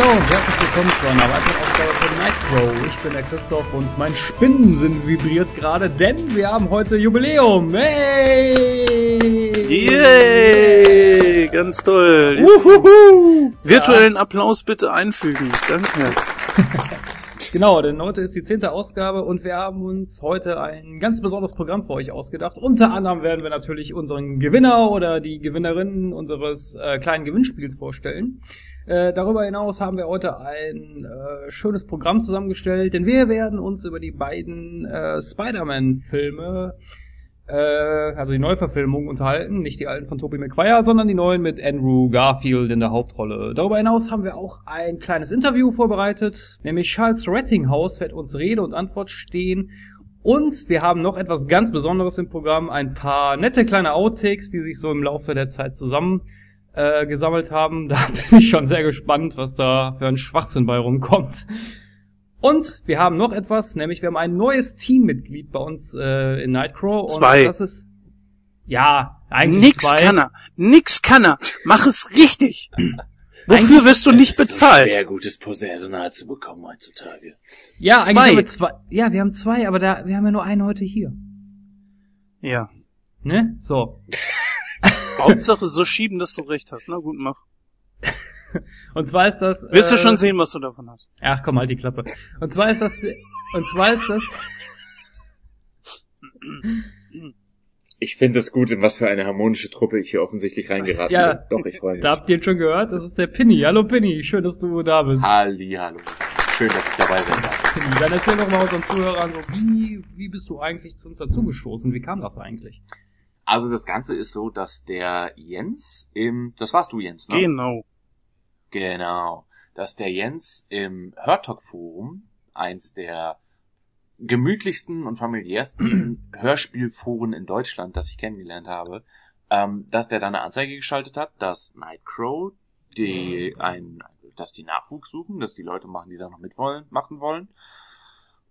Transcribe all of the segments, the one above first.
Hallo und herzlich willkommen zu einer weiteren Ausgabe von Nightcrow. Ich bin der Christoph und mein Spinnensinn vibriert gerade, denn wir haben heute Jubiläum. Hey! Yay! Ganz toll. Uhuhu! Virtuellen Applaus bitte einfügen. Danke. Genau, denn heute ist die zehnte Ausgabe und wir haben uns heute ein ganz besonderes Programm für euch ausgedacht. Unter anderem werden wir natürlich unseren Gewinner oder die Gewinnerin unseres äh, kleinen Gewinnspiels vorstellen. Äh, darüber hinaus haben wir heute ein äh, schönes Programm zusammengestellt, denn wir werden uns über die beiden äh, Spider-Man-Filme äh, also die Neuverfilmung unterhalten, nicht die alten von Tobey Maguire, sondern die neuen mit Andrew Garfield in der Hauptrolle. Darüber hinaus haben wir auch ein kleines Interview vorbereitet, nämlich Charles Rettinghaus wird uns Rede und Antwort stehen und wir haben noch etwas ganz Besonderes im Programm, ein paar nette kleine Outtakes, die sich so im Laufe der Zeit zusammen äh, gesammelt haben. Da bin ich schon sehr gespannt, was da für ein Schwachsinn bei rumkommt. Und wir haben noch etwas, nämlich wir haben ein neues Teammitglied bei uns äh, in Nightcrow. Zwei. Und das ist ja eigentlich Nix zwei. kann er. Nix kann er. Mach es richtig. Eigentlich- Wofür wirst du Es nicht ist So bezahlt? schwer, gutes Personal zu bekommen heutzutage. Ja, Zwei. eigentlich haben wir zwei. Ja, wir haben zwei, aber da wir haben ja nur einen heute hier. ja. Ne? So. Hauptsache so schieben, dass du recht hast. Na gut, mach. Und zwar ist das. Wirst du äh, schon sehen, was du davon hast. Ach komm, halt die Klappe. Und zwar ist das. Und zwar ist das. Ich finde es gut, in was für eine harmonische Truppe ich hier offensichtlich reingeraten Ja. bin. Doch, ich freue mich. Da habt ihr ihn schon gehört. Das ist der Pinny. Hallo Pinny, schön, dass du da bist. Halli, hallo. Schön, dass ich dabei sein darf. Pinny, dann erzähl doch mal unseren Zuhörern, so, wie, wie bist du eigentlich zu uns dazugestoßen? Wie kam das eigentlich? Also das Ganze ist so, dass der Jens im, das warst du Jens, ne? Genau. Genau. Dass der Jens im Hörtalk-Forum, eins der gemütlichsten und familiärsten Hörspielforen in Deutschland, das ich kennengelernt habe, ähm, dass der da eine Anzeige geschaltet hat, dass Nightcrow die ein, dass die Nachwuchs suchen, dass die Leute machen, die da noch mitwollen, machen wollen.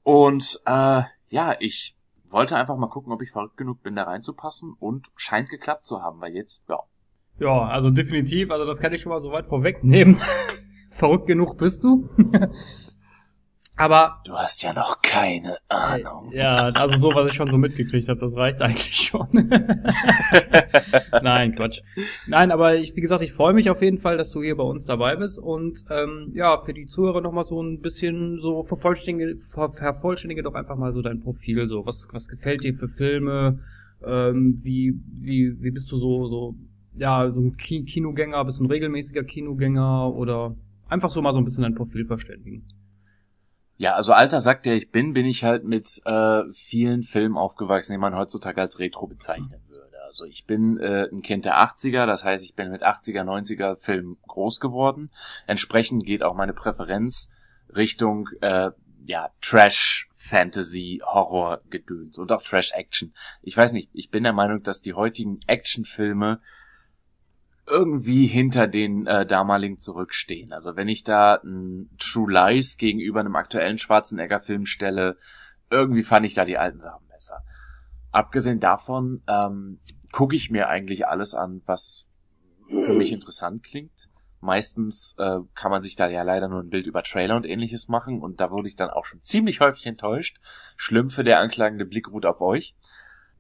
Und äh, ja, ich wollte einfach mal gucken, ob ich verrückt genug bin, da reinzupassen und scheint geklappt zu haben, weil jetzt, ja, Ja, also definitiv, also das kann ich schon mal so weit vorwegnehmen. Verrückt genug bist du. Aber du hast ja noch keine Ahnung. ja, also so, was ich schon so mitgekriegt habe, das reicht eigentlich schon. Nein, Quatsch. Nein, aber ich, wie gesagt, ich freue mich auf jeden Fall, dass du hier bei uns dabei bist und ähm, ja, für die Zuhörer nochmal so ein bisschen so vervollständige, ver, vervollständige doch einfach mal so dein Profil, so was, was gefällt dir für Filme, ähm, wie, wie, wie bist du so, so, ja, so ein Ki Kinogänger, bist du ein regelmäßiger Kinogänger oder einfach so mal so ein bisschen dein Profil verständigen. Ja, also alter Sack, der ich bin, bin ich halt mit äh, vielen Filmen aufgewachsen, die man heutzutage als Retro bezeichnen würde. Also ich bin äh, ein Kind der 80er, das heißt, ich bin mit 80er, 90er Filmen groß geworden. Entsprechend geht auch meine Präferenz Richtung äh, ja, Trash, Fantasy, Horror, Gedöns und auch Trash Action. Ich weiß nicht, ich bin der Meinung, dass die heutigen Actionfilme irgendwie hinter den äh, damaligen zurückstehen. Also wenn ich da ein True Lies gegenüber einem aktuellen Schwarzenegger-Film stelle, irgendwie fand ich da die alten Sachen besser. Abgesehen davon ähm, gucke ich mir eigentlich alles an, was für mich interessant klingt. Meistens äh, kann man sich da ja leider nur ein Bild über Trailer und ähnliches machen und da wurde ich dann auch schon ziemlich häufig enttäuscht. Schlimm für der anklagende Blick ruht auf euch.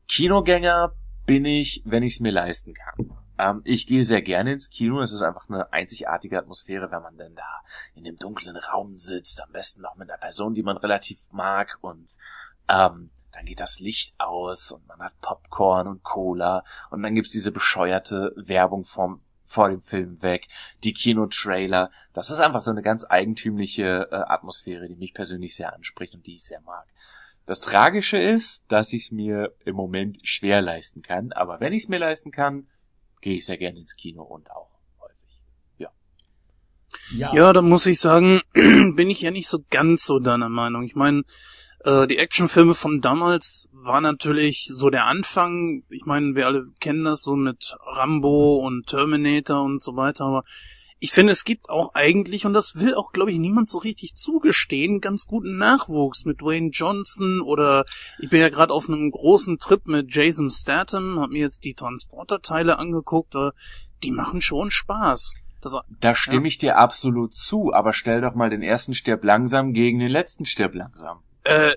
Kinogänger bin ich, wenn ich es mir leisten kann. Ähm, ich gehe sehr gerne ins Kino. Es ist einfach eine einzigartige Atmosphäre, wenn man denn da in dem dunklen Raum sitzt, am besten noch mit einer Person, die man relativ mag und ähm, dann geht das Licht aus und man hat Popcorn und Cola und dann gibt's diese bescheuerte Werbung vom vor dem Film weg, die Kinotrailer. Das ist einfach so eine ganz eigentümliche äh, Atmosphäre, die mich persönlich sehr anspricht und die ich sehr mag. Das Tragische ist, dass ich es mir im Moment schwer leisten kann, aber wenn ich es mir leisten kann, gehe ich sehr gerne ins Kino und auch häufig. Ja, da muss ich sagen, bin ich ja nicht so ganz so deiner Meinung. Ich meine, äh, die Actionfilme von damals war natürlich so der Anfang. Ich meine, wir alle kennen das so mit Rambo und Terminator und so weiter, aber ich finde, es gibt auch eigentlich, und das will auch, glaube ich, niemand so richtig zugestehen, ganz guten Nachwuchs mit Dwayne Johnson oder ich bin ja gerade auf einem großen Trip mit Jason Statham, habe mir jetzt die Transporter-Teile angeguckt, die machen schon Spaß. Das, Da stimme ich dir absolut zu, aber stell doch mal den ersten Stirb langsam gegen den letzten Stirb langsam. äh,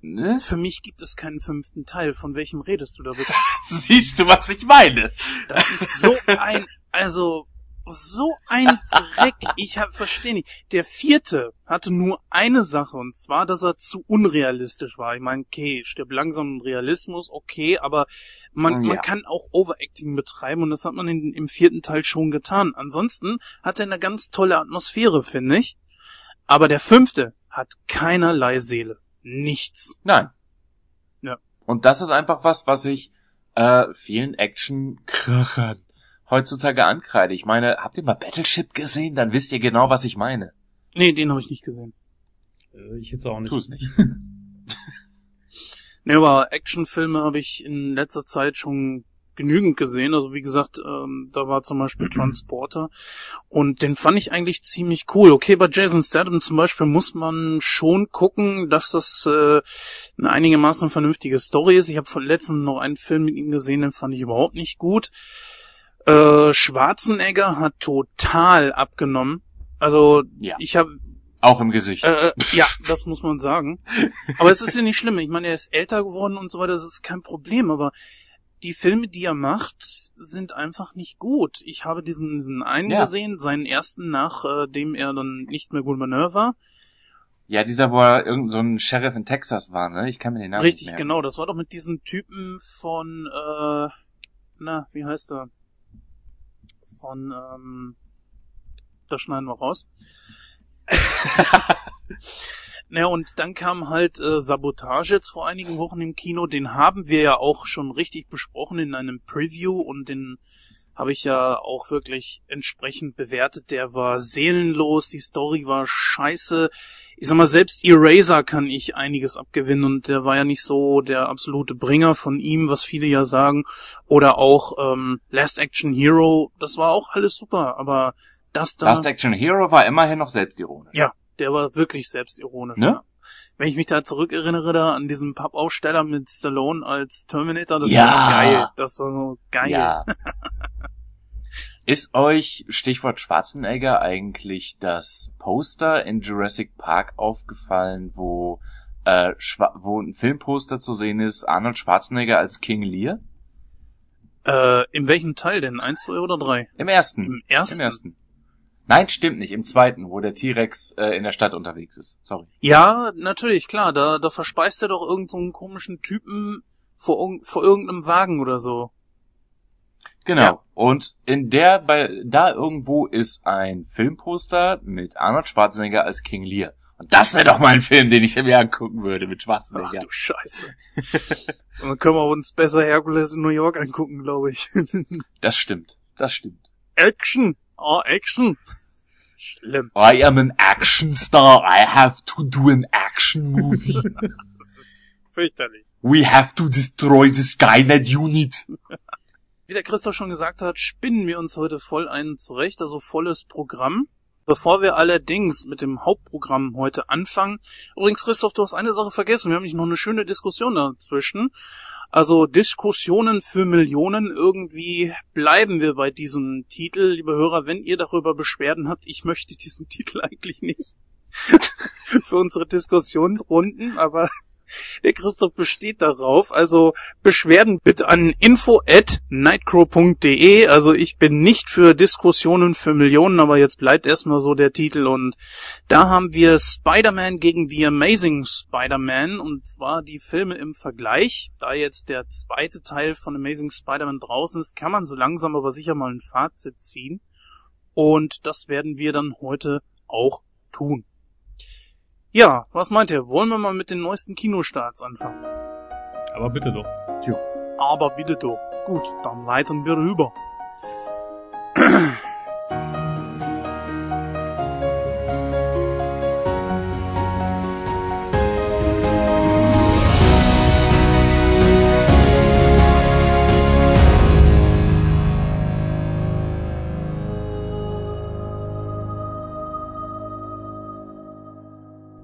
Ne? für mich gibt es keinen fünften Teil. Von welchem redest du da bitte? Siehst du, was ich meine? Das ist so ein, also, so ein Dreck. Ich hab, verstehe nicht. Der vierte hatte nur eine Sache, und zwar, dass er zu unrealistisch war. Ich meine, okay, stirbt langsam Realismus, okay, aber man, Ja. man kann auch Overacting betreiben, und das hat man in, im vierten Teil schon getan. Ansonsten hat er eine ganz tolle Atmosphäre, finde ich. Aber der fünfte hat keinerlei Seele. Nichts. Nein. Ja. Und das ist einfach was, was ich äh, vielen Action-Krachern heutzutage ankreide. Ich meine, habt ihr mal Battleship gesehen? Dann wisst ihr genau, was ich meine. Nee, den habe ich nicht gesehen. Äh, Ich jetzt auch nicht. Tu es nicht. Ne, aber Actionfilme habe ich in letzter Zeit schon genügend gesehen. Also wie gesagt, ähm, da war zum Beispiel Transporter und den fand ich eigentlich ziemlich cool. Okay, bei Jason Statham zum Beispiel muss man schon gucken, dass das äh, eine einigermaßen vernünftige Story ist. Ich habe vor letztem noch einen Film mit ihm gesehen, den fand ich überhaupt nicht gut. Äh, Schwarzenegger hat total abgenommen. Also Ja. ich habe Auch im Gesicht. äh, ja, das muss man sagen. Aber es ist ja nicht schlimm. Ich meine, er ist älter geworden und so weiter, das ist kein Problem. Aber die Filme, die er macht, sind einfach nicht gut. Ich habe diesen, diesen einen Ja. gesehen, seinen ersten, nachdem er dann nicht mehr Gouverneur war. ja, dieser, wo er irgend so ein Sheriff in Texas war, ne? Ich kann mir den Namen Richtig, nicht merken. genau. Das war doch mit diesem Typen von, äh, na, wie heißt er? Von, ähm, das schneiden wir raus. naja, und dann kam halt äh, Sabotage jetzt vor einigen Wochen im Kino. Den haben wir ja auch schon richtig besprochen in einem Preview und den habe ich ja auch wirklich entsprechend bewertet. Der war seelenlos, die Story war scheiße. Ich sag mal, selbst Eraser kann ich einiges abgewinnen und der war ja nicht so der absolute Bringer von ihm, was viele ja sagen. Oder auch ähm, Last Action Hero, das war auch alles super, aber das da, Last Action Hero war immerhin noch selbstironisch. ja, der war wirklich selbstironisch. Ne? Ja. Wenn ich mich da zurückerinnere, da an diesen Pappaufsteller mit Stallone als Terminator, das Ja. war geil. Das war so geil. Ja. Ist euch, Stichwort Schwarzenegger, eigentlich das Poster in Jurassic Park aufgefallen, wo, äh, Schwa wo ein Filmposter zu sehen ist, Arnold Schwarzenegger als King Lear? Äh, in welchem Teil denn? Eins, zwei oder drei? Im ersten. Im ersten? Im ersten. Nein, stimmt nicht. Im zweiten, wo der T-Rex äh, in der Stadt unterwegs ist. Sorry. Ja, natürlich, klar. Da, da verspeist er doch irgendeinen so komischen Typen vor, vor irgendeinem Wagen oder so. Genau. Ja. Und in der, bei, da irgendwo ist ein Filmposter mit Arnold Schwarzenegger als King Lear. Und das wäre doch mal ein Film, den ich mir angucken würde mit Ach Schwarzenegger. du Scheiße. Und dann können wir uns besser Herkules in New York angucken, glaube ich. Das stimmt. Das stimmt. Action! Oh, Action! Schlimm. I am an action star. I have to do an action movie. Das ist fürchterlich. We have to destroy the Skynet Unit. Wie der Christoph schon gesagt hat, spinnen wir uns heute voll einen zurecht, also volles Programm. Bevor wir allerdings mit dem Hauptprogramm heute anfangen, übrigens Christoph, du hast eine Sache vergessen, wir haben nicht noch eine schöne Diskussion dazwischen. Also Diskussionen für Millionen, irgendwie bleiben wir bei diesem Titel. Liebe Hörer, wenn ihr darüber Beschwerden habt, ich möchte diesen Titel eigentlich nicht für unsere Diskussionsrunden, aber der Christoph besteht darauf. Also Beschwerden bitte an info at nightcrow.de. Also ich bin nicht für Diskussionen für Millionen, aber jetzt bleibt erstmal so der Titel. Und da haben wir Spider-Man gegen The Amazing Spider-Man. Und zwar die Filme im Vergleich. Da jetzt der zweite Teil von Amazing Spider-Man draußen ist, kann man so langsam aber sicher mal ein Fazit ziehen. Und das werden wir dann heute auch tun. Ja, was meint ihr? Wollen wir mal mit den neuesten Kinostarts anfangen? Aber bitte doch. Aber bitte doch. Gut, dann leiten wir rüber.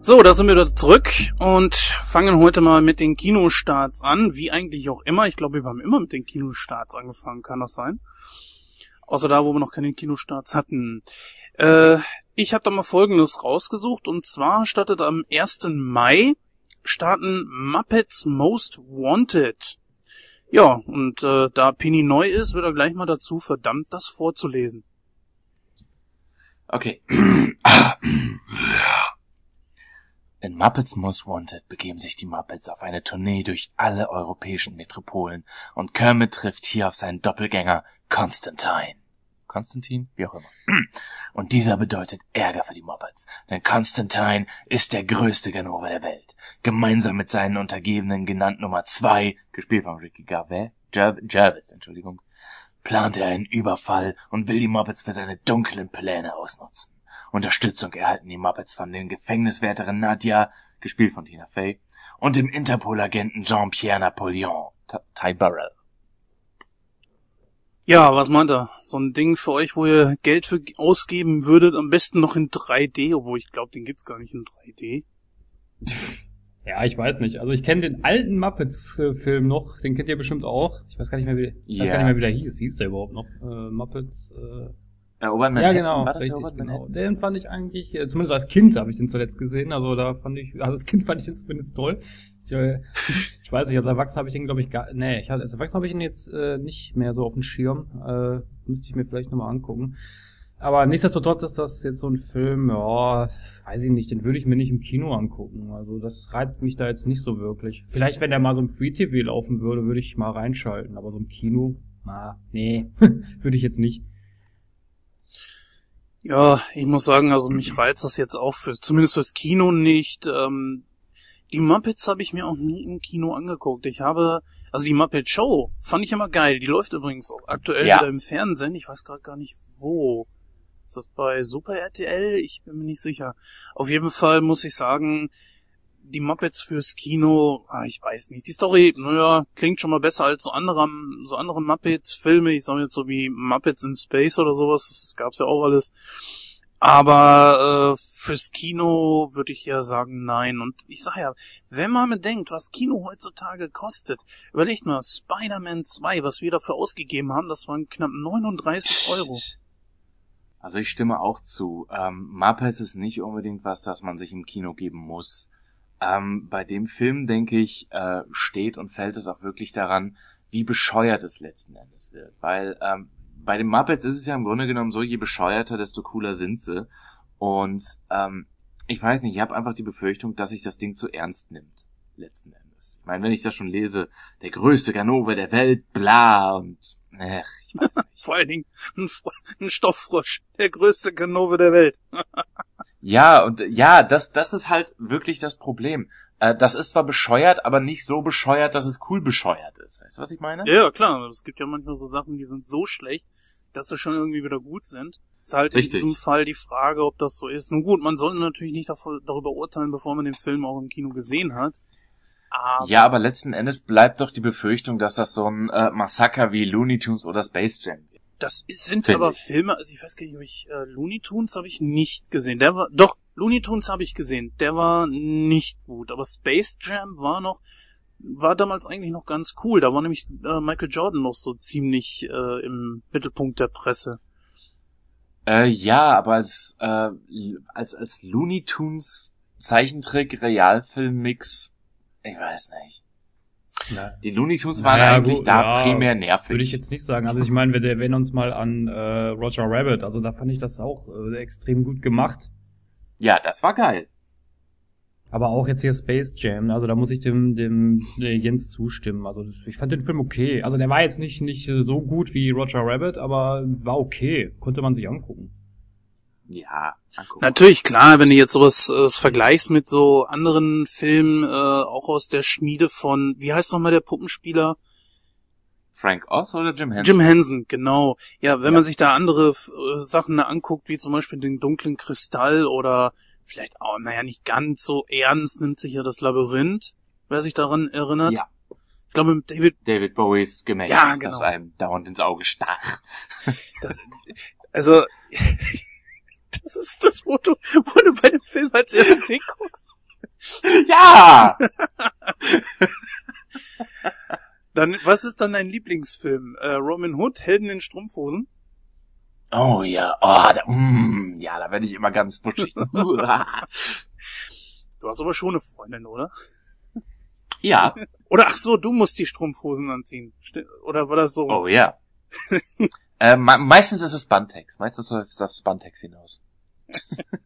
So, da sind wir wieder zurück und fangen heute mal mit den Kinostarts an, wie eigentlich auch immer. Ich glaube, wir haben immer mit den Kinostarts angefangen, kann das sein? Außer da, wo wir noch keine Kinostarts hatten. Äh, ich habe da mal Folgendes rausgesucht und zwar startet am 1. Mai starten Muppets Most Wanted. Ja, und äh, da Penny neu ist, wird er gleich mal dazu verdammt, das vorzulesen. Okay. In Muppets Most Wanted begeben sich die Muppets auf eine Tournee durch alle europäischen Metropolen und Kermit trifft hier auf seinen Doppelgänger Constantine. Konstantin? Wie auch immer. Und dieser bedeutet Ärger für die Muppets, denn Constantine ist der größte Ganove der Welt. Gemeinsam mit seinen Untergebenen genannt Nummer zwei, gespielt von Ricky Gervais, Jervis, Entschuldigung, plant er einen Überfall und will die Muppets für seine dunklen Pläne ausnutzen. Unterstützung erhalten die Muppets von den Gefängniswärterin Nadia, gespielt von Tina Fey, und dem Interpol-Agenten Jean-Pierre Napoleon, Ty Burrell. Ja, was meint er? So ein Ding für euch, wo ihr Geld für ausgeben würdet, am besten noch in 3D, obwohl ich glaube, den gibt's gar nicht in 3D. Ja, ich weiß nicht. Also ich kenne den alten Muppets-Film noch, den kennt ihr bestimmt auch. Ich weiß gar nicht mehr, wie, ich weiß gar nicht mehr, wie der hieß. Wie hieß der überhaupt noch? Äh, Muppets. Äh, Erobern ja, genau. War das richtig, genau. Den fand ich eigentlich, äh, zumindest als Kind habe ich den zuletzt gesehen. Also da fand ich, also als Kind fand ich den zumindest toll. Ich, äh, ich weiß nicht, als Erwachsener habe ich ihn, glaube ich, gar, nee, ich, als Erwachsener habe ich ihn jetzt äh, nicht mehr so auf dem Schirm. Äh, müsste ich mir vielleicht nochmal angucken. Aber nichtsdestotrotz ist das jetzt so ein Film, ja, weiß ich nicht, den würde ich mir nicht im Kino angucken. Also das reizt mich da jetzt nicht so wirklich. Vielleicht, wenn der mal so im Free TV laufen würde, würde ich mal reinschalten. Aber so im Kino, na, nee, würde ich jetzt nicht. Ja, ich muss sagen, also mich reizt das jetzt auch für, zumindest fürs Kino nicht. Ähm, die Muppets habe ich mir auch nie im Kino angeguckt. Ich habe, also die Muppet Show fand ich immer geil. Die läuft übrigens auch aktuell ja. wieder im Fernsehen. Ich weiß gerade gar nicht wo. Ist das bei Super RTL? Ich bin mir nicht sicher. Auf jeden Fall muss ich sagen, die Muppets fürs Kino, ah, ich weiß nicht. Die Story, naja, klingt schon mal besser als so andere, so andere Muppets-Filme. Ich sag jetzt so wie Muppets in Space oder sowas. Das gab's ja auch alles. Aber äh, fürs Kino würde ich ja sagen nein. Und ich sag ja, wenn man bedenkt, was Kino heutzutage kostet, überlegt mal, Spider-Man 2, was wir dafür ausgegeben haben, das waren knapp 39 Euro. Also ich stimme auch zu. Ähm, Muppets ist nicht unbedingt was, das man sich im Kino geben muss. Ähm, bei dem Film, denke ich, äh, steht und fällt es auch wirklich daran, wie bescheuert es letzten Endes wird. Weil ähm, bei den Muppets ist es ja im Grunde genommen so, je bescheuerter, desto cooler sind sie. Und ähm, ich weiß nicht, ich habe einfach die Befürchtung, dass sich das Ding zu ernst nimmt, letzten Endes. Ich meine, wenn ich das schon lese, der größte Ganove der Welt, bla und ach, ich weiß nicht. Vor allen Dingen ein, ein Stofffrosch, der größte Ganove der Welt. Ja, und ja, das, das ist halt wirklich das Problem. Äh, das ist zwar bescheuert, aber nicht so bescheuert, dass es cool bescheuert ist. Weißt du, was ich meine? Ja, klar. Es gibt ja manchmal so Sachen, die sind so schlecht, dass sie schon irgendwie wieder gut sind. Ist halt Richtig. in diesem Fall die Frage, ob das so ist. Nun gut, man sollte natürlich nicht darüber urteilen, bevor man den Film auch im Kino gesehen hat. Aber ja, aber letzten Endes bleibt doch die Befürchtung, dass das so ein äh, Massaker wie Looney Tunes oder Space Jam das sind Find aber. Filme, also ich weiß gar nicht, ob ich äh, Looney Tunes habe ich nicht gesehen. Der war doch Looney Tunes habe ich gesehen. Der war nicht gut, aber Space Jam war noch war damals eigentlich noch ganz cool. Da war nämlich äh, Michael Jordan noch so ziemlich äh, im Mittelpunkt der Presse. Äh, ja, aber als äh, als als Looney Tunes Zeichentrick Realfilm Mix, ich weiß nicht. Die Looney Tunes waren naja, eigentlich gut, da ja, primär nervig. Würde ich jetzt nicht sagen. Also ich meine, wir erwähnen uns mal an äh, Roger Rabbit. Also da fand ich das auch äh, extrem gut gemacht. Ja, das war geil. Aber auch jetzt hier Space Jam, also da muss ich dem, dem äh, Jens zustimmen. Also ich fand den Film okay. Also der war jetzt nicht, nicht so gut wie Roger Rabbit, aber war okay. Konnte man sich angucken. Ja. Natürlich, klar, wenn du jetzt sowas äh, vergleichst mit so anderen Filmen, äh, auch aus der Schmiede von, wie heißt nochmal der Puppenspieler? Frank Oz oder Jim Henson? Jim Henson, genau. Ja, wenn ja. man sich da andere äh, Sachen anguckt, wie zum Beispiel den dunklen Kristall oder vielleicht auch, naja, nicht ganz so ernst nimmt sich ja das Labyrinth, wer sich daran erinnert. Ja. Ich glaube, mit David... David Bowies Gemächt, ja, genau. das einem dauernd ins Auge stach. Das, also, Das ist das, du, wo du bei dem Film als erstes hinguckst. Ja! dann, was ist dann dein Lieblingsfilm? Äh, Robin Hood, Helden in Strumpfhosen? Oh ja, oh, da, mm, ja, da werde ich immer ganz butschig. du hast aber schon eine Freundin, oder? ja. Oder ach so, du musst die Strumpfhosen anziehen. Oder war das so? Oh ja. äh, me meistens ist es Bantex. Meistens läuft es aufs Bantex hinaus.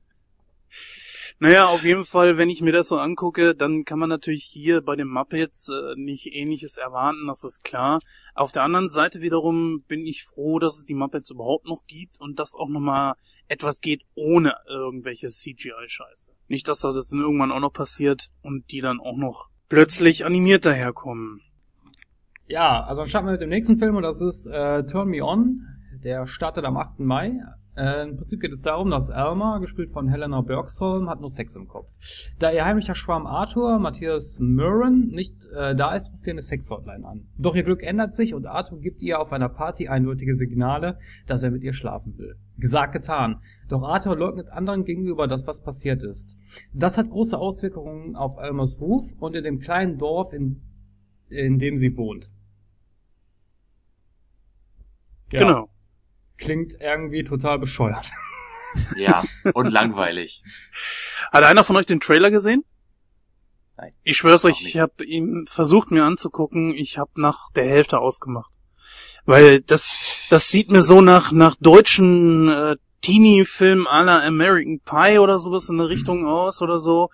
Naja, auf jeden Fall, wenn ich mir das so angucke, dann kann man natürlich hier bei den Muppets äh, nicht ähnliches erwarten, das ist klar. Auf der anderen Seite wiederum bin ich froh, dass es die Muppets überhaupt noch gibt und dass auch nochmal etwas geht ohne irgendwelche CGI-Scheiße. Nicht, dass das dann irgendwann auch noch passiert und die dann auch noch plötzlich animiert daherkommen. Ja, also dann starten wir mit dem nächsten Film und das ist äh, Turn Me On. Der startet am 8. Mai äh, Im Prinzip geht es darum, dass Alma, gespielt von Helena Bergsholm, hat nur Sex im Kopf. Da ihr heimlicher Schwarm Arthur, Matthias Murren, nicht äh, da ist, ruft sie eine Sexhotline an. Doch ihr Glück ändert sich und Arthur gibt ihr auf einer Party eindeutige Signale, dass er mit ihr schlafen will. Gesagt, getan. Doch Arthur leugnet anderen gegenüber das, was passiert ist. Das hat große Auswirkungen auf Almas Ruf und in dem kleinen Dorf, in, in dem sie wohnt. Ja. Genau. Klingt irgendwie total bescheuert. Ja, und langweilig. Hat einer von euch den Trailer gesehen? Nein. Ich schwör's euch, ich habe ihn versucht mir anzugucken, ich habe nach der Hälfte ausgemacht. Weil das das sieht mir so nach nach deutschen äh, Teenie-Film aller American Pie oder sowas in der Richtung aus oder so.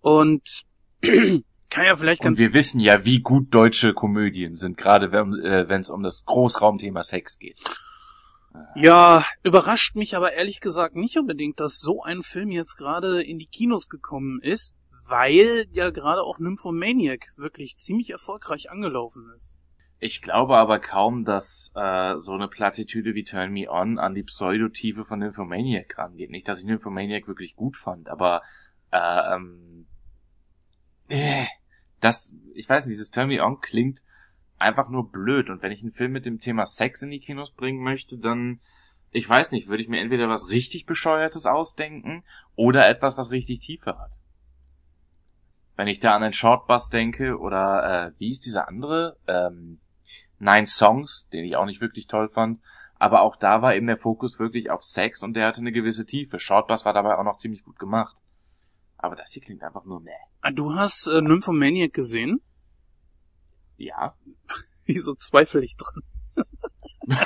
Und kann ja vielleicht Und wir wissen ja, wie gut deutsche Komödien sind, gerade wenn äh, es um das Großraumthema Sex geht. Ja, überrascht mich aber ehrlich gesagt nicht unbedingt, dass so ein Film jetzt gerade in die Kinos gekommen ist, weil ja gerade auch Nymphomaniac wirklich ziemlich erfolgreich angelaufen ist. Ich glaube aber kaum, dass äh, so eine Plattitüde wie Turn Me On an die Pseudotiefe von Nymphomaniac rangeht. Nicht, dass ich Nymphomaniac wirklich gut fand, aber äh, ähm, äh, das, ich weiß nicht, dieses Turn Me On klingt einfach nur blöd. Und wenn ich einen Film mit dem Thema Sex in die Kinos bringen möchte, dann, ich weiß nicht, würde ich mir entweder was richtig Bescheuertes ausdenken oder etwas, was richtig Tiefe hat. Wenn ich da an einen Shortbus denke oder äh, wie ist dieser andere? Ähm, Nine Songs, den ich auch nicht wirklich toll fand. Aber auch da war eben der Fokus wirklich auf Sex und der hatte eine gewisse Tiefe. Shortbus war dabei auch noch ziemlich gut gemacht. Aber das hier klingt einfach nur meh. Ah, du hast äh, Nymphomaniac gesehen? Ja. Wieso zweifle ich dran?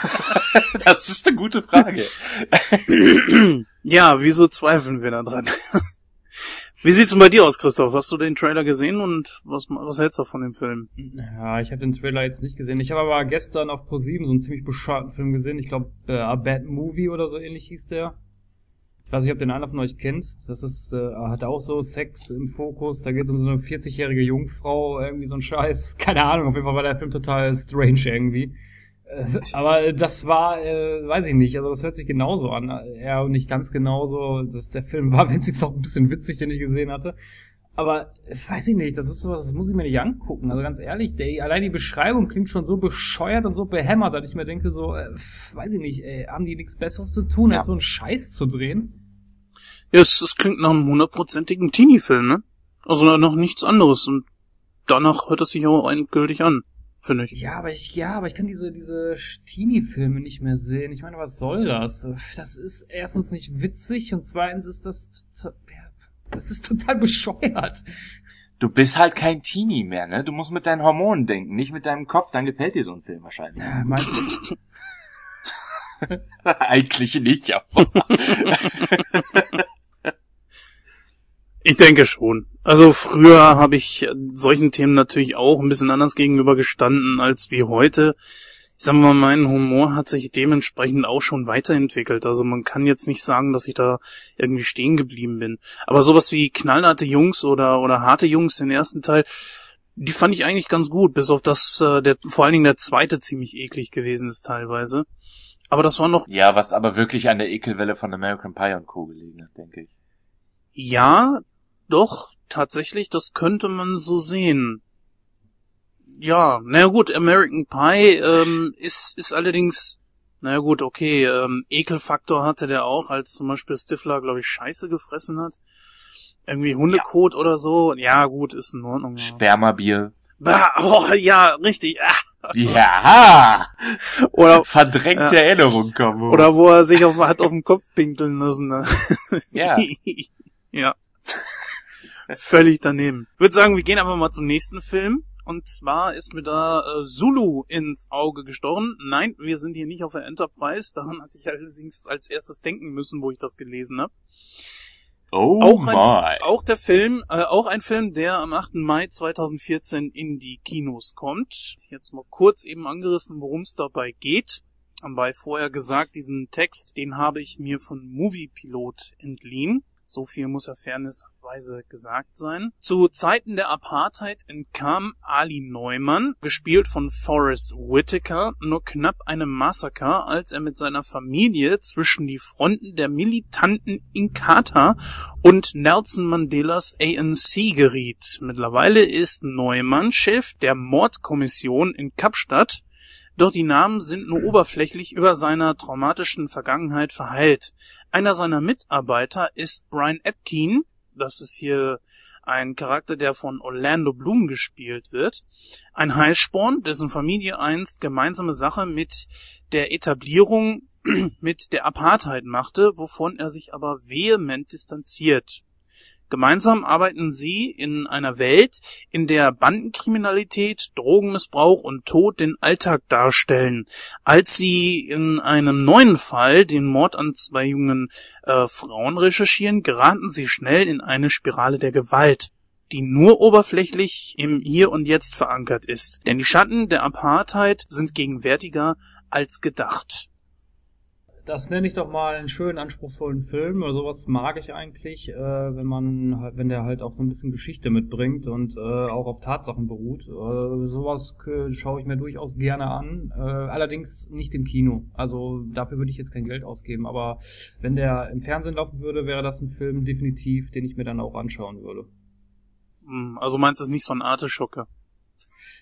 das ist eine gute Frage. ja, wieso zweifeln wir da dran? Wie sieht's denn bei dir aus, Christoph? Hast du den Trailer gesehen und was, was hältst du von dem Film? Ja, ich habe den Trailer jetzt nicht gesehen. Ich habe aber gestern auf ProSieben so einen ziemlich bescheuerten Film gesehen. Ich glaube, äh, A Bad Movie oder so ähnlich hieß der. Ich weiß nicht, ob den einer von euch kennt. Das ist, äh, hat auch so Sex im Fokus. Da geht es um so eine 40-jährige Jungfrau, irgendwie so ein Scheiß. Keine Ahnung, auf jeden Fall war der Film total strange irgendwie. Äh, aber das war, äh, weiß ich nicht, also das hört sich genauso an. Ja, nicht ganz genauso, dass der Film war wenigstens auch ein bisschen witzig, den ich gesehen hatte. Aber weiß ich nicht, das ist sowas, das muss ich mir nicht angucken. Also ganz ehrlich, der, allein die Beschreibung klingt schon so bescheuert und so behämmert, dass ich mir denke, so, äh, weiß ich nicht, ey, haben die nichts Besseres zu tun, ja. als so einen Scheiß zu drehen? Ja, es, es klingt nach einem hundertprozentigen Teenie-Film, ne? Also noch nichts anderes und danach hört es sich auch endgültig an, finde ich. Ja, aber ich, ja, aber ich kann diese, diese Teenie-Filme nicht mehr sehen. Ich meine, was soll das? Das ist erstens nicht witzig und zweitens ist das das ist total bescheuert. Du bist halt kein Teenie mehr, ne? Du musst mit deinen Hormonen denken, nicht mit deinem Kopf. Dann gefällt dir so ein Film wahrscheinlich. Ja? Eigentlich nicht, aber. ich denke schon. Also früher habe ich solchen Themen natürlich auch ein bisschen anders gegenüber gestanden als wie heute ich sag mal, mein Humor hat sich dementsprechend auch schon weiterentwickelt. Also man kann jetzt nicht sagen, dass ich da irgendwie stehen geblieben bin. Aber sowas wie knallharte Jungs oder, oder harte Jungs, den ersten Teil, die fand ich eigentlich ganz gut, bis auf das, äh, der, vor allen Dingen der zweite ziemlich eklig gewesen ist teilweise. Aber das war noch. Ja, was aber wirklich an der Ekelwelle von American Pie und Co. gelegen hat, denke ich. Ja, doch, tatsächlich, das könnte man so sehen ja, naja gut, American Pie ähm, ist, ist allerdings, naja gut, okay, ähm, Ekelfaktor hatte der auch, als zum Beispiel Stifler, glaube ich, Scheiße gefressen hat. Irgendwie Hundekot ja. oder so. Ja, gut, ist in Ordnung. Ja. Spermabier. Bah, oh, ja, richtig. Ah, Ja! Oder, Verdrängte Ja. Erinnerung kommen. oder wo er sich auf, hat auf den Kopf pinkeln müssen. Ne? Ja. ja. Völlig daneben. Ich würde sagen, wir gehen einfach mal zum nächsten Film. Und zwar ist mir da äh, Zulu ins Auge gestochen. Nein, wir sind hier nicht auf der Enterprise. Daran hatte ich allerdings als erstes denken müssen, wo ich das gelesen habe. Oh auch, ein, auch der Film, äh, auch ein Film, der am 8. Mai 2014 in die Kinos kommt. Jetzt mal kurz eben angerissen, worum es dabei geht. Dabei vorher gesagt, diesen Text, den habe ich mir von Moviepilot entliehen. So viel muss er fairnessweise gesagt sein. Zu Zeiten der Apartheid entkam Ali Neumann, gespielt von Forrest Whitaker, nur knapp einem Massaker, als er mit seiner Familie zwischen die Fronten der militanten Inkatha und Nelson Mandelas ANC geriet. Mittlerweile ist Neumann Chef der Mordkommission in Kapstadt, doch die Namen sind nur oberflächlich über seiner traumatischen Vergangenheit verheilt. Einer seiner Mitarbeiter ist Brian Epkin, das ist hier ein Charakter, der von Orlando Bloom gespielt wird. Ein Heißsporn, dessen Familie einst gemeinsame Sache mit der Etablierung mit der Apartheid machte, wovon er sich aber vehement distanziert. Gemeinsam arbeiten sie in einer Welt, in der Bandenkriminalität, Drogenmissbrauch und Tod den Alltag darstellen. Als sie in einem neuen Fall, den Mord an zwei jungen äh, Frauen recherchieren, geraten sie schnell in eine Spirale der Gewalt die nur oberflächlich im Hier und Jetzt verankert ist. Denn die Schatten der Apartheid sind gegenwärtiger als gedacht. Das nenne ich doch mal einen schönen, anspruchsvollen Film. Oder sowas mag ich eigentlich, äh, wenn man, halt- wenn der halt auch so ein bisschen Geschichte mitbringt und äh, auch auf Tatsachen beruht. Äh, sowas schaue ich mir durchaus gerne an. Äh, allerdings nicht im Kino. Also dafür würde ich jetzt kein Geld ausgeben. Aber wenn der im Fernsehen laufen würde, wäre das ein Film definitiv, den ich mir dann auch anschauen würde. Hm, Also meinst du es nicht so ein Arteschocke?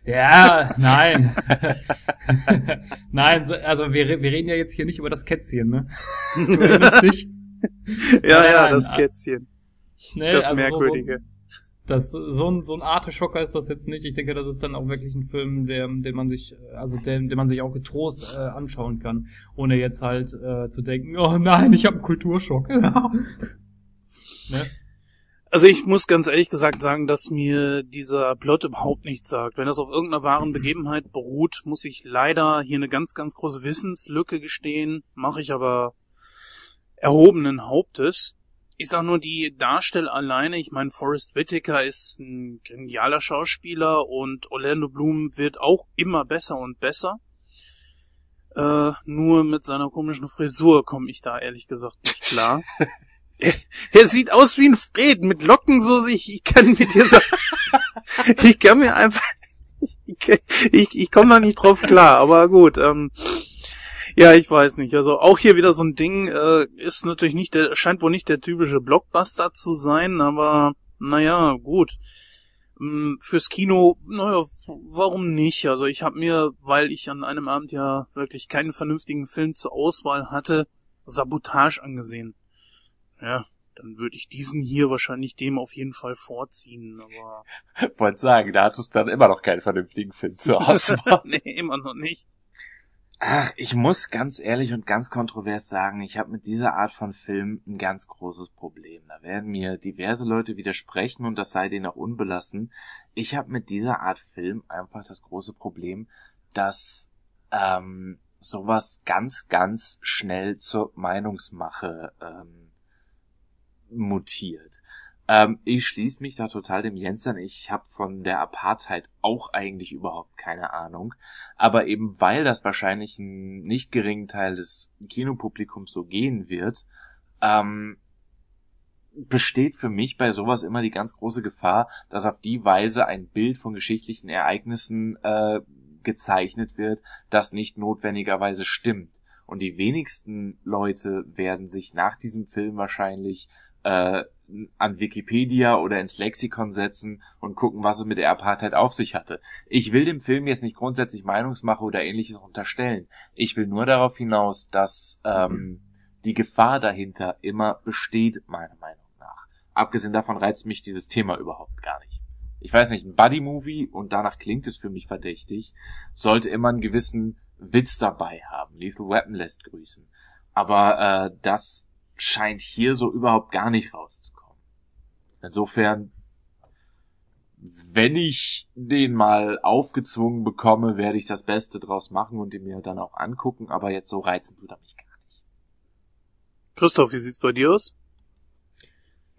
Ja, nein. nein, so, also wir, wir reden ja jetzt hier nicht über das Kätzchen, ne? Du erinnerst dich? Ja, Nein, ja, das ah, Kätzchen. Nee, Das also Merkwürdige. So, so, das, so ein, so ein Arteschocker ist das jetzt nicht. Ich denke, das ist dann auch wirklich ein Film, der, den man sich, also den, den man sich auch getrost äh, anschauen kann, ohne jetzt halt äh, zu denken, oh nein, ich habe einen Kulturschock. ne? Also ich muss ganz ehrlich gesagt sagen, dass mir dieser Plot überhaupt nichts sagt. Wenn das auf irgendeiner wahren Begebenheit beruht, muss ich leider hier eine ganz, ganz große Wissenslücke gestehen. Mache ich aber erhobenen Hauptes. Ich sag nur, die Darsteller alleine, ich meine, Forrest Whitaker ist ein genialer Schauspieler und Orlando Bloom wird auch immer besser und besser. Äh, nur mit seiner komischen Frisur komme ich da ehrlich gesagt nicht klar. er, sieht aus wie ein Fred mit Locken so ich, ich kann mit dieser ich kann mir einfach ich, ich, ich komme da nicht drauf klar, aber gut, ähm, ja, ich weiß nicht. Also auch hier wieder so ein Ding, äh, ist natürlich nicht der, scheint wohl nicht der typische Blockbuster zu sein, aber naja, gut. Mm, Fürs Kino, naja, warum nicht? Also ich habe mir, weil ich an einem Abend ja wirklich keinen vernünftigen Film zur Auswahl hatte, Sabotage angesehen. Ja, dann würde ich diesen hier wahrscheinlich dem auf jeden Fall vorziehen, aber Wollte sagen, da hattest du dann immer noch keinen vernünftigen Film zur Auswahl. nee, immer noch nicht. Ach, ich muss ganz ehrlich und ganz kontrovers sagen, ich habe mit dieser Art von Film ein ganz großes Problem. Da werden mir diverse Leute widersprechen und das sei denen auch unbelassen. Ich habe mit dieser Art Film einfach das große Problem, dass ähm, sowas ganz, ganz schnell zur Meinungsmache ähm, mutiert. Ähm, ich schließe mich da total dem Jens an. Ich habe von der Apartheid auch eigentlich überhaupt keine Ahnung. Aber eben weil das wahrscheinlich einen nicht geringen Teil des Kinopublikums so gehen wird, ähm, besteht für mich bei sowas immer die ganz große Gefahr, dass auf die Weise ein Bild von geschichtlichen Ereignissen äh, gezeichnet wird, das nicht notwendigerweise stimmt. Und die wenigsten Leute werden sich nach diesem Film wahrscheinlich äh, an Wikipedia oder ins Lexikon setzen und gucken, was es mit der Apartheid auf sich hatte. Ich will dem Film jetzt nicht grundsätzlich Meinungsmache oder ähnliches unterstellen. Ich will nur darauf hinaus, dass ähm, die Gefahr dahinter immer besteht, meiner Meinung nach. Abgesehen davon reizt mich dieses Thema überhaupt gar nicht. ich weiß nicht, ein Buddy-Movie, und danach klingt es für mich verdächtig, sollte immer einen gewissen Witz dabei haben. Lethal Weapon lässt grüßen. Aber äh, das scheint hier so überhaupt gar nicht rauszukommen. Insofern, wenn ich den mal aufgezwungen bekomme, werde ich das Beste draus machen und ihn mir dann auch angucken, aber jetzt so reizen tut er mich gar nicht. Christoph, wie sieht's bei dir aus?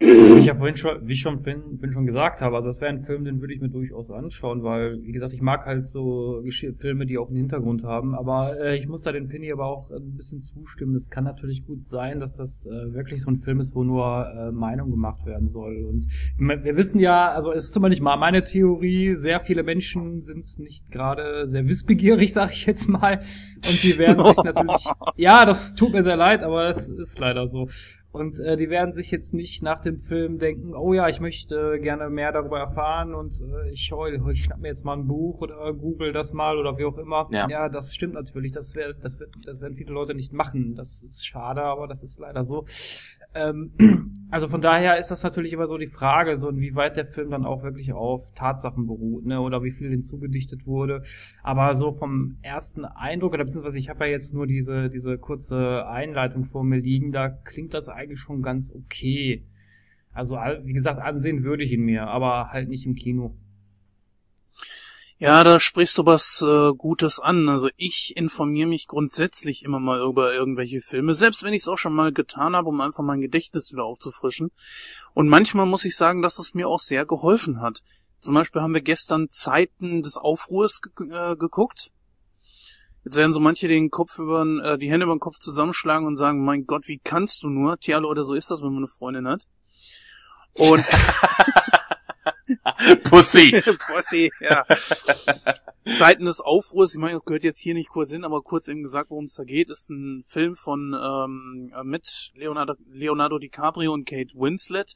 Ich ja vorhin schon, wie ich schon vorhin, vorhin schon gesagt habe, also das wäre ein Film, den würde ich mir durchaus anschauen, weil, wie gesagt, ich mag halt so Gesch Filme, die auch einen Hintergrund haben, aber äh, ich muss da den Penny aber auch ein bisschen zustimmen. Es kann natürlich gut sein, dass das äh, wirklich so ein Film ist, wo nur äh, Meinung gemacht werden soll. Und wir wissen ja, also es ist zumindest mal meine Theorie, sehr viele Menschen sind nicht gerade sehr wissbegierig, sag ich jetzt mal, und die werden sich natürlich, ja, das tut mir sehr leid, aber es ist leider so. Und äh, die werden sich jetzt nicht nach dem Film denken, oh ja, ich möchte gerne mehr darüber erfahren und äh, ich, ich schnapp mir jetzt mal ein Buch oder google das mal oder wie auch immer. Ja, ja das stimmt natürlich. Das, wär, das, wird, das werden viele Leute nicht machen. Das ist schade, aber das ist leider so. Ähm, also von daher ist das natürlich immer so die Frage, so inwieweit der Film dann auch wirklich auf Tatsachen beruht, ne, oder wie viel hinzugedichtet wurde. Aber so vom ersten Eindruck, oder beziehungsweise ich habe ja jetzt nur diese, diese kurze Einleitung vor mir liegen, da klingt das eigentlich schon ganz okay. Also, wie gesagt, ansehen würde ich ihn mir, aber halt nicht im Kino. Ja, da sprichst du was äh, Gutes an. Also ich informiere mich grundsätzlich immer mal über irgendwelche Filme, selbst wenn ich es auch schon mal getan habe, um einfach mein Gedächtnis wieder aufzufrischen. Und manchmal muss ich sagen, dass es mir auch sehr geholfen hat. Zum Beispiel haben wir gestern Zeiten des Aufruhrs ge äh, geguckt. Jetzt werden so manche den Kopf über äh, die Hände über den Kopf zusammenschlagen und sagen, mein Gott, wie kannst du nur? Tja, Leute, so ist das, wenn man eine Freundin hat. Und Pussy. Pussy, ja. Zeiten des Aufruhrs, ich meine, das gehört jetzt hier nicht kurz hin, aber kurz eben gesagt, worum es da geht, ist ein Film von ähm, mit Leonardo, Leonardo DiCaprio und Kate Winslet.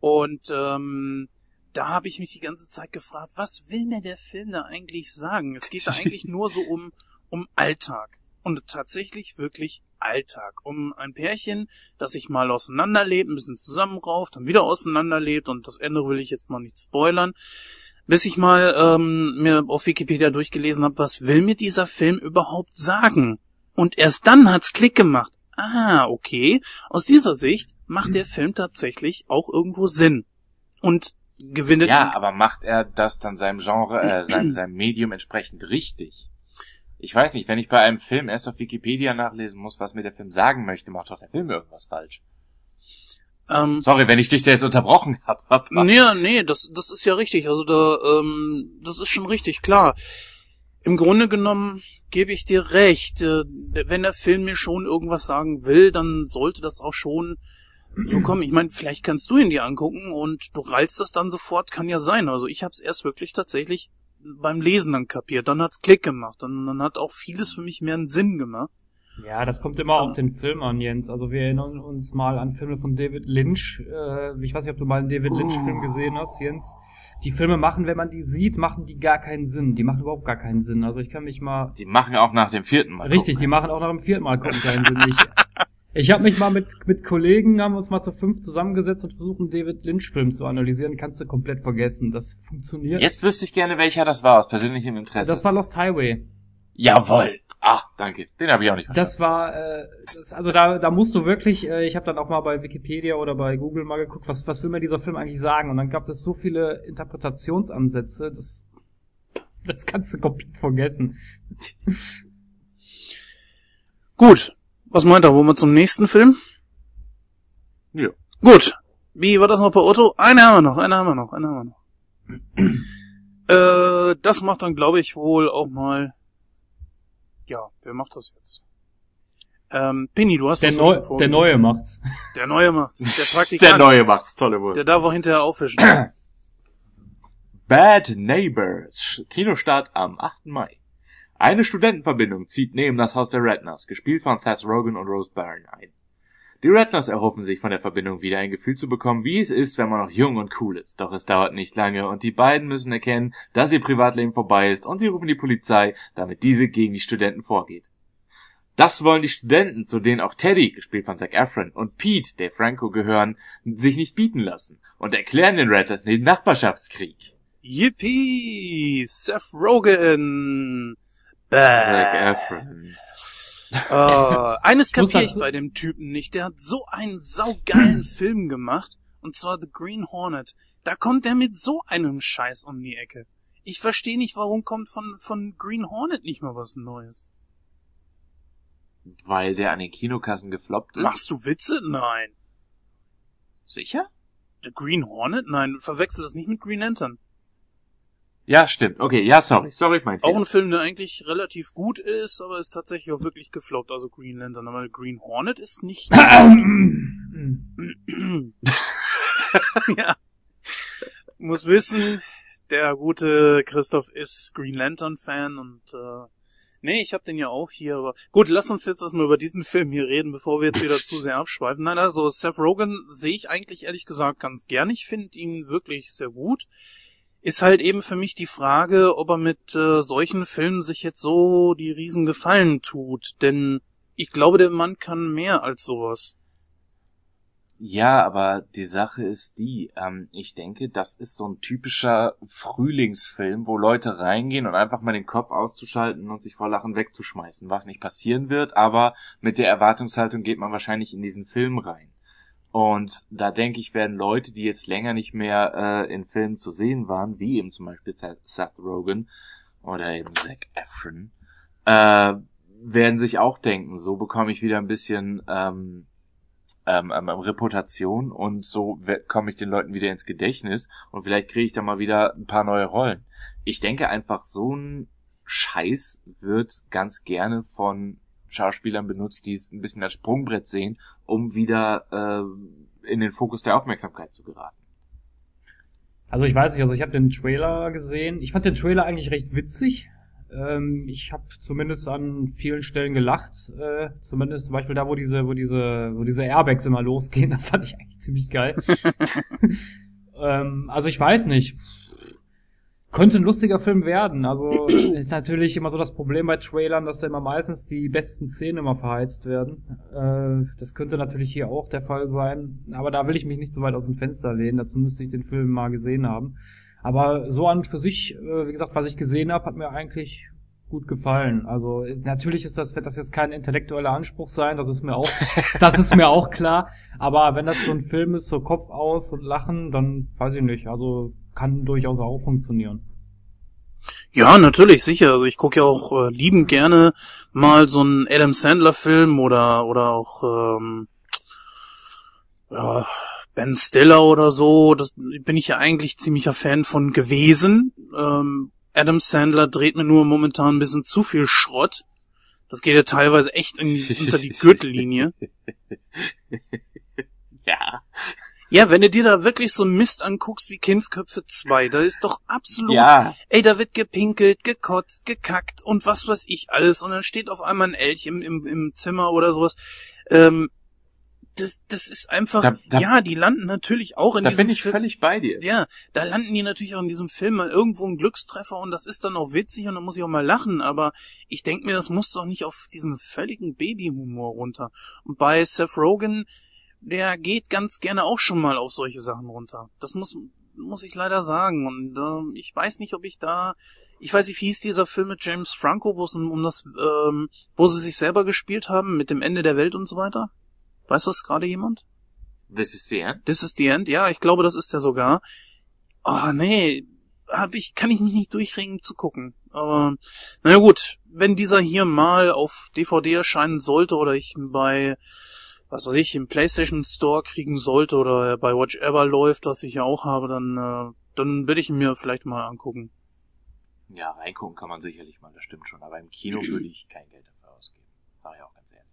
Und ähm, da habe ich mich die ganze Zeit gefragt, was will mir der Film da eigentlich sagen? Es geht da eigentlich nur so um um Alltag. Und tatsächlich wirklich Alltag. Um ein Pärchen, das sich mal auseinanderlebt, ein bisschen zusammenrauft, dann wieder auseinanderlebt und das Ende will ich jetzt mal nicht spoilern. Bis ich mal ähm, mir auf Wikipedia durchgelesen habe, was will mir dieser Film überhaupt sagen? Und erst dann hat's Klick gemacht. Ah, okay. Aus dieser Sicht macht der Film tatsächlich auch irgendwo Sinn. Und gewinnt. Ja, aber macht er das dann seinem Genre, äh, seinem, seinem Medium entsprechend richtig? Ich weiß nicht, wenn ich bei einem Film erst auf Wikipedia nachlesen muss, was mir der Film sagen möchte, macht doch der Film irgendwas falsch. Ähm, Sorry, wenn ich dich da jetzt unterbrochen habe. nee, nee, das, das ist ja richtig. Also da, ähm, das ist schon richtig, klar. Im Grunde genommen gebe ich dir recht. Äh, wenn der Film mir schon irgendwas sagen will, dann sollte das auch schon so kommen. Ich meine, vielleicht kannst du ihn dir angucken und du rallst das dann sofort, kann ja sein. Also ich habe es erst wirklich tatsächlich beim Lesen dann kapiert. Dann hat's Klick gemacht. Und dann hat auch vieles für mich mehr einen Sinn gemacht. Ja, das kommt immer auf den Film an, Jens. Also wir erinnern uns mal an Filme von David Lynch. Äh, ich weiß nicht, ob du mal einen David Lynch-Film gesehen hast, Jens. Die Filme machen, wenn man die sieht, machen die gar keinen Sinn. Die machen überhaupt gar keinen Sinn. Also ich kann mich mal. Die machen auch nach dem vierten Mal. Richtig, gucken. die machen auch nach dem vierten Mal keinen Sinn. Ich, ich habe mich mal mit, mit Kollegen, haben uns mal zu fünf zusammengesetzt und versucht, David Lynch-Film zu analysieren. Kannst du komplett vergessen. Das funktioniert. Jetzt wüsste ich gerne, welcher das war, aus persönlichem Interesse. Das war Lost Highway. Jawoll. Ach, danke. Den habe ich auch nicht verstanden. Das war, äh, das, also da, da musst du wirklich, äh, ich habe dann auch mal bei Wikipedia oder bei Google mal geguckt, was, was will mir dieser Film eigentlich sagen? Und dann gab es so viele Interpretationsansätze, das, das kannst du komplett vergessen. Gut, was meint er? Wollen wir zum nächsten Film? Ja. Gut. Wie war das noch bei Otto? Eine haben wir noch, eine haben wir noch, eine haben wir noch. äh, das macht dann, glaube ich, wohl auch mal. Ja, wer macht das jetzt? Ähm, Penny, du hast der das Neu schon Der Neue macht's. Der Neue macht's. Der Praktikant. der Neue macht's. Tolle Wurst. Der darf auch hinterher aufwischen. Bad Neighbors. Kinostart am 8. Mai. Eine Studentenverbindung zieht neben das Haus der Redners, gespielt von Thess Rogan und Rose Byrne, ein. Die Redners erhoffen sich von der Verbindung wieder ein Gefühl zu bekommen, wie es ist, wenn man noch jung und cool ist. Doch es dauert nicht lange und die beiden müssen erkennen, dass ihr Privatleben vorbei ist und sie rufen die Polizei, damit diese gegen die Studenten vorgeht. Das wollen die Studenten, zu denen auch Teddy, gespielt von Zac Efron, und Pete, Dave Franco, gehören, sich nicht bieten lassen und erklären den Rattlers den Nachbarschaftskrieg. Yippie! Seth Rogen! Bäh. Zac Efron. Uh, eines kapiere ich bei dem Typen nicht. Der hat so einen saugeilen Film gemacht. Und zwar The Green Hornet. Da kommt der mit so einem Scheiß um die Ecke. Ich verstehe nicht, warum kommt von, von Green Hornet nicht mal was Neues. Weil der an den Kinokassen gefloppt ist? Machst du Witze? Nein. Sicher? The Green Hornet? Nein, verwechsel das nicht mit Green Lantern. Ja, stimmt. Okay, ja, sorry. Sorry, mein Auch ein Film, der eigentlich relativ gut ist, aber ist tatsächlich auch wirklich gefloppt. Also Green Lantern. Aber Green Hornet ist nicht... ja. Muss wissen, der gute Christoph ist Green Lantern Fan und äh, nee, ich hab den ja auch hier, aber gut, lass uns jetzt erstmal über diesen Film hier reden, bevor wir jetzt wieder zu sehr abschweifen. Nein, also Seth Rogen sehe ich eigentlich ehrlich gesagt ganz gern. Ich finde ihn wirklich sehr gut. Ist halt eben für mich die Frage, ob er mit äh, solchen Filmen sich jetzt so die Riesengefallen tut, denn ich glaube, der Mann kann mehr als sowas. Ja, aber die Sache ist die, ähm, ich denke, das ist so ein typischer Frühlingsfilm, wo Leute reingehen und einfach mal den Kopf auszuschalten und sich vor Lachen wegzuschmeißen, was nicht passieren wird, aber mit der Erwartungshaltung geht man wahrscheinlich in diesen Film rein. Und da denke ich, werden Leute, die jetzt länger nicht mehr äh, in Filmen zu sehen waren, wie eben zum Beispiel Seth Rogen oder eben Zac Efron, äh, werden sich auch denken, so bekomme ich wieder ein bisschen ähm, ähm, ähm, Reputation und so komme ich den Leuten wieder ins Gedächtnis und vielleicht kriege ich da mal wieder ein paar neue Rollen. Ich denke einfach, so ein Scheiß wird ganz gerne von Schauspielern benutzt, die es ein bisschen als Sprungbrett sehen, um wieder äh, in den Fokus der Aufmerksamkeit zu geraten. Also ich weiß nicht, also ich habe den Trailer gesehen. Ich fand den Trailer eigentlich recht witzig. Ähm, ich habe zumindest an vielen Stellen gelacht. Äh, zumindest zum Beispiel da, wo diese, wo diese, wo diese Airbags immer losgehen. Das fand ich eigentlich ziemlich geil. ähm, also ich weiß nicht. Könnte ein lustiger Film werden. Also ist natürlich immer so das Problem bei Trailern, dass da immer meistens die besten Szenen immer verheizt werden. Äh, das könnte natürlich hier auch der Fall sein. Aber da will ich mich nicht so weit aus dem Fenster lehnen. Dazu müsste ich den Film mal gesehen haben. Aber so an für sich, äh, wie gesagt, was ich gesehen habe, hat mir eigentlich gut gefallen. Also natürlich ist das, wird das jetzt kein intellektueller Anspruch sein, das ist mir auch, das ist mir auch klar. Aber wenn das so ein Film ist, so Kopf aus und Lachen, dann weiß ich nicht. Also kann durchaus auch funktionieren. Ja, natürlich, sicher. Also ich gucke ja auch äh, lieben gerne mal so einen Adam Sandler Film oder oder auch ähm, ja, Ben Stiller oder so, das bin ich ja eigentlich ziemlicher Fan von gewesen. Ähm, Adam Sandler dreht mir nur momentan ein bisschen zu viel Schrott. Das geht ja teilweise echt in, unter die Gürtellinie. ja. Ja, wenn du dir da wirklich so Mist anguckst wie Kindsköpfe 2, da ist doch absolut, ja. ey, da wird gepinkelt, gekotzt, gekackt und was weiß ich alles und dann steht auf einmal ein Elch im, im, im Zimmer oder sowas. Ähm, das, das ist einfach, da, da, ja, die landen natürlich auch in da diesem bin ich Film. völlig bei dir. Ja, da landen die natürlich auch in diesem Film mal irgendwo ein Glückstreffer und das ist dann auch witzig und da muss ich auch mal lachen, aber ich denke mir, das muss doch nicht auf diesen völligen Babyhumor runter. Und bei Seth Rogen, der geht ganz gerne auch schon mal auf solche Sachen runter. Das muss, muss ich leider sagen. Und äh, ich weiß nicht, ob ich da, ich weiß nicht, wie hieß dieser Film mit James Franco, wo es um, das, ähm, wo sie sich selber gespielt haben mit dem Ende der Welt und so weiter. Weiß das gerade jemand? This is the end? This is the end, ja, ich glaube, das ist der sogar. Oh, nee, hab ich, kann ich mich nicht durchringen zu gucken. Aber, naja gut, wenn dieser hier mal auf DVD erscheinen sollte oder ich bei, was weiß ich, im PlayStation Store kriegen sollte oder bei Watch Ever läuft, was ich ja auch habe, dann, äh, dann würde ich ihn mir vielleicht mal angucken. Ja, reingucken kann man sicherlich mal, das stimmt schon. Aber im Kino würde ich kein Geld dafür ausgeben. Sag ich auch ganz ehrlich.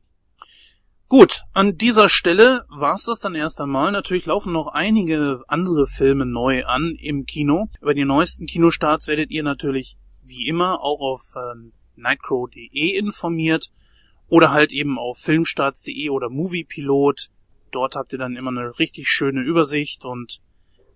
Gut, an dieser Stelle war's das dann erst einmal. Natürlich laufen noch einige andere Filme neu an im Kino. Über die neuesten Kinostarts werdet ihr natürlich wie immer auch auf äh, nightcrow.de informiert oder halt eben auf filmstarts.de oder Moviepilot. Dort habt ihr dann immer eine richtig schöne Übersicht und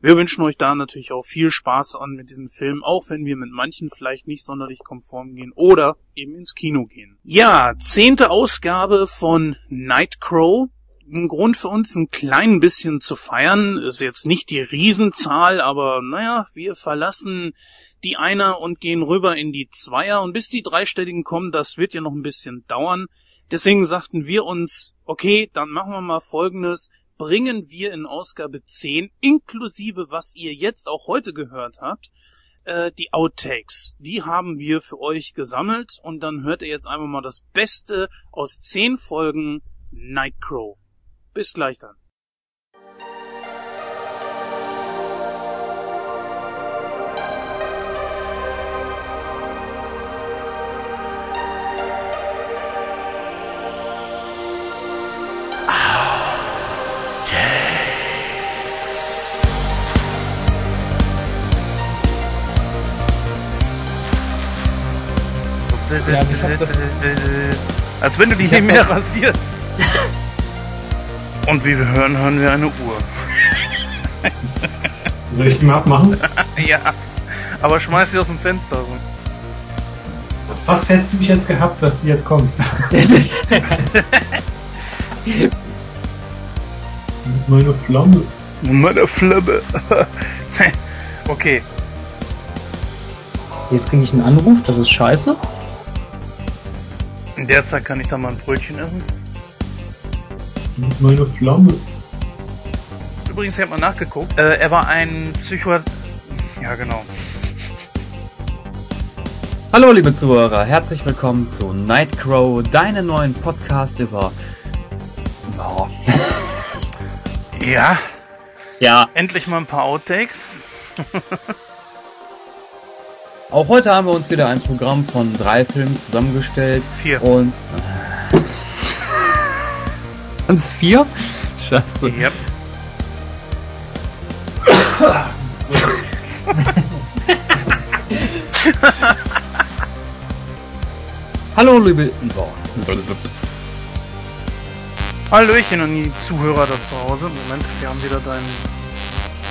Wir wünschen euch da natürlich auch viel Spaß an mit diesem Film, auch wenn wir mit manchen vielleicht nicht sonderlich konform gehen oder eben ins Kino gehen. Ja, zehnte Ausgabe von Nightcrow ein Grund für uns, ein klein bisschen zu feiern. Ist jetzt nicht die Riesenzahl, aber naja, wir verlassen die Einer und gehen rüber in die Zweier. Und bis die Dreistelligen kommen, das wird ja noch ein bisschen dauern. Deswegen sagten wir uns, okay, dann machen wir mal Folgendes. Bringen wir in Ausgabe 10, inklusive was ihr jetzt auch heute gehört habt, äh, die Outtakes. Die haben wir für euch gesammelt und dann hört ihr jetzt einfach mal das Beste aus 10 Folgen Nightcrow. Bis gleich dann. Ja, Als wenn du die nicht hab mehr rasierst. Und wie wir hören, hören wir eine Uhr. Soll ich die mal abmachen? Ja, aber schmeiß sie aus dem Fenster. Was hättest du mich jetzt gehabt, dass die jetzt kommt? Meine Flamme. Meine Flamme. okay, Jetzt kriege ich einen Anruf, das ist scheiße. in der Zeit kann ich da mal ein Brötchen essen. Meine Flamme. Übrigens, ich habe mal nachgeguckt. Äh, er war ein Psycho... Ja, genau. Hallo liebe Zuhörer, herzlich willkommen zu Nightcrow, deinem neuen Podcast über... Oh. Ja, Ja, endlich mal ein paar Outtakes. auch heute haben wir uns wieder ein Programm von drei Filmen zusammengestellt Vier. und... Ganz vier? Scheiße. Yep. Hallo liebe... Hallöchen an die Zuhörer da zu Hause. Moment, wir haben wieder dein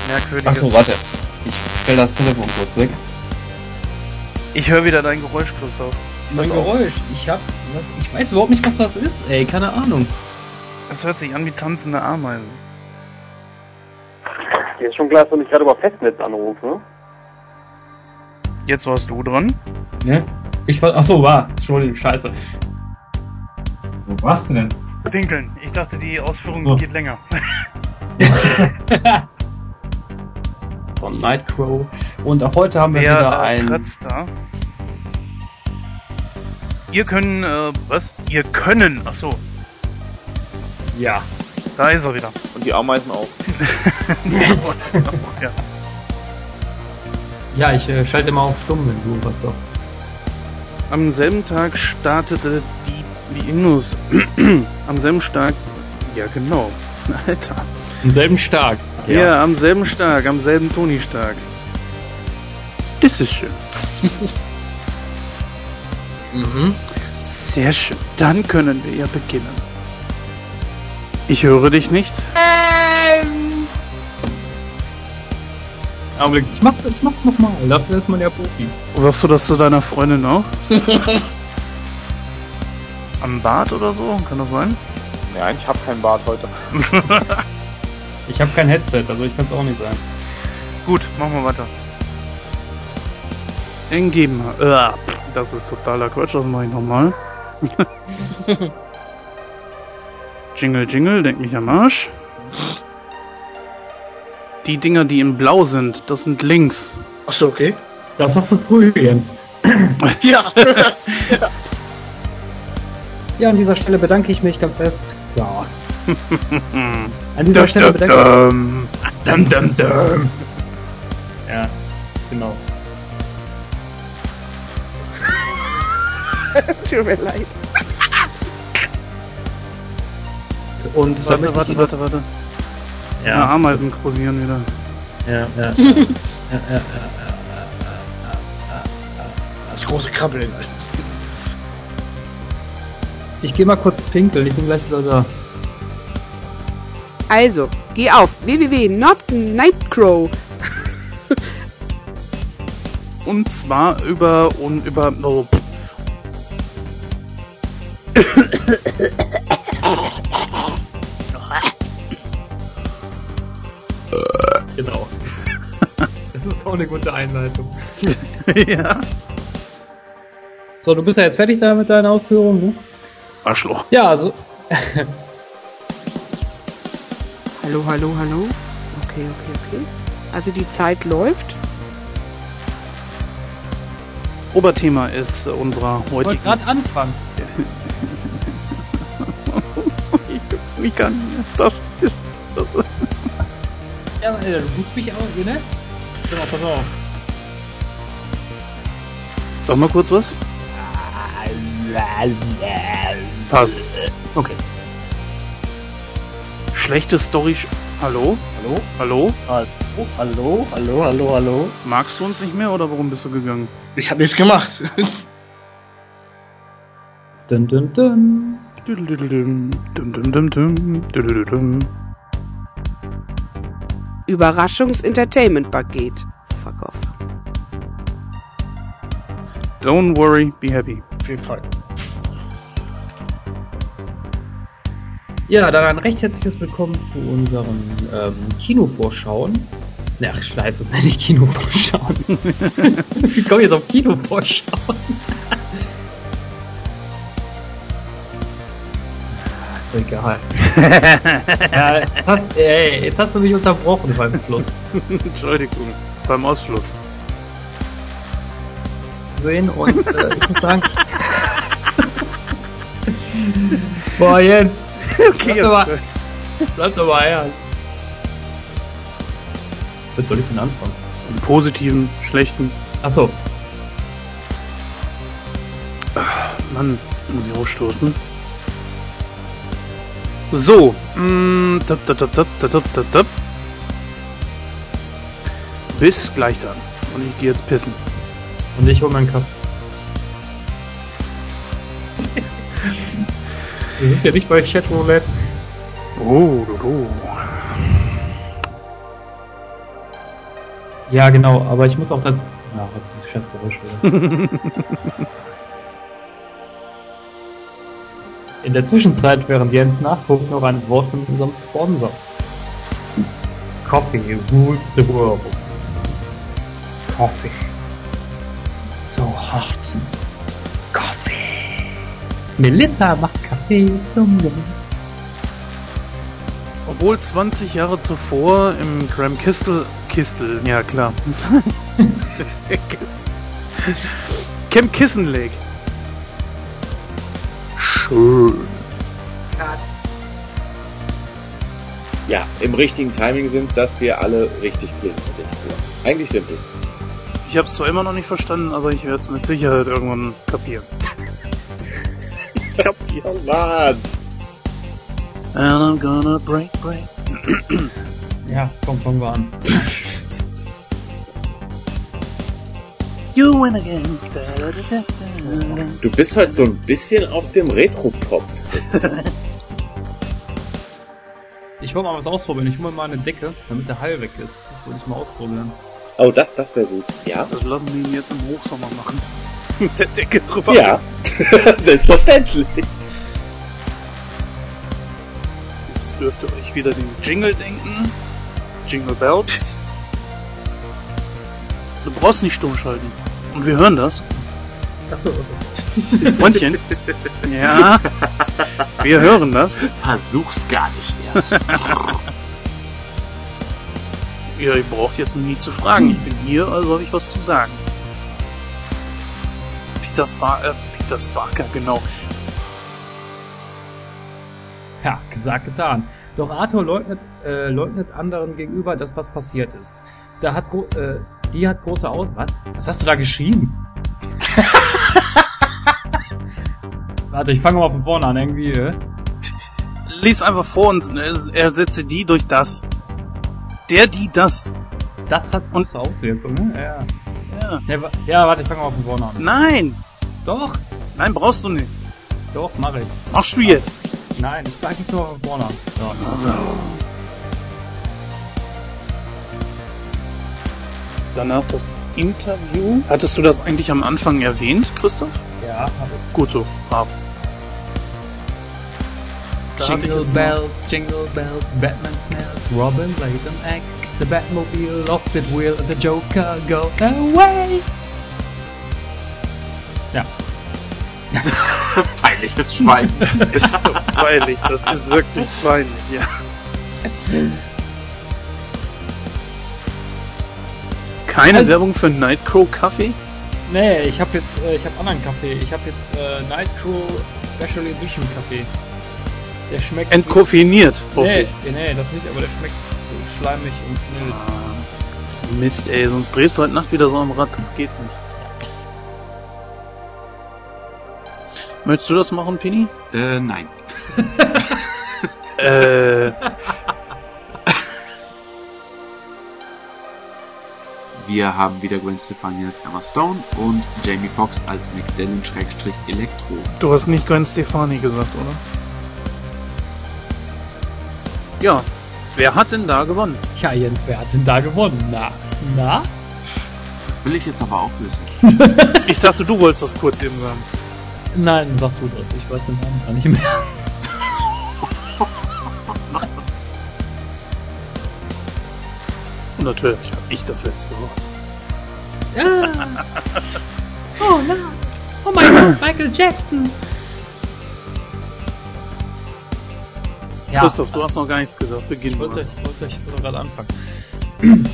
merkwürdiges... Achso, warte. Ich stell das Telefon kurz weg. Ich höre wieder dein Geräusch, Christoph. Mein Geräusch. Ich hab. Ich weiß überhaupt nicht, was das ist, ey. Keine Ahnung. Es hört sich an wie tanzende Ameisen. Dir ist schon klar, dass du mich gerade über Festnetz anrufst, ne? Jetzt warst du dran. Ne? Ich war. Achso, war. Entschuldigung, scheiße. Wo warst du denn? Pinkeln. Ich dachte, die Ausführung So. geht länger. Von Nightcrow. Und auch heute haben wir Wer wieder äh, ein. kratzt da? Ihr können, äh, was? Ihr können, ach so, Ja. da ist er wieder. Und die Ameisen auch. ja. Ja, ich äh, schalte mal auf stumm, wenn du was sagst. Am selben Tag startete die, die Innus. am selben Tag, ja genau. Alter. Im selben Stark. Ja. am selben Tag, am selben Toni-Tag. Das ist schön. Mhm. Sehr schön. Dann können wir ja beginnen. Ich höre dich nicht. Augenblick. Ich mach's, ich mach's nochmal. Dafür ist man ja Profi. Sagst du das zu deiner Freundin auch? Am Bad oder so? Kann das sein? Nein, ich habe kein Bart heute. Ich habe kein Headset, also ich kann's auch nicht sein. Gut, machen wir weiter. Eingeben. Äh, das ist totaler Quatsch, das mache ich nochmal. jingle, jingle, denk mich am Arsch. Die Dinger, die in blau sind, das sind links. Achso, okay. Das war von Frühchen. Ja. Ja, an dieser Stelle bedanke ich mich ganz fest. Ja. An dieser Stelle bedanke Dum, Dum, dum, dum. Ja, genau. Tut mir leid. Und Warte, damit warte, warte, warte. Ja. Ja, Ameisen kursieren wieder. ja, ja. Das große Krabbeln. Ich gehe mal kurz pinkeln, ich bin gleich wieder da. Also, geh auf www.notnightcrow. Und zwar über und über oh, Das ist auch eine gute Einleitung. ja. So, du bist ja jetzt fertig da mit deinen Ausführungen, ne? Arschloch. Ja, also. Hallo, hallo, hallo. Okay, okay, okay. Also die Zeit läuft. Oberthema ist unserer Ich wollte heutigen. gerade anfangen. ich, ich kann. Das ist. Das ist. Ja, du musst mich auch, ne? Pass auf, pass auf. Sag mal kurz was. Passt. Okay. Schlechte Story. Hallo? Hallo? Hallo? Hallo? Hallo? Hallo? Hallo? Hallo? Magst du uns nicht mehr oder warum bist du gegangen? Ich habe nichts gemacht. Dun, dun, dun. Dum, dum, dum, dum, dum, dum, dum. Überraschungs-Entertainment-Paket. Fuck off. Don't worry, be happy. Auf jeden Fall. Ja, dann ein recht herzliches Willkommen zu unseren ähm, Kinovorschauen. Ach, scheiße, ich Kinovorschauen. Wie komme ich jetzt auf Kinovorschauen? Egal. ja, jetzt hast, ey, jetzt hast du mich unterbrochen beim Schluss. Entschuldigung. Beim Ausschluss. Sehen und äh, ich muss sagen. Boah, Jens, Okay, Lass aber- bleib doch mal ernst. Was soll ich denn anfangen? Im positiven, schlechten. Achso, Mann, muss ich ausstoßen. Tap. Bis gleich dann. Und ich gehe jetzt pissen. und ich hol meinen Kaffee. Wir sind ja nicht bei Chatroulette. Oh, oh, oh. Ja, genau, aber ich muss auch dann. Ja, jetzt ist das scheiß Geräusch wieder. In der Zwischenzeit, während Jens nachguckt, noch ein Wort von unserem Sponsor. Coffee rules the world. Coffee. So hot. Coffee. Melitta macht Kaffee zum Jungs. Obwohl 20 Jahre zuvor im Graham Kistel. Kistel, ja klar. Kistel. Camp Kissen Lake. Schön. Ja, im richtigen Timing sind, dass wir alle richtig blind sind. Eigentlich simpel. Ich habe es zwar immer noch nicht verstanden, aber ich werde es mit Sicherheit irgendwann kapieren. ich kapier's. Mann! And I'm gonna break, break. Ja, komm, fangen wir an. You win again. Da, da, da, da, da. Du bist halt so ein bisschen auf dem Retro-Pop. Ich wollte mal was ausprobieren. Ich hole mal eine Decke, damit der Hall weg ist. Das wollte ich mal ausprobieren. Oh, das, das wäre gut. Ja? Das lassen die ihn jetzt im Hochsommer machen. Mit der Decke drüber. Ja. Selbstverständlich. Jetzt dürft ihr euch wieder den Jingle denken. Jingle Bells. Du brauchst nicht stumm schalten. Und wir hören das. Achso, Freundchen. ja. Wir hören das. Versuch's gar nicht erst. Ihr, ihr braucht jetzt nie zu fragen. Ich bin hier, also habe ich was zu sagen. Peter, Spa äh, Peter Sparker, genau. Ja, gesagt, getan. Doch Arthur leugnet, äh, leugnet anderen gegenüber, dass was passiert ist. Da hat, äh, die hat große Aus... Was? Was hast du da geschrieben? Warte, ich fange mal von vorne an, irgendwie, äh. Lies einfach vor und äh, ersetze die durch das. Der, die, das. Das hat große Auswirkungen, ja. Ja. Ja, wa- ja, warte, ich fange mal von vorne an. Nein. Doch, Nein, brauchst du nicht. doch, mach ich. Machst du jetzt. Nein, ich fange jetzt nur von vorne an. So. Danach das Interview. Hattest du das eigentlich am Anfang erwähnt, Christoph? Ja, habe ich. Gut so, brav. Da Jingle bells, jingle bells, Batman smells, Robin laid an egg, the Batmobile lost its wheel, and the Joker go away. Ja. Peinliches Schwein. Das ist doch peinlich. Das ist wirklich peinlich, ja. Keine Also- Werbung für Nightcrow Kaffee? Nee, ich habe jetzt, äh, ich habe anderen Kaffee. Ich habe jetzt äh, Nightcrow Special Edition Kaffee. Der schmeckt. Entkoffeiniert, hoffe nee, ich. nee, das nicht, aber der schmeckt so schleimig und mild. Ah, Mist, ey, sonst drehst du heute Nacht wieder so am Rad. Das geht nicht. Möchtest du das machen, Pini? Äh, nein. Äh, Wir haben wieder Gwen Stefani als Emma Stone und Jamie Foxx als McDellen-Elektro. du hast nicht Gwen Stefani gesagt, oder? Ja. Wer hat denn da gewonnen? Ja, Jens, wer hat denn da gewonnen? Na? Na? Das will ich jetzt aber auch wissen. Ich dachte, du wolltest das kurz eben sagen. Nein, sag du das. Ich weiß den Namen gar nicht mehr. Und natürlich habe ich das letzte Wort. Ja. Oh nein. Oh mein Gott, Michael Jackson. Ja, Christoph, du hast noch gar nichts gesagt. Beginn ich wollte, mal. ich wollte, ich wollte gerade anfangen.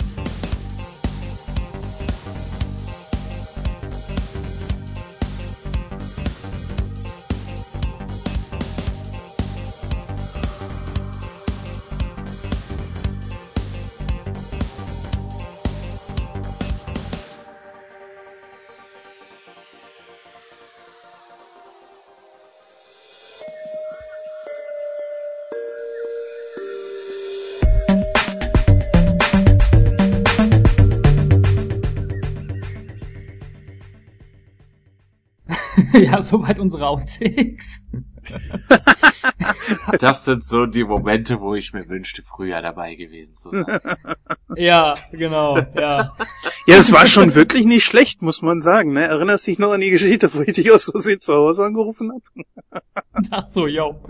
ja, soweit unsere Outtakes. Das sind so die Momente, wo ich mir wünschte, früher dabei gewesen zu sein. Ja, genau, ja. Ja, es war schon wirklich nicht schlecht, muss man sagen. Ne? Erinnerst dich noch an die Geschichte, wo ich dich aus Versehen zu Hause angerufen habe? Ach so, yo.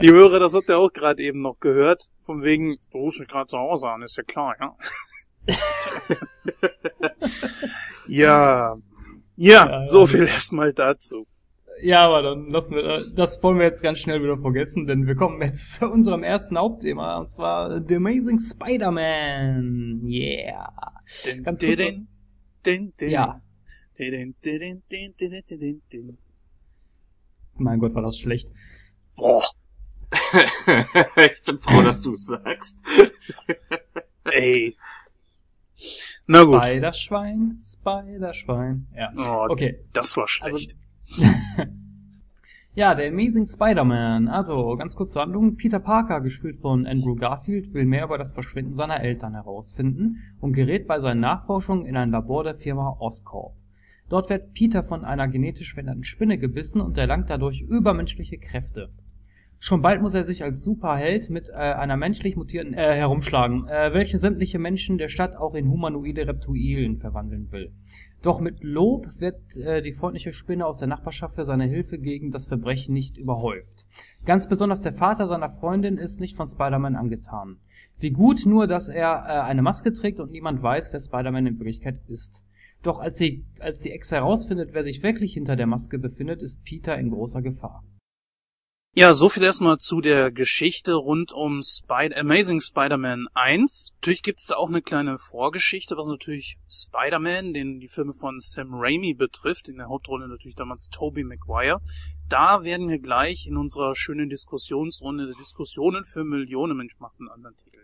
Die Hörer, das habt ihr auch gerade eben noch gehört. Von wegen, du rufst mich gerade zu Hause an, ist ja klar, ja? ja. Ja, Ja, so ja. viel erstmal dazu. Ja, aber dann lassen wir, äh, das wollen wir jetzt ganz schnell wieder vergessen, denn wir kommen jetzt zu unserem ersten Hauptthema, und zwar The Amazing Spider-Man. Yeah. Din, Ganz din, din, din, din, Ja. din, din, din, din, din, din, din, din. Mein Gott, war das schlecht. Boah, ich bin froh, dass du es sagst. ey. Na gut. Spider-Schwein, Spider-Schwein. Ja. Oh, Okay. Das war schlecht. Ja, der Amazing Spider-Man. Also, ganz kurz zur Handlung. Peter Parker, gespielt von Andrew Garfield, will mehr über das Verschwinden seiner Eltern herausfinden und gerät bei seinen Nachforschungen in ein Labor der Firma Oscorp. Dort wird Peter von einer genetisch veränderten Spinne gebissen und erlangt dadurch übermenschliche Kräfte. Schon bald muss er sich als Superheld mit äh, einer menschlich mutierten äh, herumschlagen, äh, welche sämtliche Menschen der Stadt auch in humanoide Reptilien verwandeln will. Doch mit Lob wird äh, die freundliche Spinne aus der Nachbarschaft für seine Hilfe gegen das Verbrechen nicht überhäuft. Ganz besonders der Vater seiner Freundin ist nicht von Spider-Man angetan. Wie gut nur, dass er äh, eine Maske trägt und niemand weiß, wer Spider-Man in Wirklichkeit ist. Doch als, sie, als die Ex herausfindet, wer sich wirklich hinter der Maske befindet, ist Peter in großer Gefahr. Ja, so viel erstmal zu der Geschichte rund um Spider Amazing Spider-Man 1. Natürlich gibt's da auch eine kleine Vorgeschichte, was natürlich Spider-Man, den die Filme von Sam Raimi betrifft, in der Hauptrolle natürlich damals Tobey Maguire. Da werden wir gleich in unserer schönen Diskussionsrunde der Diskussionen für Millionen Mensch macht einen anderen Titel.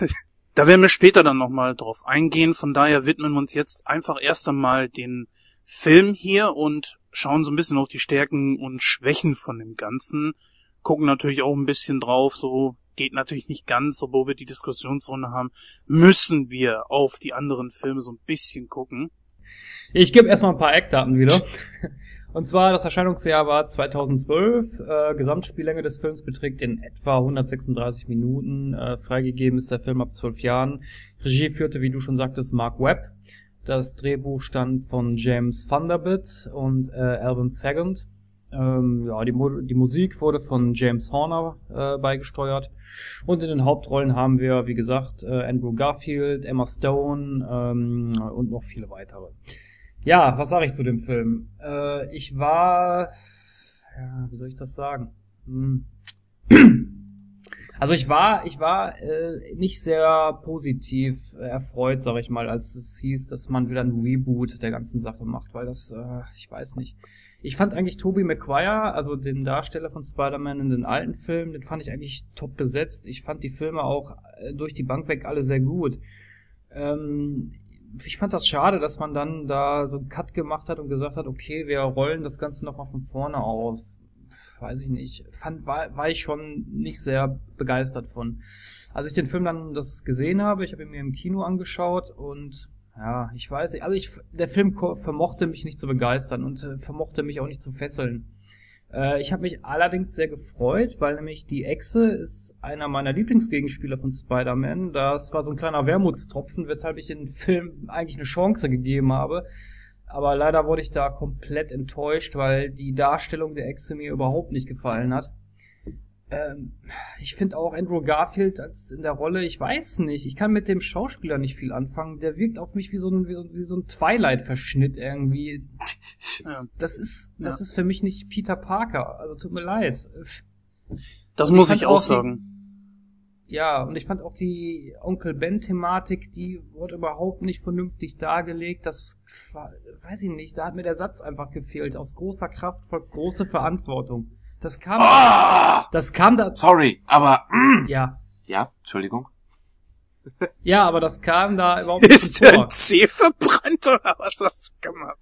Da werden wir später dann nochmal drauf eingehen. Von daher widmen wir uns jetzt einfach erst einmal den Film hier und schauen so ein bisschen auf die Stärken und Schwächen von dem Ganzen. Gucken natürlich auch ein bisschen drauf, so geht natürlich nicht ganz, obwohl wir die Diskussionsrunde haben, müssen wir auf die anderen Filme so ein bisschen gucken. Ich gebe erstmal ein paar Eckdaten wieder. Und zwar, das Erscheinungsjahr war 2012. Äh, Gesamtspiellänge des Films beträgt in etwa 136 Minuten. Äh, freigegeben ist der Film ab 12 Jahren. Regie führte, wie du schon sagtest, Mark Webb. Das Drehbuch stand von James Thunderbit und äh, Alvin Sagant. Ähm, ja, die, die Musik wurde von James Horner äh, beigesteuert. Und in den Hauptrollen haben wir, wie gesagt, äh, Andrew Garfield, Emma Stone ähm, und noch viele weitere. Ja, was sage ich zu dem Film? Äh, ich war, ja, wie soll ich das sagen? Hm. Also ich war, ich war äh, nicht sehr positiv erfreut, sag ich mal, als es hieß, dass man wieder ein Reboot der ganzen Sache macht, weil das, äh, ich weiß nicht. Ich fand eigentlich Tobey Maguire, also den Darsteller von Spider-Man in den alten Filmen, den fand ich eigentlich top besetzt. Ich fand die Filme auch äh, durch die Bank weg alle sehr gut. Ähm, ich fand das schade, dass man dann da so einen Cut gemacht hat und gesagt hat, okay, wir rollen das Ganze nochmal von vorne auf weiß ich nicht, fand, war, war ich schon nicht sehr begeistert von. Als ich den Film dann das gesehen habe, ich habe ihn mir im Kino angeschaut und ja, ich weiß nicht, also ich, der Film vermochte mich nicht zu begeistern und äh, vermochte mich auch nicht zu fesseln. Äh, ich habe mich allerdings sehr gefreut, weil nämlich die Echse ist einer meiner Lieblingsgegenspieler von Spider-Man. Das war so ein kleiner Wermutstropfen, weshalb ich den Film eigentlich eine Chance gegeben habe. Aber leider wurde ich da komplett enttäuscht, weil die Darstellung der Echse mir überhaupt nicht gefallen hat. Ähm, ich finde auch Andrew Garfield als in der Rolle, ich weiß nicht, ich kann mit dem Schauspieler nicht viel anfangen. Der wirkt auf mich wie so ein, wie so, wie so ein Twilight-Verschnitt irgendwie. Ja. Das ist, das ja. ist für mich nicht Peter Parker. Also tut mir leid. Das muss ich auch sagen. Ja, und ich fand auch die Onkel Ben-Thematik, die wurde überhaupt nicht vernünftig dargelegt. Das weiß ich nicht, da hat mir der Satz einfach gefehlt. Aus großer Kraft folgt große Verantwortung. Das kam, oh! das kam da. Sorry, aber mm, ja, ja, Entschuldigung. Ja, aber das kam da überhaupt nicht Ist der C verbrannt oder was hast du gemacht?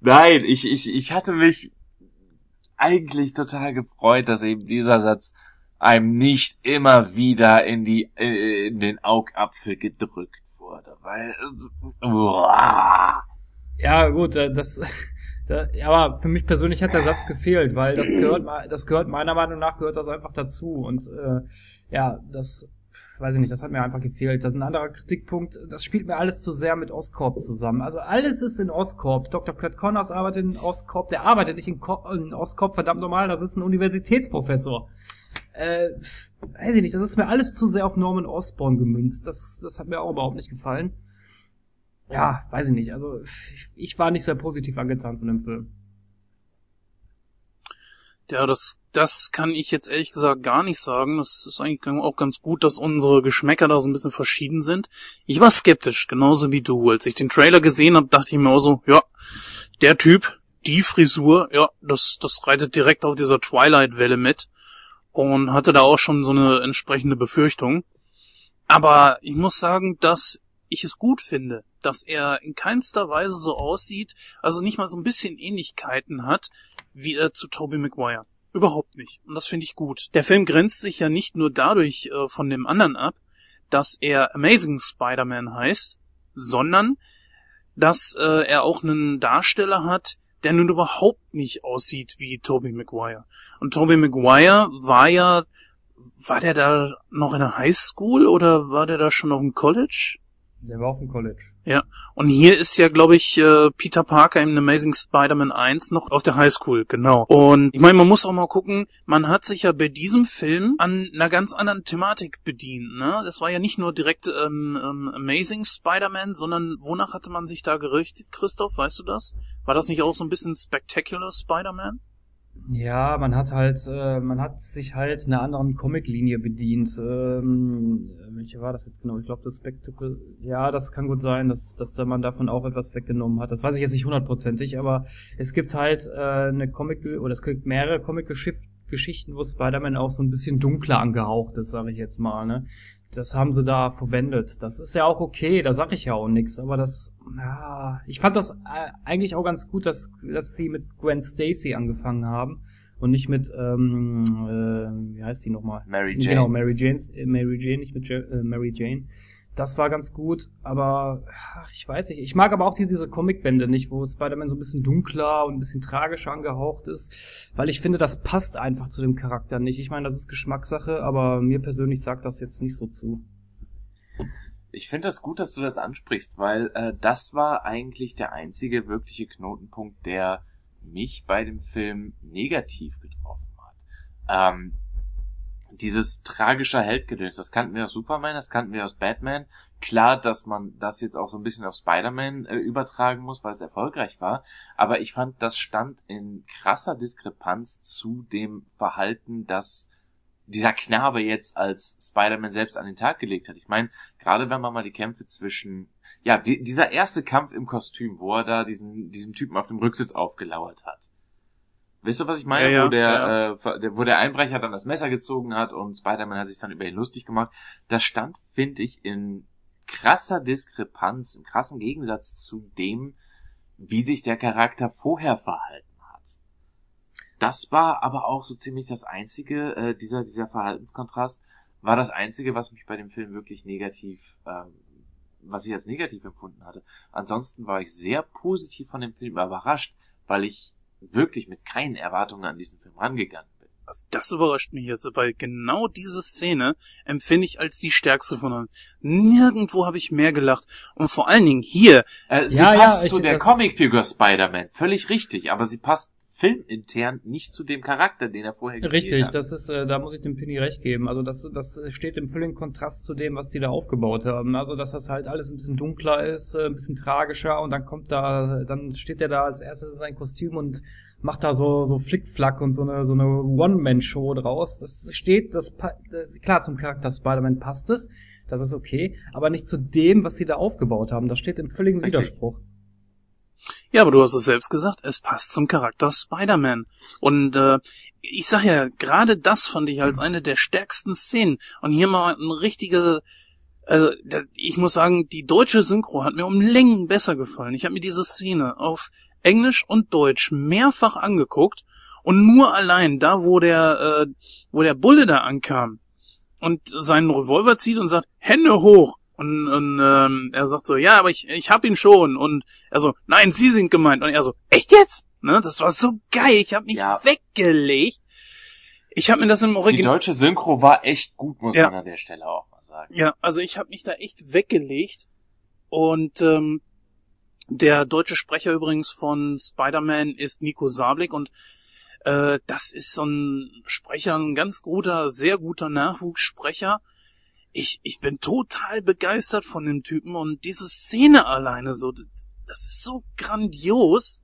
Nein, ich, ich, ich hatte mich eigentlich total gefreut, dass eben dieser Satz einem nicht immer wieder in die äh, in den Augapfel gedrückt wurde, weil uah. ja gut, äh, das aber für mich persönlich hat der Satz gefehlt, weil das gehört das gehört meiner Meinung nach gehört das einfach dazu und äh, ja, das weiß ich nicht, das hat mir einfach gefehlt. Das ist ein anderer Kritikpunkt. Das spielt mir alles zu sehr mit Oscorp zusammen. Also alles ist in Oscorp. Dr. Kurt Connors arbeitet in Oscorp. Der arbeitet nicht in, in Oscorp, verdammt normal. Das ist ein Universitätsprofessor äh, weiß ich nicht, das ist mir alles zu sehr auf Norman Osborn gemünzt. Das, das hat mir auch überhaupt nicht gefallen. Ja, weiß ich nicht. Also ich war nicht sehr positiv angetan von dem Film. Ja, das, das kann ich jetzt ehrlich gesagt gar nicht sagen. Das ist eigentlich auch ganz gut, dass unsere Geschmäcker da so ein bisschen verschieden sind. Ich war skeptisch, genauso wie du. Als ich den Trailer gesehen habe, dachte ich mir auch so, ja, der Typ, die Frisur, ja, das, das reitet direkt auf dieser Twilight-Welle mit und hatte da auch schon so eine entsprechende Befürchtung. Aber ich muss sagen, dass ich es gut finde, dass er in keinster Weise so aussieht, also nicht mal so ein bisschen Ähnlichkeiten hat, wie er zu Tobey Maguire. Überhaupt nicht. Und das finde ich gut. Der Film grenzt sich ja nicht nur dadurch äh, von dem anderen ab, dass er Amazing Spider-Man heißt, sondern dass äh, er auch einen Darsteller hat, der nun überhaupt nicht aussieht wie Tobey Maguire. Und Tobey Maguire war ja, war der da noch in der Highschool oder war der da schon auf dem College? Der war auf dem College. Ja, und hier ist ja, glaube ich, äh, Peter Parker im Amazing Spider-Man 1 noch auf der Highschool, genau. Und ich meine, man muss auch mal gucken, man hat sich ja bei diesem Film an einer ganz anderen Thematik bedient. Ne? Das war ja nicht nur direkt ähm, ähm, Amazing Spider-Man, sondern wonach hatte man sich da gerichtet, Christoph, weißt du das? War das nicht auch so ein bisschen Spectacular Spider-Man? Ja, man hat halt, äh, man hat sich halt einer anderen Comic-Linie bedient. Ähm, welche war das jetzt genau? Ich glaube, das Spectacle. Ja, das kann gut sein, dass, dass man davon auch etwas weggenommen hat. Das weiß ich jetzt nicht hundertprozentig, aber es gibt halt äh, eine Comic oder es gibt mehrere Comic-Geschichten, wo Spider-Man auch so ein bisschen dunkler angehaucht ist, sage ich jetzt mal. Ne? Das haben sie da verwendet. Das ist ja auch okay, da sag ich ja auch nichts, aber das, ja, ich fand das äh, eigentlich auch ganz gut, dass, dass sie mit Gwen Stacy angefangen haben und nicht mit, ähm, äh, wie heißt die nochmal? Mary Jane. Genau, Mary Jane, äh, Mary Jane, nicht mit Je äh, Mary Jane. Das war ganz gut, aber ach, ich weiß nicht. Ich mag aber auch die, diese Comicbände nicht, wo Spider-Man so ein bisschen dunkler und ein bisschen tragischer angehaucht ist, weil ich finde, das passt einfach zu dem Charakter nicht. Ich meine, das ist Geschmackssache, aber mir persönlich sagt das jetzt nicht so zu. Ich finde das gut, dass du das ansprichst, weil äh, das war eigentlich der einzige wirkliche Knotenpunkt, der mich bei dem Film negativ getroffen hat. Ähm, dieses tragische Heldgedöns, das kannten wir aus Superman, das kannten wir aus Batman. Klar, dass man das jetzt auch so ein bisschen auf Spider-Man äh, übertragen muss, weil es erfolgreich war. Aber ich fand, das stand in krasser Diskrepanz zu dem Verhalten, das dieser Knabe jetzt als Spider-Man selbst an den Tag gelegt hat. Ich meine, gerade wenn man mal die Kämpfe zwischen, ja, die, dieser erste Kampf im Kostüm, wo er da diesen, diesem Typen auf dem Rücksitz aufgelauert hat Wisst ihr, was ich meine? Ja, ja, wo, der, ja. äh, wo der Einbrecher dann das Messer gezogen hat und Spider-Man hat sich dann über ihn lustig gemacht. Das stand, finde ich, in krasser Diskrepanz, im krassen Gegensatz zu dem, wie sich der Charakter vorher verhalten hat. Das war aber auch so ziemlich das einzige, äh, dieser, dieser Verhaltenskontrast war das einzige, was mich bei dem Film wirklich negativ, ähm, was ich als negativ empfunden hatte. Ansonsten war ich sehr positiv von dem Film überrascht, weil ich wirklich mit keinen Erwartungen an diesen Film rangegangen bin. Also das überrascht mich jetzt, weil genau diese Szene empfinde ich als die stärkste von allen. Nirgendwo habe ich mehr gelacht. Und vor allen Dingen hier. Äh, sie ja, passt ja, zu der Comicfigur Spider-Man, völlig richtig, aber sie passt filmintern nicht zu dem Charakter, den er vorher gespielt Richtig, hat. das ist, äh, da muss ich dem Pinny recht geben. Also das, das steht im völligen Kontrast zu dem, was die da aufgebaut haben. Also dass das halt alles ein bisschen dunkler ist, äh, ein bisschen tragischer und dann kommt da, dann steht er da als erstes in sein Kostüm und macht da so so Flickflack und so eine so eine One-Man-Show draus. Das steht, das, das klar zum Charakter Spider-Man passt es, das ist okay, aber nicht zu dem, was sie da aufgebaut haben. Das steht im völligen Widerspruch. Ja, aber du hast es selbst gesagt, es passt zum Charakter Spider-Man. Und äh, ich sag ja, gerade das fand ich als eine der stärksten Szenen. Und hier mal ein richtiger, also ich muss sagen, die deutsche Synchro hat mir um Längen besser gefallen. Ich habe mir diese Szene auf Englisch und Deutsch mehrfach angeguckt und nur allein da, wo der, äh, wo der Bulle da ankam und seinen Revolver zieht und sagt, Hände hoch, und, und ähm, er sagt so, ja, aber ich, ich hab ihn schon. Und er so, nein, Sie sind gemeint. Und er so, echt jetzt? Ne, das war so geil. Ich hab mich ja. weggelegt. Ich hab mir das im Original... Die deutsche Synchro war echt gut, muss ja. man an der Stelle auch mal sagen. Ja, also ich hab mich da echt weggelegt. Und ähm, der deutsche Sprecher übrigens von Spider-Man ist Nico Sablik und äh, das ist so ein Sprecher, ein ganz guter, sehr guter Nachwuchssprecher ich, ich bin total begeistert von dem Typen und diese Szene alleine so, das ist so grandios.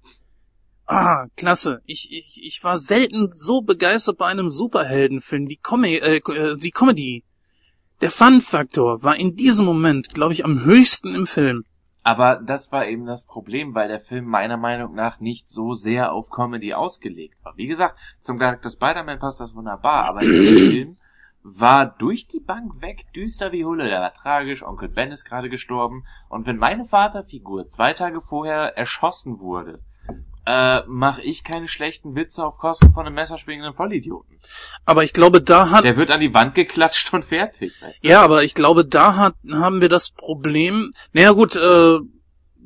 Ah, klasse. Ich, ich, ich war selten so begeistert bei einem Superheldenfilm. Die, Com äh, äh, die Comedy, der Fun-Faktor war in diesem Moment, glaube ich, am höchsten im Film. Aber das war eben das Problem, weil der Film meiner Meinung nach nicht so sehr auf Comedy ausgelegt war. Wie gesagt, zum Charakter Spider-Man passt das wunderbar, aber im Film war durch die Bank weg, düster wie Hulle, der war tragisch, Onkel Ben ist gerade gestorben, und wenn meine Vaterfigur zwei Tage vorher erschossen wurde, äh, mache ich keine schlechten Witze auf Kosten von einem messerschwingenden Vollidioten. Aber ich glaube, da hat... Der wird an die Wand geklatscht und fertig. Weißt du? Ja, aber ich glaube, da hat, haben wir das Problem... Naja gut, äh,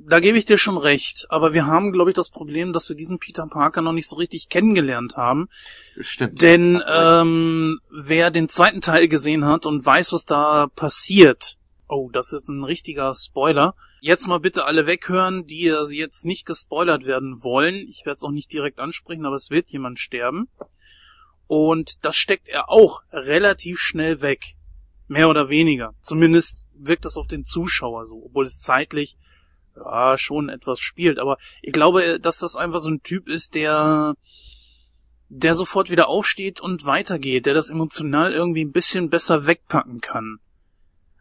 da gebe ich dir schon recht. Aber wir haben, glaube ich, das Problem, dass wir diesen Peter Parker noch nicht so richtig kennengelernt haben. Stimmt. Denn ähm, wer den zweiten Teil gesehen hat und weiß, was da passiert, oh, das ist ein richtiger Spoiler. Jetzt mal bitte alle weghören, die jetzt nicht gespoilert werden wollen. Ich werde es auch nicht direkt ansprechen, aber es wird jemand sterben. Und das steckt er auch relativ schnell weg. Mehr oder weniger. Zumindest wirkt das auf den Zuschauer so, obwohl es zeitlich ja, schon etwas spielt. Aber ich glaube, dass das einfach so ein Typ ist, der, der sofort wieder aufsteht und weitergeht, der das emotional irgendwie ein bisschen besser wegpacken kann.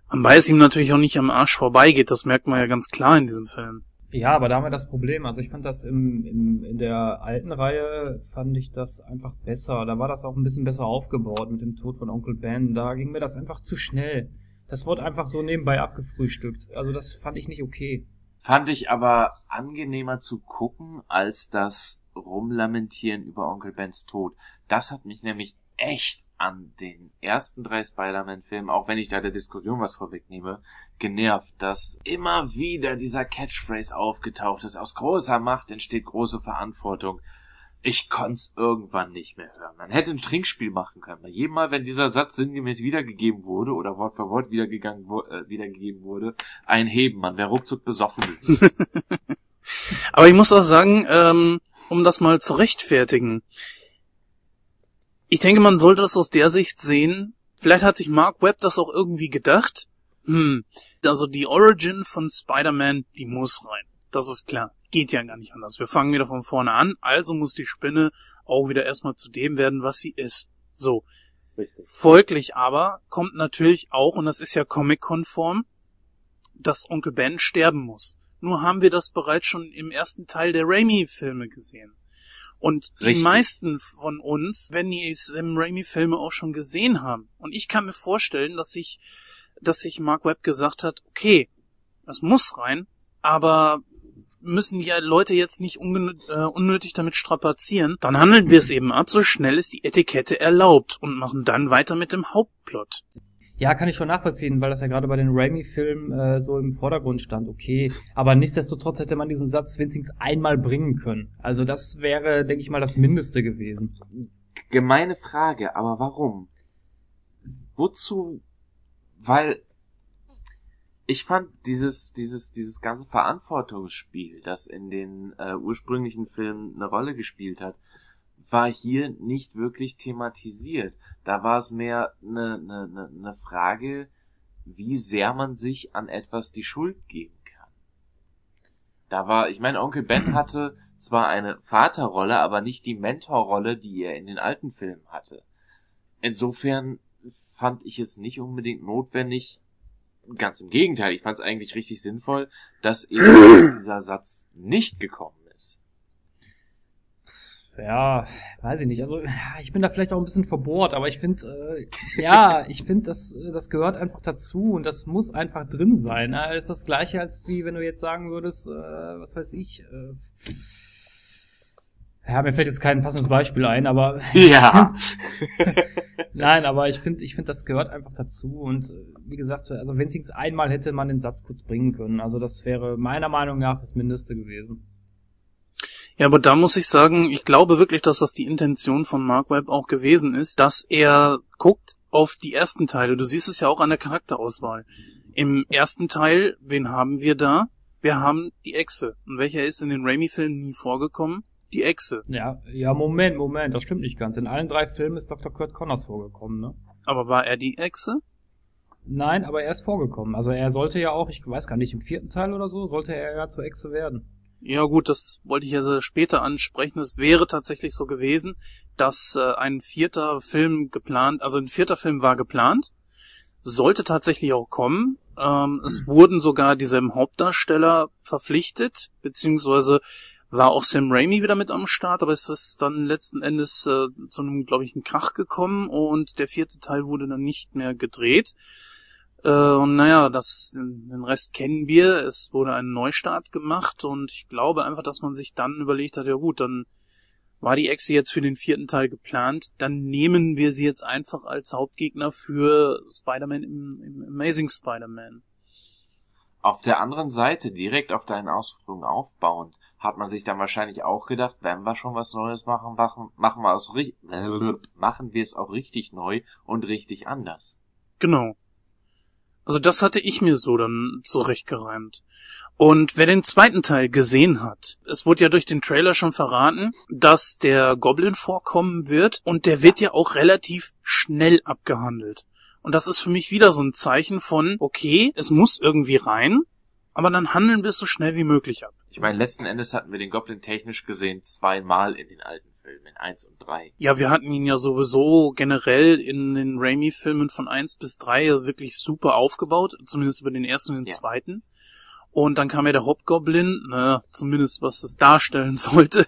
Wobei es ihm natürlich auch nicht am Arsch vorbeigeht, das merkt man ja ganz klar in diesem Film. Ja, aber da haben wir das Problem. Also ich fand das im, im, in der alten Reihe fand ich das einfach besser. Da war das auch ein bisschen besser aufgebaut mit dem Tod von Onkel Ben. Da ging mir das einfach zu schnell. Das wurde einfach so nebenbei abgefrühstückt. Also das fand ich nicht okay. Fand ich aber angenehmer zu gucken, als das Rumlamentieren über Onkel Bens Tod. Das hat mich nämlich echt an den ersten drei Spider-Man-Filmen, auch wenn ich da der Diskussion was vorwegnehme, genervt, dass immer wieder dieser Catchphrase aufgetaucht ist. Aus großer Macht entsteht große Verantwortung. Ich konnte irgendwann nicht mehr hören. Man hätte ein Trinkspiel machen können. Bei jedem Mal, wenn dieser Satz sinngemäß wiedergegeben wurde oder Wort für Wort wiedergegangen, äh, wiedergegeben wurde, einheben. Man wäre ruckzuck besoffen. Aber ich muss auch sagen, ähm, um das mal zu rechtfertigen, ich denke, man sollte das aus der Sicht sehen. Vielleicht hat sich Mark Webb das auch irgendwie gedacht. Hm, also die Origin von Spider-Man, die muss rein. Das ist klar. Geht ja gar nicht anders. Wir fangen wieder von vorne an, also muss die Spinne auch wieder erstmal zu dem werden, was sie ist. So. Richtig. Folglich aber kommt natürlich auch, und das ist ja comic-konform, dass Onkel Ben sterben muss. Nur haben wir das bereits schon im ersten Teil der Raimi-Filme gesehen. Und die Richtig. meisten von uns, wenn die Sam Raimi-Filme auch schon gesehen haben. Und ich kann mir vorstellen, dass sich, dass sich Mark Webb gesagt hat, okay, das muss rein, aber müssen die Leute jetzt nicht äh, unnötig damit strapazieren, dann handeln wir es eben ab, so schnell ist die Etikette erlaubt und machen dann weiter mit dem Hauptplot. Ja, kann ich schon nachvollziehen, weil das ja gerade bei den Raimi-Filmen äh, so im Vordergrund stand. Okay, aber nichtsdestotrotz hätte man diesen Satz wenigstens einmal bringen können. Also das wäre, denke ich mal, das Mindeste gewesen. Gemeine Frage, aber warum? Wozu? Weil ich fand dieses dieses dieses ganze Verantwortungsspiel, das in den äh, ursprünglichen Filmen eine Rolle gespielt hat, war hier nicht wirklich thematisiert. Da war es mehr eine, eine, eine Frage, wie sehr man sich an etwas die Schuld geben kann. Da war, ich meine, Onkel Ben hatte zwar eine Vaterrolle, aber nicht die Mentorrolle, die er in den alten Filmen hatte. Insofern fand ich es nicht unbedingt notwendig, ganz im Gegenteil, ich fand es eigentlich richtig sinnvoll, dass eben dieser Satz nicht gekommen ja, weiß ich nicht. Also ich bin da vielleicht auch ein bisschen verbohrt, aber ich finde, äh, ja, ich finde, das, das gehört einfach dazu und das muss einfach drin sein. Ne? Ist das gleiche, als wie wenn du jetzt sagen würdest, äh, was weiß ich. Äh, ja, mir fällt jetzt kein passendes Beispiel ein, aber ja. Nein, aber ich finde, ich finde, das gehört einfach dazu und äh, wie gesagt, also wenigstens einmal hätte man den Satz kurz bringen können. Also das wäre meiner Meinung nach das Mindeste gewesen. Ja, aber da muss ich sagen, ich glaube wirklich, dass das die Intention von Mark Webb auch gewesen ist, dass er guckt auf die ersten Teile. Du siehst es ja auch an der Charakterauswahl. Im ersten Teil, wen haben wir da? Wir haben die Echse. Und welcher ist in den Raimi-Filmen nie vorgekommen? Die Echse. Ja, ja, Moment, Moment, das stimmt nicht ganz. In allen drei Filmen ist Dr. Kurt Connors vorgekommen, ne? Aber war er die Echse? Nein, aber er ist vorgekommen. Also er sollte ja auch, ich weiß gar nicht, im vierten Teil oder so, sollte er ja zur Echse werden. Ja gut, das wollte ich ja später ansprechen. Es wäre tatsächlich so gewesen, dass äh, ein vierter Film geplant, also ein vierter Film war geplant, sollte tatsächlich auch kommen. Ähm, es mhm. wurden sogar dieselben Hauptdarsteller verpflichtet, beziehungsweise war auch Sam Raimi wieder mit am Start, aber es ist dann letzten Endes äh, zu einem, glaube ich, einen Krach gekommen und der vierte Teil wurde dann nicht mehr gedreht. Äh, und naja, das, den Rest kennen wir. Es wurde ein Neustart gemacht und ich glaube einfach, dass man sich dann überlegt hat, ja gut, dann war die Echse jetzt für den vierten Teil geplant, dann nehmen wir sie jetzt einfach als Hauptgegner für Spider-Man im, im Amazing Spider-Man. Auf der anderen Seite, direkt auf deinen Ausführungen aufbauend, hat man sich dann wahrscheinlich auch gedacht, wenn wir schon was Neues machen, machen, machen wir es, machen wir es auch richtig neu und richtig anders. Genau. Also das hatte ich mir so dann zurechtgereimt. Und wer den zweiten Teil gesehen hat, es wurde ja durch den Trailer schon verraten, dass der Goblin vorkommen wird und der wird ja auch relativ schnell abgehandelt. Und das ist für mich wieder so ein Zeichen von, okay, es muss irgendwie rein, aber dann handeln wir es so schnell wie möglich ab. Ich meine, letzten Endes hatten wir den Goblin technisch gesehen zweimal in den alten Filmen, 1 und 3. Ja, wir hatten ihn ja sowieso generell in den Raimi-Filmen von 1 bis 3 wirklich super aufgebaut, zumindest über den ersten und den ja. zweiten. Und dann kam ja der Hobgoblin, naja, zumindest was das darstellen sollte.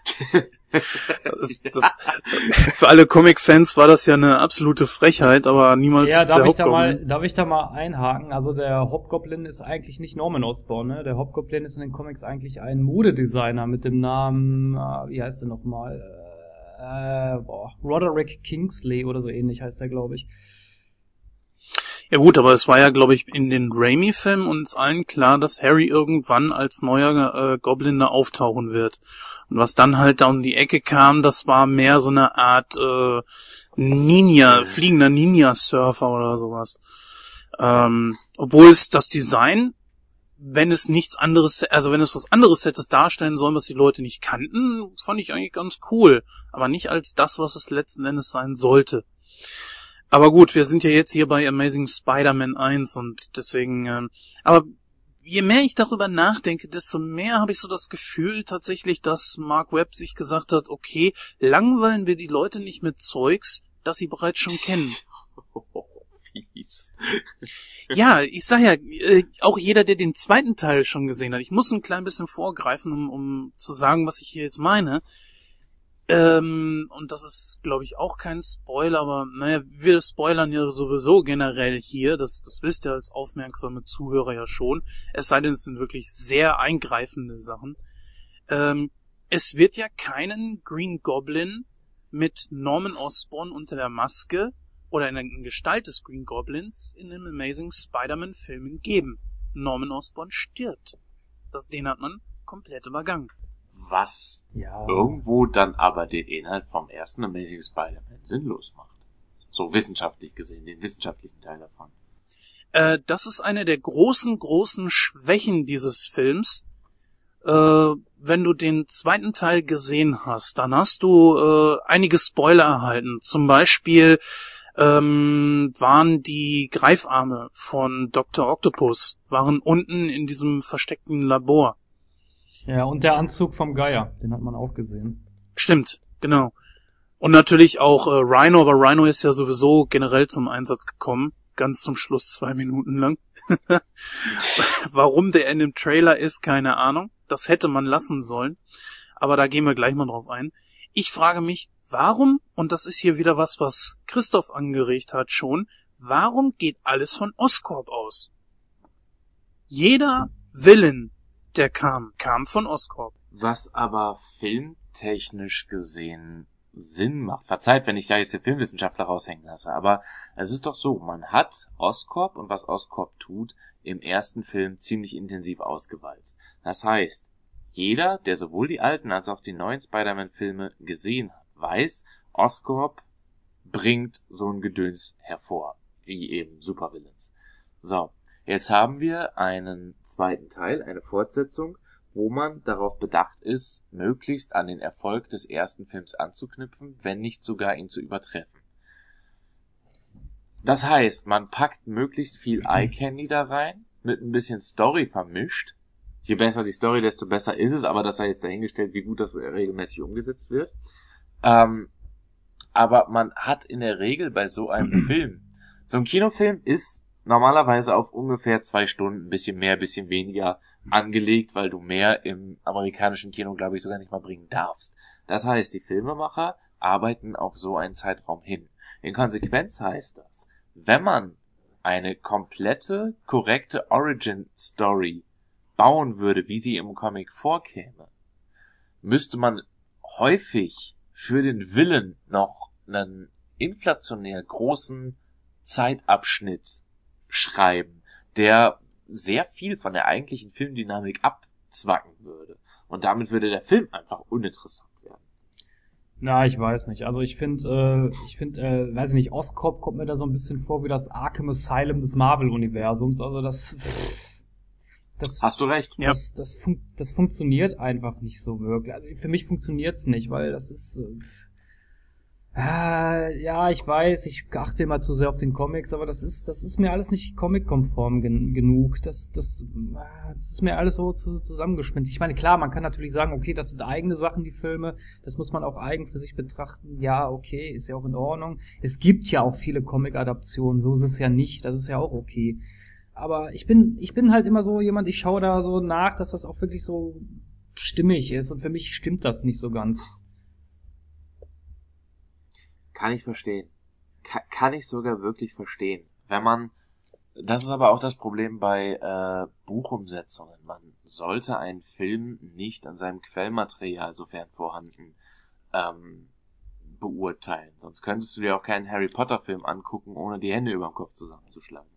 das, das, für alle Comic-Fans war das ja eine absolute Frechheit, aber niemals ja, darf der ich Da mal, darf ich da mal einhaken? Also der Hobgoblin ist eigentlich nicht Norman Osborn, ne? Der Hobgoblin ist in den Comics eigentlich ein Modedesigner mit dem Namen, äh, wie heißt der nochmal? äh, boah, Roderick Kingsley oder so ähnlich heißt er, glaube ich. Ja gut, aber es war ja, glaube ich, in den Raimi-Filmen uns allen klar, dass Harry irgendwann als neuer äh, Goblin da auftauchen wird. Und was dann halt da um die Ecke kam, das war mehr so eine Art äh, Ninja, fliegender Ninja-Surfer oder sowas. Ähm, obwohl es das Design, wenn es nichts anderes, also wenn es was anderes hätte darstellen sollen, was die Leute nicht kannten, fand ich eigentlich ganz cool. Aber nicht als das, was es letzten Endes sein sollte. Aber gut, wir sind ja jetzt hier bei Amazing Spider-Man 1 und deswegen, ähm, aber je mehr ich darüber nachdenke, desto mehr habe ich so das Gefühl tatsächlich, dass Mark Webb sich gesagt hat, okay, langweilen wir die Leute nicht mit Zeugs, das sie bereits schon kennen. Fies. Ja, ich sag ja, äh, auch jeder, der den zweiten Teil schon gesehen hat, ich muss ein klein bisschen vorgreifen, um, um zu sagen, was ich hier jetzt meine. Ähm, und das ist, glaube ich, auch kein Spoiler, aber naja, wir spoilern ja sowieso generell hier, das, das wisst ihr als aufmerksame Zuhörer ja schon, es sei denn, es sind wirklich sehr eingreifende Sachen. Ähm, es wird ja keinen Green Goblin mit Norman Osborn unter der Maske oder in der Gestalt des Green Goblins in den Amazing Spider-Man Filmen geben. Norman Osborn stirbt. Das, den hat man komplett übergangen. Was Ja. irgendwo dann aber den Inhalt vom ersten Amazing Spider-Man sinnlos macht. So wissenschaftlich gesehen, den wissenschaftlichen Teil davon. Äh, das ist eine der großen, großen Schwächen dieses Films. Äh, wenn du den zweiten Teil gesehen hast, dann hast du äh, einige Spoiler erhalten. Zum Beispiel ähm, waren die Greifarme von Dr. Octopus waren unten in diesem versteckten Labor. Ja, und der Anzug vom Geier, den hat man auch gesehen. Stimmt, genau. Und natürlich auch äh, Rhino, aber Rhino ist ja sowieso generell zum Einsatz gekommen. Ganz zum Schluss zwei Minuten lang. Warum der in dem Trailer ist, keine Ahnung. Das hätte man lassen sollen. Aber da gehen wir gleich mal drauf ein. Ich frage mich, warum, und das ist hier wieder was, was Christoph angeregt hat schon, warum geht alles von Oscorp aus? Jeder Villain, der kam, kam von Oscorp. Was aber filmtechnisch gesehen Sinn macht. Verzeiht, wenn ich da jetzt den Filmwissenschaftler raushängen lasse, aber es ist doch so, man hat Oscorp und was Oscorp tut, im ersten Film ziemlich intensiv ausgewalzt. Das heißt, jeder, der sowohl die alten als auch die neuen Spider-Man-Filme gesehen hat, weiß, Oscorp bringt so ein Gedöns hervor, wie eben Supervillains. So, jetzt haben wir einen zweiten Teil, eine Fortsetzung, wo man darauf bedacht ist, möglichst an den Erfolg des ersten Films anzuknüpfen, wenn nicht sogar ihn zu übertreffen. Das heißt, man packt möglichst viel Eye Candy da rein, mit ein bisschen Story vermischt. Je besser die Story, desto besser ist es, aber das sei jetzt dahingestellt, wie gut das regelmäßig umgesetzt wird. Ähm, aber man hat in der Regel bei so einem Film, so ein Kinofilm ist normalerweise auf ungefähr zwei Stunden, ein bisschen mehr, ein bisschen weniger angelegt, weil du mehr im amerikanischen Kino, glaube ich, sogar nicht mal bringen darfst. Das heißt, die Filmemacher arbeiten auf so einen Zeitraum hin. In Konsequenz heißt das, wenn man eine komplette, korrekte Origin-Story bauen würde, wie sie im Comic vorkäme, müsste man häufig für den Willen noch einen inflationär großen Zeitabschnitt schreiben, der sehr viel von der eigentlichen Filmdynamik abzwacken würde. Und damit würde der Film einfach uninteressant werden. Na, ich weiß nicht. Also ich finde, äh, ich finde, äh, weiß ich nicht, Oscorp kommt mir da so ein bisschen vor wie das Arkham Asylum des Marvel-Universums. Also das, das, Hast du recht. Ja. das, das, fun das funktioniert einfach nicht so wirklich. Also für mich funktioniert's nicht, weil das ist, äh, Ah, ja, ich weiß, ich achte immer zu sehr auf den Comics, aber das ist, das ist mir alles nicht comic-konform gen genug. Das, das, ah, das ist mir alles so zu, zusammengespinnt. Ich meine, klar, man kann natürlich sagen, okay, das sind eigene Sachen, die Filme, das muss man auch eigen für sich betrachten. Ja, okay, ist ja auch in Ordnung. Es gibt ja auch viele Comic-Adaptionen, so ist es ja nicht, das ist ja auch okay. Aber ich bin, ich bin halt immer so jemand, ich schaue da so nach, dass das auch wirklich so stimmig ist und für mich stimmt das nicht so ganz. Kann ich verstehen. Ka kann ich sogar wirklich verstehen. Wenn man, das ist aber auch das Problem bei äh, Buchumsetzungen. Man sollte einen Film nicht an seinem Quellmaterial, sofern vorhanden, ähm, beurteilen. Sonst könntest du dir auch keinen Harry Potter Film angucken, ohne die Hände über dem Kopf zusammenzuschlagen.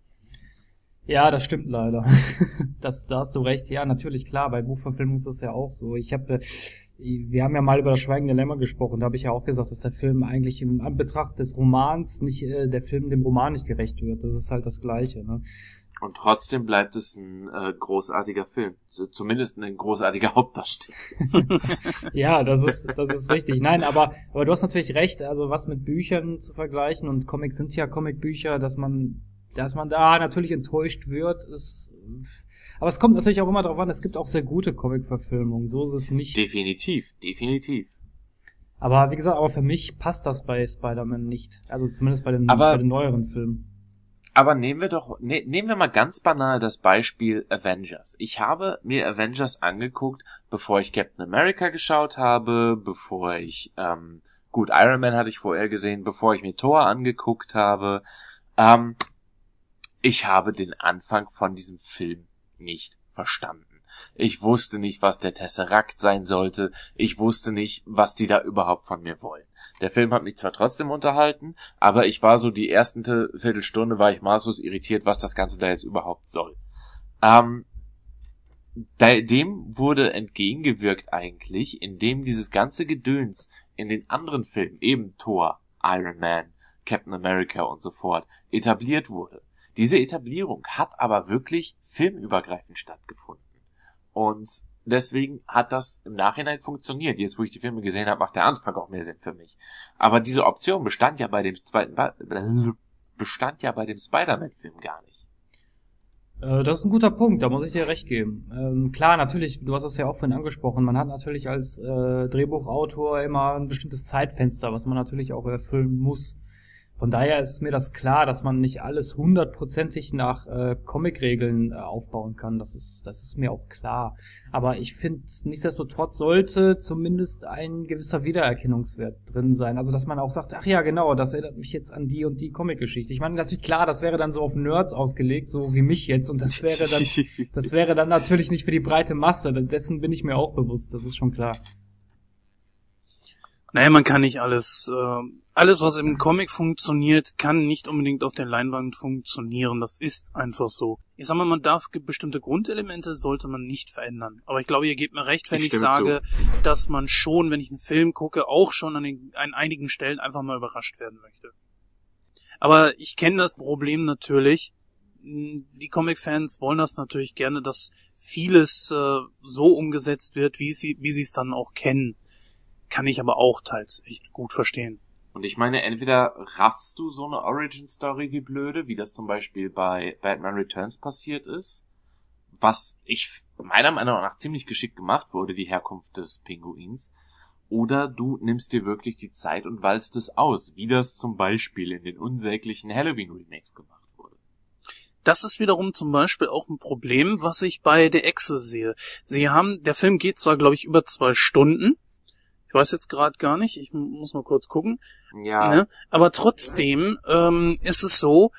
Ja, das stimmt leider. das, da hast du recht. Ja, natürlich, klar, bei Buchverfilmungen ist das ja auch so. Ich habe, wir haben ja mal über das Schweigende Lämmer gesprochen, da habe ich ja auch gesagt, dass der Film eigentlich im Anbetracht des Romans nicht, äh, der Film dem Roman nicht gerecht wird. Das ist halt das Gleiche, ne? Und trotzdem bleibt es ein äh, großartiger Film. Zumindest ein großartiger Hauptdarsteller. ja, das ist, das ist richtig. Nein, aber, aber du hast natürlich recht, also was mit Büchern zu vergleichen und Comics sind ja Comicbücher, dass man, dass man da natürlich enttäuscht wird, ist, aber es kommt natürlich auch immer darauf an, es gibt auch sehr gute Comic-Verfilmungen, so ist es nicht. Definitiv, definitiv. Aber wie gesagt, aber für mich passt das bei Spider-Man nicht. Also zumindest bei den, aber, bei den neueren Filmen. Aber nehmen wir doch, ne, nehmen wir mal ganz banal das Beispiel Avengers. Ich habe mir Avengers angeguckt, bevor ich Captain America geschaut habe, bevor ich, ähm, gut, Iron Man hatte ich vorher gesehen, bevor ich mir Thor angeguckt habe. Ähm, ich habe den Anfang von diesem Film nicht verstanden. Ich wusste nicht, was der Tesseract sein sollte. Ich wusste nicht, was die da überhaupt von mir wollen. Der Film hat mich zwar trotzdem unterhalten, aber ich war so die ersten Viertelstunde war ich maßlos irritiert, was das Ganze da jetzt überhaupt soll. Ähm, dem wurde entgegengewirkt eigentlich, indem dieses ganze Gedöns in den anderen Filmen, eben Thor, Iron Man, Captain America und so fort, etabliert wurde. Diese Etablierung hat aber wirklich filmübergreifend stattgefunden. Und deswegen hat das im Nachhinein funktioniert. Jetzt, wo ich die Filme gesehen habe, macht der Anfang auch mehr Sinn für mich. Aber diese Option bestand ja bei dem zweiten, bestand ja bei dem Spider-Man-Film gar nicht. Äh, das ist ein guter Punkt, da muss ich dir recht geben. Ähm, klar, natürlich, du hast es ja auch vorhin angesprochen, man hat natürlich als äh, Drehbuchautor immer ein bestimmtes Zeitfenster, was man natürlich auch erfüllen muss. Von daher ist mir das klar, dass man nicht alles hundertprozentig nach äh, Comic-Regeln äh, aufbauen kann. Das ist, das ist mir auch klar. Aber ich finde, nichtsdestotrotz sollte zumindest ein gewisser Wiedererkennungswert drin sein. Also, dass man auch sagt, ach ja, genau, das erinnert mich jetzt an die und die Comic-Geschichte. Ich meine, natürlich klar, das wäre dann so auf Nerds ausgelegt, so wie mich jetzt. Und das wäre dann, das wäre dann natürlich nicht für die breite Masse. Dessen bin ich mir auch bewusst. Das ist schon klar. Naja, man kann nicht alles, äh, alles was im Comic funktioniert, kann nicht unbedingt auf der Leinwand funktionieren. Das ist einfach so. Ich sag mal, man darf bestimmte Grundelemente sollte man nicht verändern. Aber ich glaube, ihr gebt mir recht, wenn ich, ich sage, zu. dass man schon, wenn ich einen Film gucke, auch schon an, den, an einigen Stellen einfach mal überrascht werden möchte. Aber ich kenne das Problem natürlich. Die Comic-Fans wollen das natürlich gerne, dass vieles äh, so umgesetzt wird, wie sie, wie sie es dann auch kennen kann ich aber auch teils echt gut verstehen. Und ich meine, entweder raffst du so eine Origin-Story wie blöde, wie das zum Beispiel bei Batman Returns passiert ist, was ich meiner Meinung nach ziemlich geschickt gemacht wurde, die Herkunft des Pinguins, oder du nimmst dir wirklich die Zeit und walzt es aus, wie das zum Beispiel in den unsäglichen Halloween-Remakes gemacht wurde. Das ist wiederum zum Beispiel auch ein Problem, was ich bei der Exe sehe. Sie haben, der Film geht zwar, glaube ich, über zwei Stunden, ich weiß jetzt gerade gar nicht, ich muss mal kurz gucken. Ja. Ne? Aber trotzdem ähm, ist es so,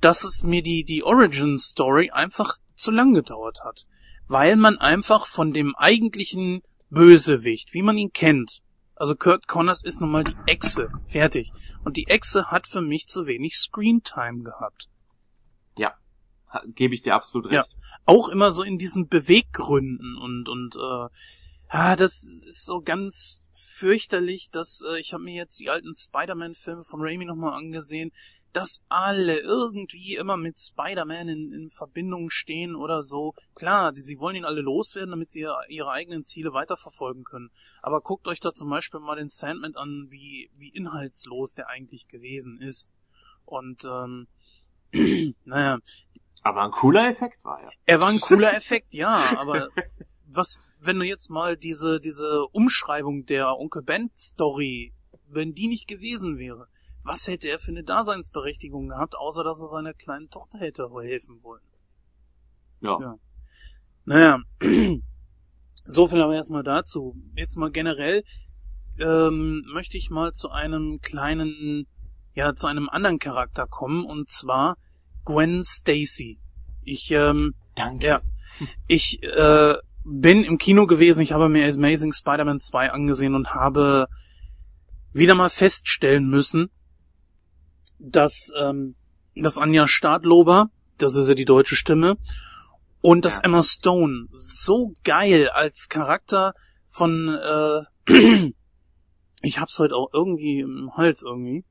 dass es mir die, die Origin Story einfach zu lang gedauert hat. Weil man einfach von dem eigentlichen Bösewicht, wie man ihn kennt, also Kurt Connors ist nun mal die Echse, fertig. Und die Echse hat für mich zu wenig Screentime gehabt. Ja, gebe ich dir absolut recht. Ja, auch immer so in diesen Beweggründen und und äh, Ah, das ist so ganz fürchterlich, dass äh, ich habe mir jetzt die alten Spider-Man-Filme von Raimi nochmal angesehen, dass alle irgendwie immer mit Spider-Man in, in Verbindung stehen oder so. Klar, die, sie wollen ihn alle loswerden, damit sie ihre eigenen Ziele weiterverfolgen können. Aber guckt euch da zum Beispiel mal den Sandman an, wie, wie inhaltslos der eigentlich gewesen ist. Und ähm, naja. Aber ein cooler Effekt war er. Er war ein cooler Effekt, ja, aber was wenn du jetzt mal diese, diese Umschreibung der Onkel Ben Story, wenn die nicht gewesen wäre, was hätte er für eine Daseinsberechtigung gehabt, außer dass er seiner kleinen Tochter hätte helfen wollen? Ja. ja. Naja, so viel aber erstmal dazu. Jetzt mal generell ähm, möchte ich mal zu einem kleinen, ja, zu einem anderen Charakter kommen, und zwar Gwen Stacy. Ich, ähm, Danke. Ja, ich äh, bin im Kino gewesen, ich habe mir Amazing Spider-Man 2 angesehen und habe wieder mal feststellen müssen, dass, ähm, dass Anja Stadlober, das ist ja die deutsche Stimme, und dass Ja. Emma Stone so geil als Charakter von, äh, ich hab's heute auch irgendwie im Hals irgendwie,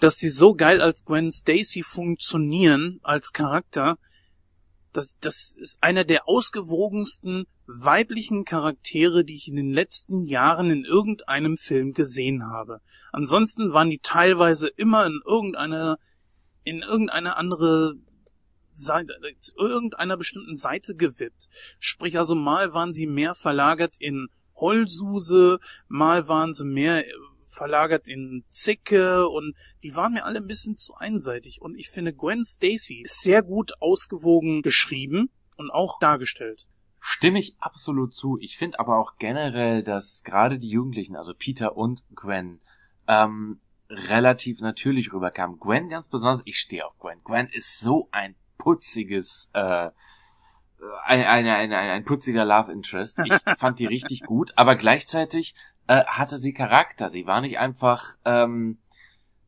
dass sie so geil als Gwen Stacy funktionieren als Charakter, das, das ist einer der ausgewogensten weiblichen Charaktere, die ich in den letzten Jahren in irgendeinem Film gesehen habe. Ansonsten waren die teilweise immer in irgendeiner, in irgendeine andere Seite, irgendeiner bestimmten Seite gewippt. Sprich also mal waren sie mehr verlagert in Heulsuse, mal waren sie mehr verlagert in Zicke und die waren mir alle ein bisschen zu einseitig. Und ich finde Gwen Stacy ist sehr gut ausgewogen geschrieben und auch dargestellt. Stimme ich absolut zu. Ich finde aber auch generell, dass gerade die Jugendlichen, also Peter und Gwen, ähm, relativ natürlich rüberkamen. Gwen ganz besonders, ich stehe auf Gwen. Gwen ist so ein putziges, äh, ein, ein, ein, ein, ein putziger Love Interest. Ich fand die richtig gut, aber gleichzeitig äh, hatte sie Charakter. Sie war nicht einfach ähm,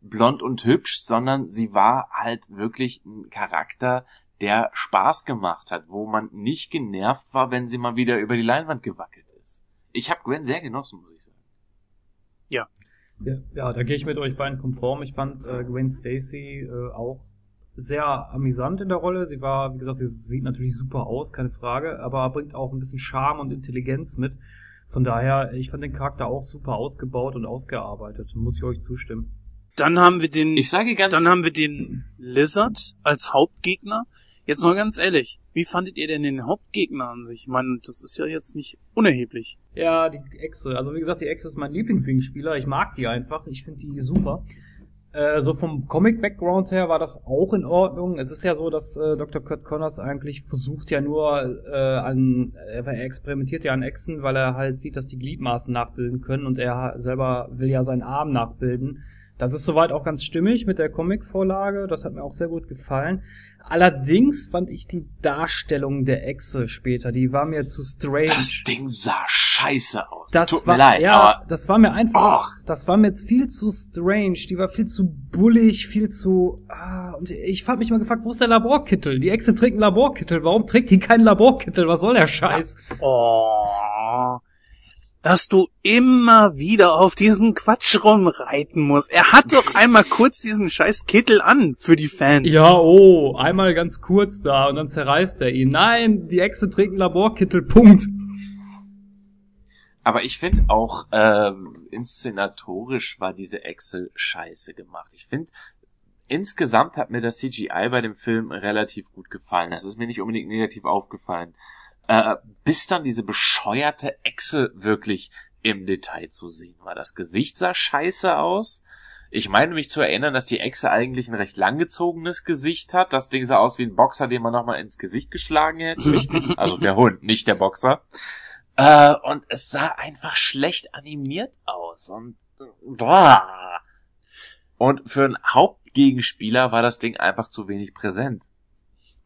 blond und hübsch, sondern sie war halt wirklich ein Charakter, der Spaß gemacht hat, wo man nicht genervt war, wenn sie mal wieder über die Leinwand gewackelt ist. Ich habe Gwen sehr genossen, muss ich sagen. Ja, ja da gehe ich mit euch beiden konform. Ich fand äh, Gwen Stacy äh, auch sehr amüsant in der Rolle. Sie war, wie gesagt, sie sieht natürlich super aus, keine Frage, aber bringt auch ein bisschen Charme und Intelligenz mit. Von daher, ich fand den Charakter auch super ausgebaut und ausgearbeitet. Muss ich euch zustimmen. Dann haben wir den, Ich sage ganz, dann haben wir den Lizard als Hauptgegner. Jetzt mal ganz ehrlich, wie fandet ihr denn den Hauptgegner an sich? Ich meine, das ist ja jetzt nicht unerheblich. Ja, die Echse. Also wie gesagt, die Echse ist mein Lieblingsgegenspieler. Ich mag die einfach. Ich finde die super. Äh, so vom Comic-Background her war das auch in Ordnung. Es ist ja so, dass äh, Dr. Kurt Connors eigentlich versucht ja nur äh, an, er experimentiert ja an Echsen, weil er halt sieht, dass die Gliedmaßen nachbilden können und er selber will ja seinen Arm nachbilden. Das ist soweit auch ganz stimmig mit der Comic-Vorlage. Das hat mir auch sehr gut gefallen. Allerdings fand ich die Darstellung der Echse später, die war mir zu strange. das Ding sah scheiße aus. Das Tut war, mir leid, ja, aber das war mir einfach, Och. das war mir jetzt viel zu strange, die war viel zu bullig, viel zu, ah, und ich hab mich mal gefragt, wo ist der Laborkittel? Die Echse trägt einen Laborkittel, warum trägt die keinen Laborkittel? Was soll der Scheiß? Oh, dass du immer wieder auf diesen Quatsch rumreiten musst. Er hat doch einmal kurz diesen scheiß Kittel an für die Fans. Ja, oh, einmal ganz kurz da und dann zerreißt er ihn. Nein, die Echse trägt einen Laborkittel, Punkt. Aber ich finde auch, ähm, inszenatorisch war diese Excel scheiße gemacht. Ich finde, insgesamt hat mir das CGI bei dem Film relativ gut gefallen. Das ist mir nicht unbedingt negativ aufgefallen. Äh, bis dann diese bescheuerte Excel wirklich im Detail zu sehen war. Das Gesicht sah scheiße aus. Ich meine mich zu erinnern, dass die Echse eigentlich ein recht langgezogenes Gesicht hat. Das Ding sah aus wie ein Boxer, den man nochmal ins Gesicht geschlagen hätte. Richtig. Also der Hund, nicht der Boxer. Äh, und es sah einfach schlecht animiert aus. Und, boah. und für einen Hauptgegenspieler war das Ding einfach zu wenig präsent.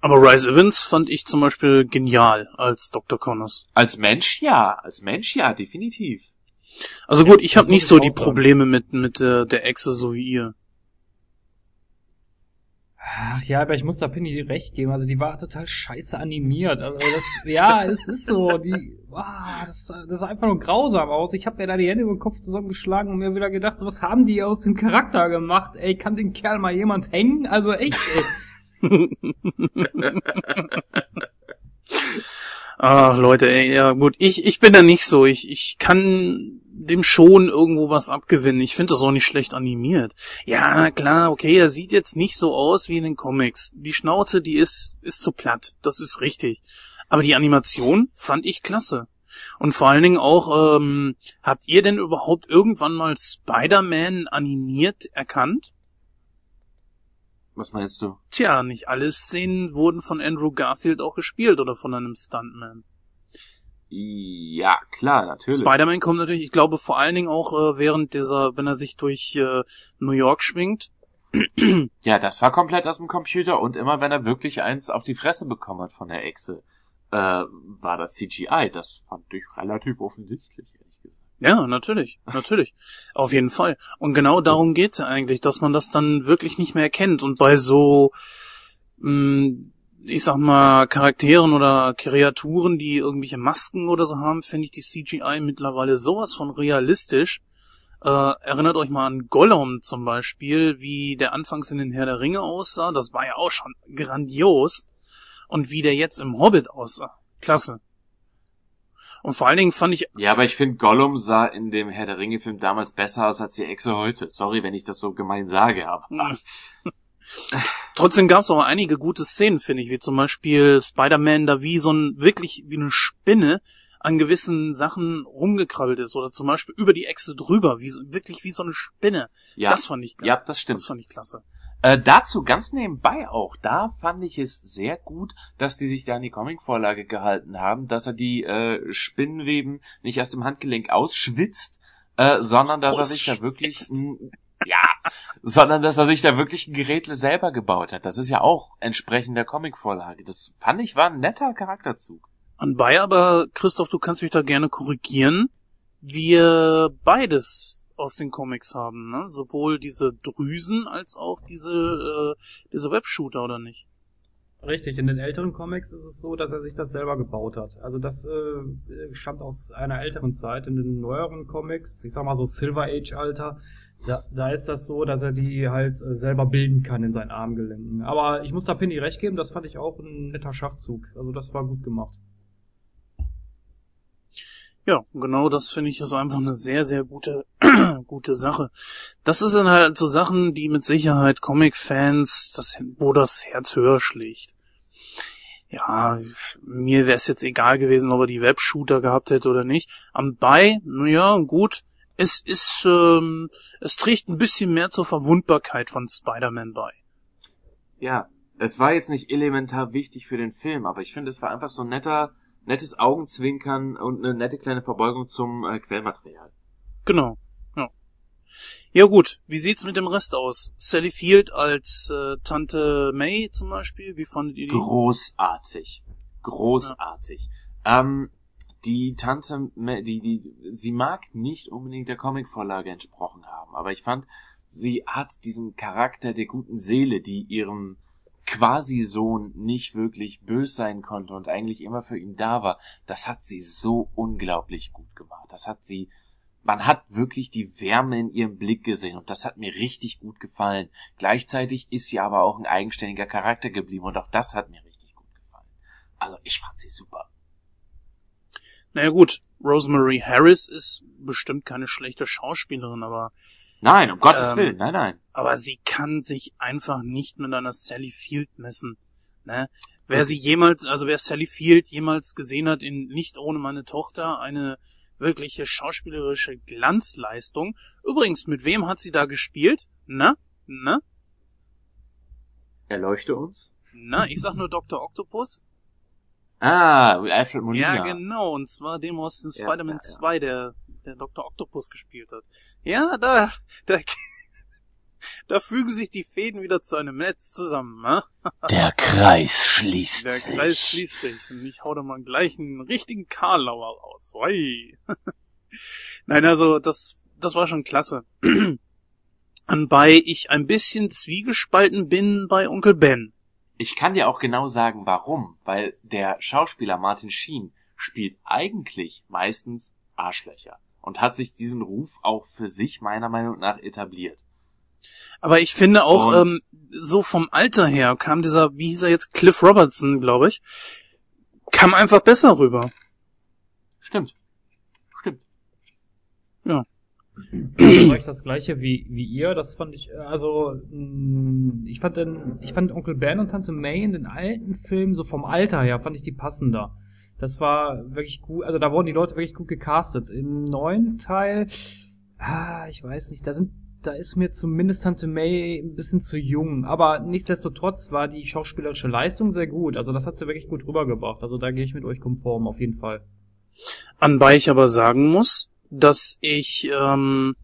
Aber Rice Evans fand ich zum Beispiel genial als Dr. Connors. Als Mensch ja, als Mensch ja, definitiv. Also gut, ich habe nicht ich so die. Probleme mit mit äh, der Echse so wie ihr. Ach ja, aber ich muss da Penny recht geben. Also die war total scheiße animiert. Also das, ja, es ist so. Die, ah, das, das sah einfach nur grausam aus. Ich habe mir da die Hände über den Kopf zusammengeschlagen und mir wieder gedacht, was haben die aus dem Charakter gemacht? Ey, kann den Kerl mal jemand hängen? Also echt, ey. Ah, Leute, ey, ja gut, ich ich bin da nicht so. Ich ich kann dem schon irgendwo was abgewinnen. Ich finde das auch nicht schlecht animiert. Ja, klar, okay, er sieht jetzt nicht so aus wie in den Comics. Die Schnauze, die ist ist zu platt. Das ist richtig. Aber die Animation fand ich klasse. Und vor allen Dingen auch, ähm, habt ihr denn überhaupt irgendwann mal Spider-Man animiert erkannt? Was meinst du? Tja, nicht alle Szenen wurden von Andrew Garfield auch gespielt oder von einem Stuntman. Ja, klar, natürlich. Spider-Man kommt natürlich, ich glaube vor allen Dingen auch äh, während dieser, wenn er sich durch äh, New York schwingt. Ja, das war komplett aus dem Computer und immer wenn er wirklich eins auf die Fresse bekommen hat von der Echse, äh, war das CGI. Das fand ich relativ offensichtlich, ehrlich gesagt. Ja, natürlich, natürlich. Auf jeden Fall. Und genau darum geht's ja eigentlich, dass man das dann wirklich nicht mehr erkennt. Und bei so, mh, ich sag mal, Charakteren oder Kreaturen, die irgendwelche Masken oder so haben, finde ich die CGI mittlerweile sowas von realistisch. Äh, erinnert euch mal an Gollum zum Beispiel, wie der anfangs in den Herr der Ringe aussah. Das war ja auch schon grandios. Und wie der jetzt im Hobbit aussah. Klasse. Und vor allen Dingen fand ich. Ja, aber ich finde, Gollum sah in dem Herr der Ringe-Film damals besser aus als die Echse heute. Sorry, wenn ich das so gemein sage, aber. Trotzdem gab es auch einige gute Szenen, finde ich, wie zum Beispiel Spider-Man da wie so ein, wirklich wie eine Spinne an gewissen Sachen rumgekrabbelt ist oder zum Beispiel über die Echse drüber, wie, wirklich wie so eine Spinne. Ja. Das fand ich geil. Ja, das stimmt. Das fand ich klasse. Äh, dazu ganz nebenbei auch, da fand ich es sehr gut, dass die sich da an die Comic-Vorlage gehalten haben, dass er die äh, Spinnenweben nicht erst im Handgelenk ausschwitzt, äh, sondern dass er sich da wirklich ja, sondern dass er sich da wirklich ein Gerätle selber gebaut hat. Das ist ja auch entsprechend der Comic-Vorlage. Das fand ich war ein netter Charakterzug. Anbei aber, Christoph, du kannst mich da gerne korrigieren. Wir beides aus den Comics haben, ne? Sowohl diese Drüsen als auch diese, äh, diese Webshooter, oder nicht? Richtig, in den älteren Comics ist es so, dass er sich das selber gebaut hat. Also das äh, stammt aus einer älteren Zeit. In den neueren Comics, ich sag mal so Silver Age Alter, da, da ist das so, dass er die halt äh, selber bilden kann in seinen Armgelenken. Aber ich muss da Penny recht geben, das fand ich auch ein netter Schachzug. Also das war gut gemacht. Ja, genau das finde ich ist einfach eine sehr, sehr gute, gute Sache. Das ist dann halt so Sachen, die mit Sicherheit Comic-Fans, das, wo das Herz höher schlägt. Ja, mir wäre es jetzt egal gewesen, ob er die Webshooter gehabt hätte oder nicht. Am Bei, naja, gut, es ist, ähm, es trägt ein bisschen mehr zur Verwundbarkeit von Spider-Man bei. Ja, es war jetzt nicht elementar wichtig für den Film, aber ich finde, es war einfach so ein netter, nettes Augenzwinkern und eine nette kleine Verbeugung zum äh, Quellmaterial. Genau. Ja. ja gut, wie sieht's mit dem Rest aus? Sally Field als äh, Tante May zum Beispiel, wie fandet ihr die? Großartig. Großartig. Ja. Ähm, die Tante, die, die, sie mag nicht unbedingt der Comicvorlage entsprochen haben, aber ich fand, sie hat diesen Charakter der guten Seele, die ihrem quasi Sohn nicht wirklich bös sein konnte und eigentlich immer für ihn da war, das hat sie so unglaublich gut gemacht. Das hat sie, man hat wirklich die Wärme in ihrem Blick gesehen und das hat mir richtig gut gefallen. Gleichzeitig ist sie aber auch ein eigenständiger Charakter geblieben und auch das hat mir richtig gut gefallen. Also ich fand sie super. Naja gut, Rosemary Harris ist bestimmt keine schlechte Schauspielerin, aber Nein, um Gottes ähm, Willen, nein, nein. Aber sie kann sich einfach nicht mit einer Sally Field messen. Ne? Wer sie jemals, also wer Sally Field jemals gesehen hat in Nicht ohne meine Tochter, eine wirkliche schauspielerische Glanzleistung. Übrigens, mit wem hat sie da gespielt? Na? Na? Erleuchte uns. Na, ich sag nur Dr. Octopus. Ah, Alfred Molina. Ja, genau, und zwar dem aus den Spider-Man ja, ja, 2, der der Dr. Octopus gespielt hat. Ja, da, da, da fügen sich die Fäden wieder zu einem Netz zusammen, ne? Der Kreis schließt Der sich. Der Kreis schließt sich. Und ich hau da mal gleich einen richtigen Karlauer raus. Oi. Nein, also, das, das war schon klasse. Anbei ich ein bisschen zwiegespalten bin bei Onkel Ben. Ich kann dir auch genau sagen, warum. Weil der Schauspieler Martin Sheen spielt eigentlich meistens Arschlöcher und hat sich diesen Ruf auch für sich meiner Meinung nach etabliert. Aber ich finde auch, ähm, so vom Alter her kam dieser, wie hieß er jetzt, Cliff Robertson, glaube ich, kam einfach besser rüber. Stimmt. Stimmt. Ja. Also ich das gleiche wie, wie ihr, das fand ich, also, ich fand den, ich fand Onkel Ben und Tante May in den alten Filmen, so vom Alter her, fand ich die passender. Das war wirklich gut, also da wurden die Leute wirklich gut gecastet. Im neuen Teil, ah, ich weiß nicht, da sind, da ist mir zumindest Tante May ein bisschen zu jung. Aber nichtsdestotrotz war die schauspielerische Leistung sehr gut. Also das hat sie wirklich gut rübergebracht. Also da gehe ich mit euch konform, auf jeden Fall. Anbei ich aber sagen muss, dass ich ähm,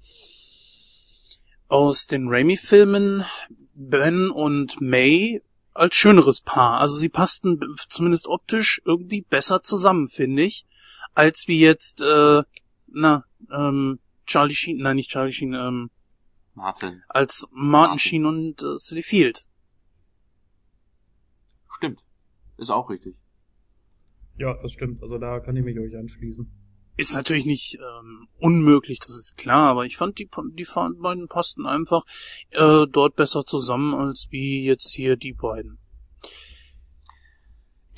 aus den Raimi-Filmen Ben und May als schöneres Paar. Also sie passten zumindest optisch irgendwie besser zusammen, finde ich, als wie jetzt, äh, na, ähm, Charlie Sheen, nein, nicht Charlie Sheen, ähm, Martin. als Martin Sheen und äh, Sally Field. Stimmt. Ist auch richtig. Ja, das stimmt. Also da kann ich mich euch anschließen. Ist natürlich nicht ähm, unmöglich, das ist klar, aber ich fand die, die beiden passten einfach äh, dort besser zusammen als wie jetzt hier die beiden.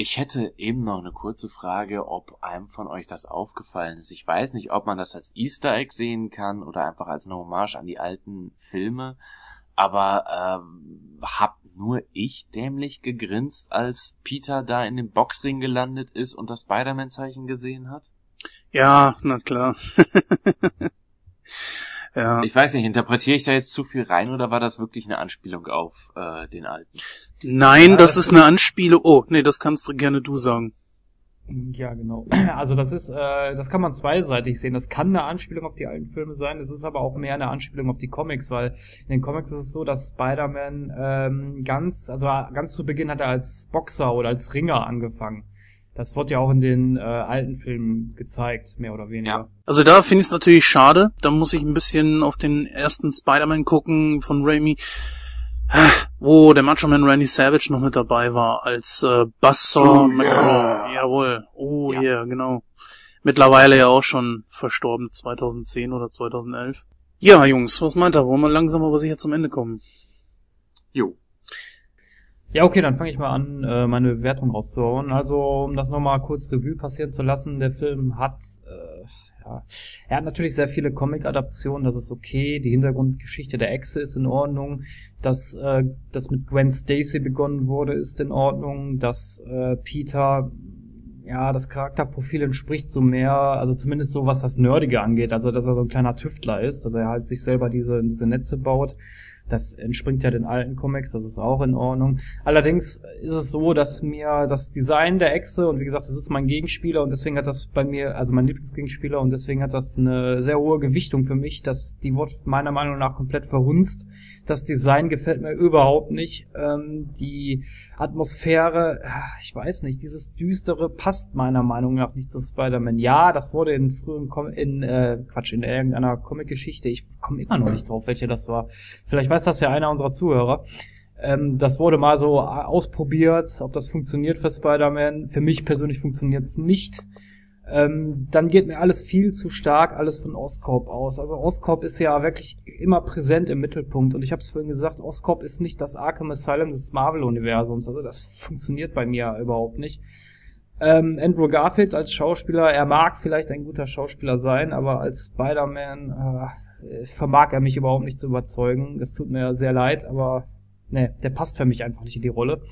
Ich hätte eben noch eine kurze Frage, ob einem von euch das aufgefallen ist. Ich weiß nicht, ob man das als Easter Egg sehen kann oder einfach als eine Hommage an die alten Filme. Aber ähm, hab nur ich dämlich gegrinst, als Peter da in dem Boxring gelandet ist und das Spider-Man-Zeichen gesehen hat? Ja, na klar. ja. Ich weiß nicht, interpretiere ich da jetzt zu viel rein oder war das wirklich eine Anspielung auf äh, den alten? Nein, das ist eine Anspielung. Oh, nee, das kannst du gerne du sagen. Ja, genau. Also das ist, äh, das kann man zweiseitig sehen. Das kann eine Anspielung auf die alten Filme sein. Es ist aber auch mehr eine Anspielung auf die Comics, weil in den Comics ist es so, dass Spider-Man ähm, ganz, also ganz zu Beginn hat er als Boxer oder als Ringer angefangen. Das wird ja auch in den äh, alten Filmen gezeigt, mehr oder weniger. Ja. Also da finde ich es natürlich schade. Da muss ich ein bisschen auf den ersten Spider-Man gucken von Raimi, wo der Macho Man Randy Savage noch mit dabei war als äh, Buzzsaw oh, yeah. Jawohl. Oh ja, yeah, genau. Mittlerweile ja auch schon verstorben, 2010 oder 2011. Ja, Jungs, was meint ihr? Wollen wir langsam aber sicher zum Ende kommen? Jo. Ja, okay, dann fange ich mal an, äh, meine Bewertung rauszuhauen. Also, um das nochmal kurz Revue passieren zu lassen, der Film hat, äh, ja, er hat natürlich sehr viele Comic-Adaptionen, das ist okay. Die Hintergrundgeschichte der Echse ist in Ordnung. Dass äh, das mit Gwen Stacy begonnen wurde, ist in Ordnung. Dass äh, Peter ja, das Charakterprofil entspricht so mehr, also zumindest so, was das Nerdige angeht, also dass er so ein kleiner Tüftler ist, dass er halt sich selber diese, diese Netze baut. Das entspringt ja den alten Comics, das ist auch in Ordnung. Allerdings ist es so, dass mir das Design der Echse, und wie gesagt, das ist mein Gegenspieler und deswegen hat das bei mir, also mein Lieblingsgegenspieler und deswegen hat das eine sehr hohe Gewichtung für mich, dass die wird meiner Meinung nach komplett verhunzt. Das Design gefällt mir überhaupt nicht. Ähm, die Atmosphäre, ich weiß nicht, dieses Düstere passt meiner Meinung nach nicht zu Spider-Man. Ja, das wurde in frühen, Com in, äh, Quatsch, in irgendeiner Comic-Geschichte, ich komme immer noch nicht drauf, welche das war. Vielleicht weiß das ja einer unserer Zuhörer. Ähm, das wurde mal so ausprobiert, ob das funktioniert für Spider-Man. Für mich persönlich funktioniert es nicht. Ähm, dann geht mir alles viel zu stark alles von Oscorp aus. Also Oscorp ist ja wirklich immer präsent im Mittelpunkt und ich habe es vorhin gesagt, Oscorp ist nicht das Arkham Asylum des Marvel-Universums. Also das funktioniert bei mir überhaupt nicht. Ähm, Andrew Garfield als Schauspieler, er mag vielleicht ein guter Schauspieler sein, aber als Spider-Man äh, vermag er mich überhaupt nicht zu überzeugen. Das tut mir sehr leid, aber ne, der passt für mich einfach nicht in die Rolle.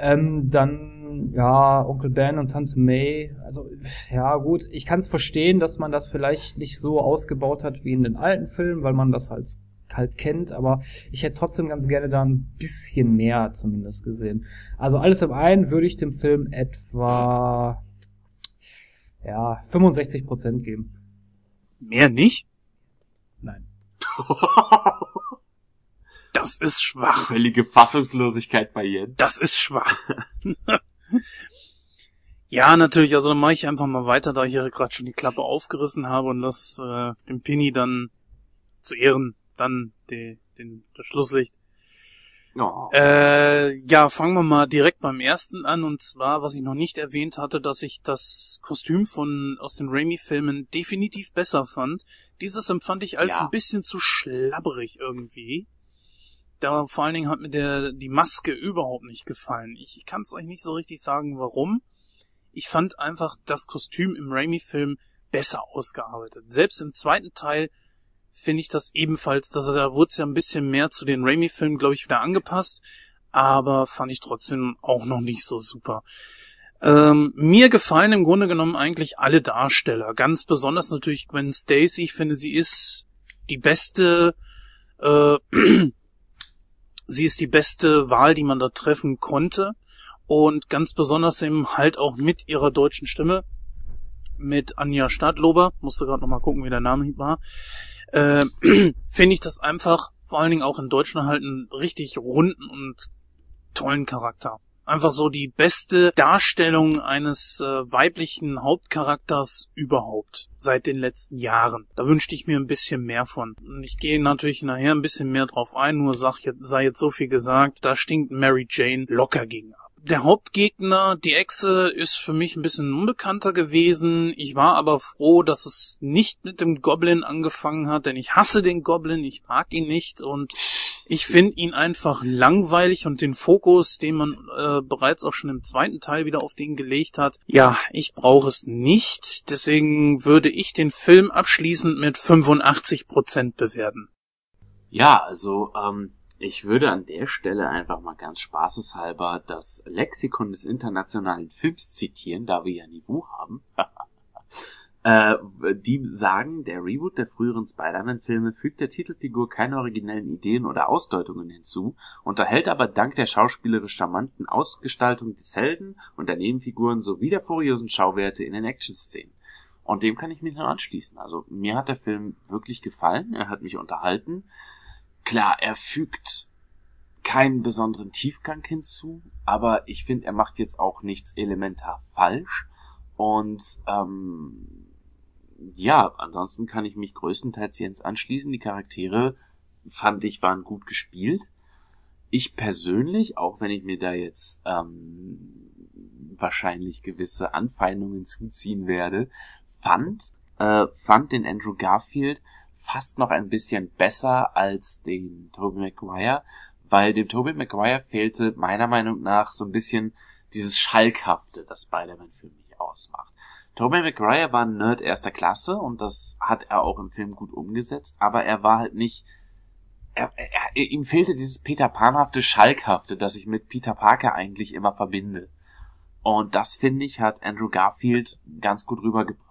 Ähm, dann, ja, Onkel Ben und Tante May. Also, ja, gut, ich kann es verstehen, dass man das vielleicht nicht so ausgebaut hat wie in den alten Filmen, weil man das halt, halt kennt, aber ich hätte trotzdem ganz gerne da ein bisschen mehr zumindest gesehen. Also alles im einen würde ich dem Film etwa, ja, 65 Prozent geben. Mehr nicht? Das ist schwach. Völlige Fassungslosigkeit bei Jens. Das ist schwach. ja, natürlich, also dann mache ich einfach mal weiter, da ich ja gerade schon die Klappe aufgerissen habe und lass äh, dem Pini dann zu Ehren dann die, den, das Schlusslicht. Oh. Äh, ja, fangen wir mal direkt beim ersten an und zwar, was ich noch nicht erwähnt hatte, dass ich das Kostüm von aus den Raimi-Filmen definitiv besser fand. Dieses empfand ich als ja. ein bisschen zu schlabberig irgendwie da vor allen Dingen hat mir der die Maske überhaupt nicht gefallen. Ich kann es euch nicht so richtig sagen, warum. Ich fand einfach das Kostüm im Raimi-Film besser ausgearbeitet. Selbst im zweiten Teil finde ich das ebenfalls, dass da wurde es ja ein bisschen mehr zu den Raimi-Filmen, glaube ich, wieder angepasst, aber fand ich trotzdem auch noch nicht so super. Ähm, mir gefallen im Grunde genommen eigentlich alle Darsteller, ganz besonders natürlich Gwen Stacy. Ich finde, sie ist die beste äh, sie ist die beste Wahl, die man da treffen konnte. Und ganz besonders eben halt auch mit ihrer deutschen Stimme, mit Anja Stadlober, musste gerade nochmal gucken, wie der Name war, äh, finde ich das einfach, vor allen Dingen auch in Deutschland halt einen richtig runden und tollen Charakter. einfach so die beste Darstellung eines äh, weiblichen Hauptcharakters überhaupt seit den letzten Jahren. Da wünschte ich mir ein bisschen mehr von. Und ich gehe natürlich nachher ein bisschen mehr drauf ein, nur sag sei jetzt so viel gesagt, da stinkt Mary Jane locker gegen ab. Der Hauptgegner, die Echse, ist für mich ein bisschen unbekannter gewesen. Ich war aber froh, dass es nicht mit dem Goblin angefangen hat, denn ich hasse den Goblin, ich mag ihn nicht und ich finde ihn einfach langweilig und den Fokus, den man äh, bereits auch schon im zweiten Teil wieder auf den gelegt hat, ja, ich brauche es nicht. Deswegen würde ich den Film abschließend mit 85% bewerten. Ja, also ähm, ich würde an der Stelle einfach mal ganz spaßeshalber das Lexikon des internationalen Films zitieren, da wir ja Niveau haben. Äh, die sagen, der Reboot der früheren Spider-Man-Filme fügt der Titelfigur keine originellen Ideen oder Ausdeutungen hinzu, unterhält aber dank der schauspielerisch charmanten Ausgestaltung des Helden und der Nebenfiguren sowie der furiosen Schauwerte in den Action-Szenen. Und dem kann ich mich nur anschließen. Also mir hat der Film wirklich gefallen, er hat mich unterhalten. Klar, er fügt keinen besonderen Tiefgang hinzu, aber ich finde, er macht jetzt auch nichts elementar falsch. Und ähm, ja, ansonsten kann ich mich größtenteils Jens anschließen. Die Charaktere fand ich waren gut gespielt. Ich persönlich, auch wenn ich mir da jetzt ähm, wahrscheinlich gewisse Anfeindungen zuziehen werde, fand äh, fand den Andrew Garfield fast noch ein bisschen besser als den Tobey Maguire, weil dem Tobey Maguire fehlte meiner Meinung nach so ein bisschen dieses Schalkhafte, das Spider-Man für mich ausmacht. Tobey Maguire war ein Nerd erster Klasse und das hat er auch im Film gut umgesetzt, aber er war halt nicht, er, er, er, ihm fehlte dieses Peter Panhafte, Schalkhafte, das ich mit Peter Parker eigentlich immer verbinde. Und das finde ich hat Andrew Garfield ganz gut rübergebracht.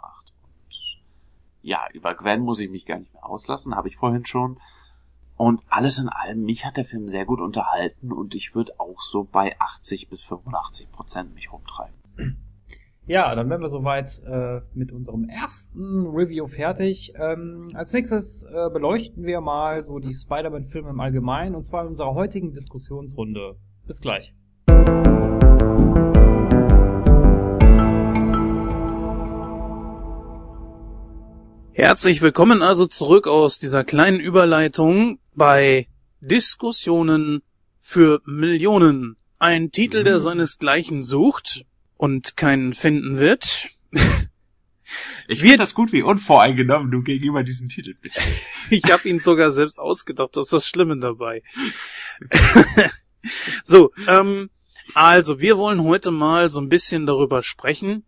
Ja, über Gwen muss ich mich gar nicht mehr auslassen, habe ich vorhin schon. Und alles in allem, mich hat der Film sehr gut unterhalten und ich würde auch so bei 80 bis 85 Prozent mich rumtreiben. Ja, dann wären wir soweit äh, mit unserem ersten Review fertig. Ähm, als nächstes äh, beleuchten wir mal so die Spider-Man-Filme im Allgemeinen und zwar in unserer heutigen Diskussionsrunde. Bis gleich. Herzlich willkommen also zurück aus dieser kleinen Überleitung bei Diskussionen für Millionen. Ein Titel, der seinesgleichen sucht und keinen finden wird. Ich finde das gut, wie unvoreingenommen du gegenüber diesem Titel bist. ich habe ihn sogar selbst ausgedacht, das ist das Schlimme dabei. so, ähm, also wir wollen heute mal so ein bisschen darüber sprechen,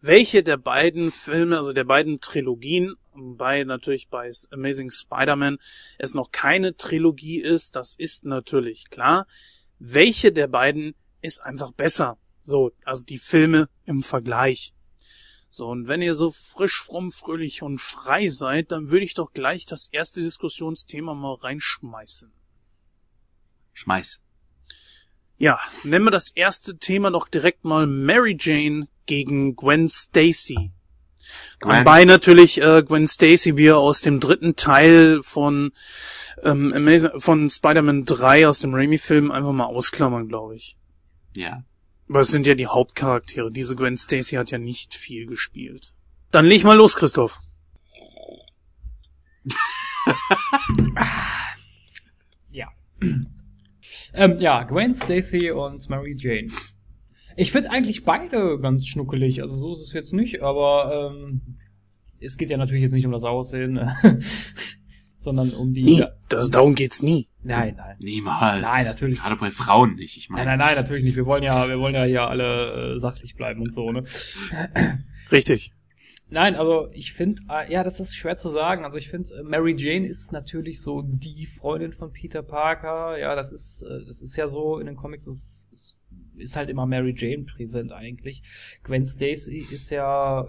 welche der beiden Filme, also der beiden Trilogien, bei natürlich bei Amazing Spider-Man es noch keine Trilogie ist, das ist natürlich klar. Welche der beiden ist einfach besser? So, also die Filme im Vergleich. So, und wenn ihr so frisch, fromm, fröhlich und frei seid, dann würde ich doch gleich das erste Diskussionsthema mal reinschmeißen. Schmeiß. Ja, nennen wir das erste Thema doch direkt mal Mary Jane gegen Gwen Stacy. Gwen. Wobei natürlich äh, Gwen Stacy wir aus dem dritten Teil von ähm, Amazing, von Spider-Man 3 aus dem Raimi-Film einfach mal ausklammern, glaube ich. Ja. Aber es sind ja die Hauptcharaktere. Diese Gwen Stacy hat ja nicht viel gespielt. Dann leg mal los, Christoph. ja. ähm, ja, Gwen Stacy und Mary Jane. Ich finde eigentlich beide ganz schnuckelig. Also so ist es jetzt nicht, aber ähm, es geht ja natürlich jetzt nicht um das Aussehen, sondern um die. Nie. Das, darum geht's nie. Nein, nein. Niemals. Nein, natürlich. Gerade bei Frauen nicht. Ich meine. Nein, nein, nein, natürlich nicht. Wir wollen ja, wir wollen ja hier alle äh, sachlich bleiben und so, ne? Richtig. Nein, also ich finde, äh, ja, das ist schwer zu sagen. Also ich finde, äh, Mary Jane ist natürlich so die Freundin von Peter Parker. Ja, das ist, äh, das ist ja so in den Comics, das ist, ist halt immer Mary Jane präsent eigentlich. Gwen Stacy ist ja,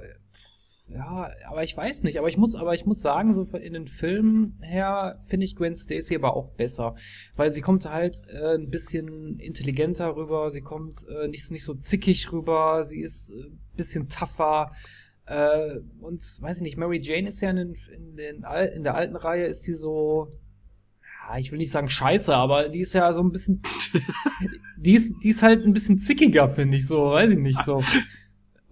ja, aber ich weiß nicht. Aber ich muss, aber ich muss sagen, so in den Filmen her finde ich Gwen Stacy aber auch besser, weil sie kommt halt äh, ein bisschen intelligenter rüber. Sie kommt äh, nicht nicht so zickig rüber. Sie ist äh, bisschen tougher. Äh, und weiß ich nicht, Mary Jane ist ja in, in, den, in der alten Reihe ist die so, ja, ich will nicht sagen scheiße, aber die ist ja so ein bisschen, die ist, die ist halt ein bisschen zickiger, finde ich so, weiß ich nicht so.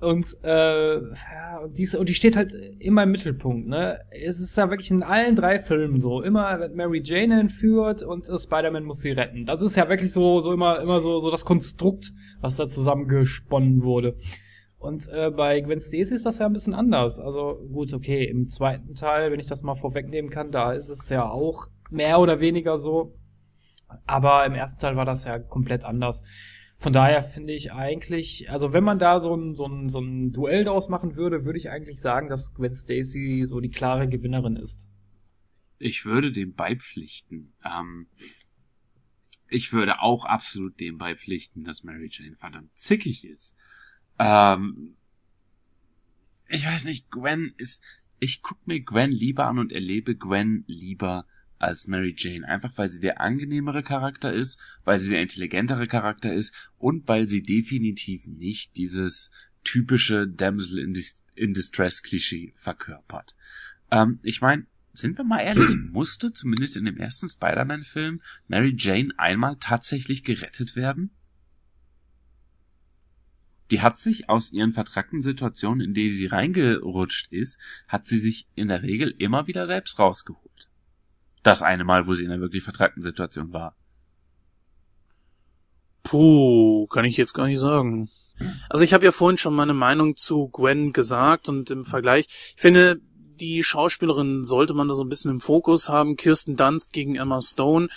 Und äh, ja, und die, ist, und die steht halt immer im Mittelpunkt, ne? Es ist ja wirklich in allen drei Filmen so. Immer wird Mary Jane entführt und äh, Spider-Man muss sie retten. Das ist ja wirklich so, so immer, immer so, so das Konstrukt, was da zusammengesponnen wurde. Und äh, bei Gwen Stacy ist das ja ein bisschen anders. Also gut, okay, im zweiten Teil, wenn ich das mal vorwegnehmen kann, da ist es ja auch mehr oder weniger so. Aber im ersten Teil war das ja komplett anders. Von daher finde ich eigentlich, also wenn man da so ein, so ein, so ein Duell daraus machen würde, würde ich eigentlich sagen, dass Gwen Stacy so die klare Gewinnerin ist. Ich würde dem beipflichten. Ähm, ich würde auch absolut dem beipflichten, dass Mary Jane verdammt zickig ist. Ähm, ich weiß nicht, Gwen ist, ich guck mir Gwen lieber an und erlebe Gwen lieber als Mary Jane, einfach weil sie der angenehmere Charakter ist, weil sie der intelligentere Charakter ist und weil sie definitiv nicht dieses typische Damsel in, Dis in Distress Klischee verkörpert. Ähm, ich meine, sind wir mal ehrlich, musste zumindest in dem ersten Spider-Man-Film Mary Jane einmal tatsächlich gerettet werden? Die hat sich aus ihren vertrackten Situationen, in die sie reingerutscht ist, hat sie sich in der Regel immer wieder selbst rausgeholt. Das eine Mal, wo sie in einer wirklich vertrackten Situation war. Puh, kann ich jetzt gar nicht sagen. Also ich habe ja vorhin schon meine Meinung zu Gwen gesagt und im Vergleich, ich finde, die Schauspielerin sollte man da so ein bisschen im Fokus haben. Kirsten Dunst gegen Emma Stone.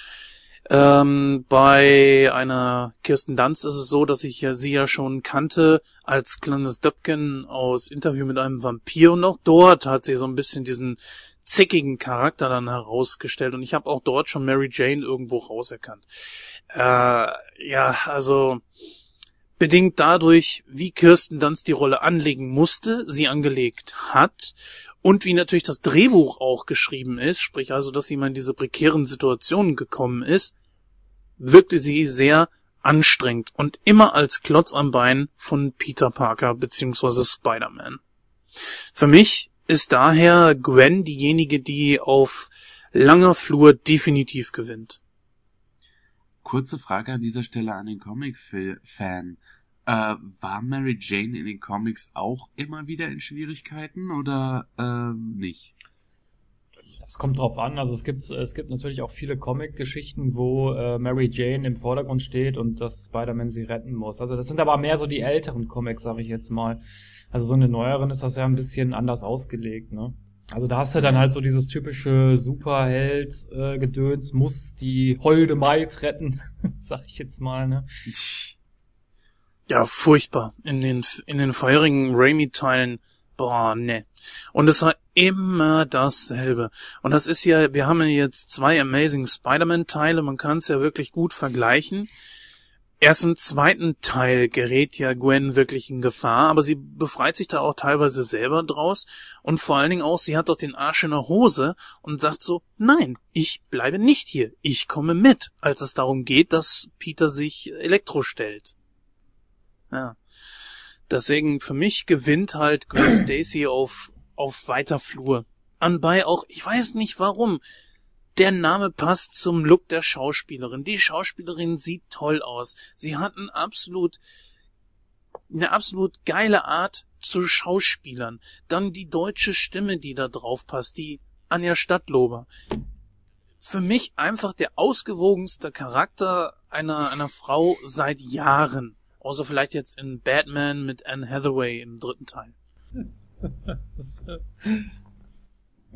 Ähm, bei einer Kirsten Dunst ist es so, dass ich ja sie ja schon kannte als kleines Döpken aus Interview mit einem Vampir und auch dort hat sie so ein bisschen diesen zickigen Charakter dann herausgestellt und ich habe auch dort schon Mary Jane irgendwo rauserkannt. Äh, ja, also bedingt dadurch, wie Kirsten Dunst die Rolle anlegen musste, sie angelegt hat und wie natürlich das Drehbuch auch geschrieben ist, sprich also, dass sie mal in diese prekären Situationen gekommen ist, wirkte sie sehr anstrengend und immer als Klotz am Bein von Peter Parker bzw. Spider-Man. Für mich ist daher Gwen diejenige, die auf langer Flur definitiv gewinnt. Kurze Frage an dieser Stelle an den Comic-Fan. Äh, war Mary Jane in den Comics auch immer wieder in Schwierigkeiten oder äh, nicht? Das kommt drauf an. Also es gibt es gibt natürlich auch viele Comic-Geschichten, wo äh, Mary Jane im Vordergrund steht und dass Spider-Man sie retten muss. Also das sind aber mehr so die älteren Comics, sage ich jetzt mal. Also so eine neueren ist das ja ein bisschen anders ausgelegt, ne? Also da hast du dann halt so dieses typische Superheld-Gedöns, äh, muss die holde Maid retten, sag ich jetzt mal, ne? Ja, furchtbar. In den, in den vorherigen Raimi-Teilen, boah, ne. Und es war immer dasselbe. Und das ist ja, wir haben ja jetzt zwei Amazing Spider-Man-Teile, man kann es ja wirklich gut vergleichen. Erst im zweiten Teil gerät ja Gwen wirklich in Gefahr, aber sie befreit sich da auch teilweise selber draus und vor allen Dingen auch, sie hat doch den Arsch in der Hose und sagt so, nein, ich bleibe nicht hier, ich komme mit, als es darum geht, dass Peter sich Elektro stellt. Ja. Deswegen für mich gewinnt halt Gwen Stacy auf, auf weiter Flur. Anbei auch, ich weiß nicht warum. Der Name passt zum Look der Schauspielerin. Die Schauspielerin sieht toll aus. Sie hat ein absolut, eine absolut geile Art zu Schauspielern. Dann die deutsche Stimme, die da drauf passt, die Anja Stadtlober. Für mich einfach der ausgewogenste Charakter einer, einer Frau seit Jahren. Außer vielleicht jetzt in Batman mit Anne Hathaway im dritten Teil.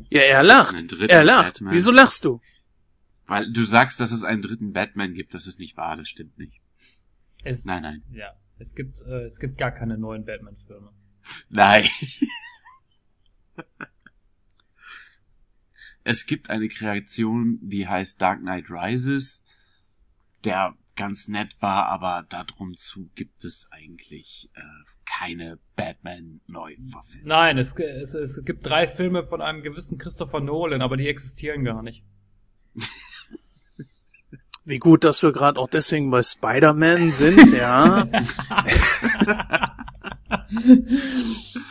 ja, er lacht. Er lacht. Batman. Wieso lachst du? Weil du sagst, dass es einen dritten Batman gibt. Das ist nicht wahr. Das stimmt nicht. Es, nein, nein. Ja, es gibt, äh, es gibt gar keine neuen Batman-Filme. Nein. es gibt eine Kreation, die heißt Dark Knight Rises. Der ganz nett war, aber darum zu gibt es eigentlich äh, keine Batman-Neuverfilmung. Nein, es, es, es gibt drei Filme von einem gewissen Christopher Nolan, aber die existieren gar nicht. Wie gut, dass wir gerade auch deswegen bei Spider-Man sind, ja.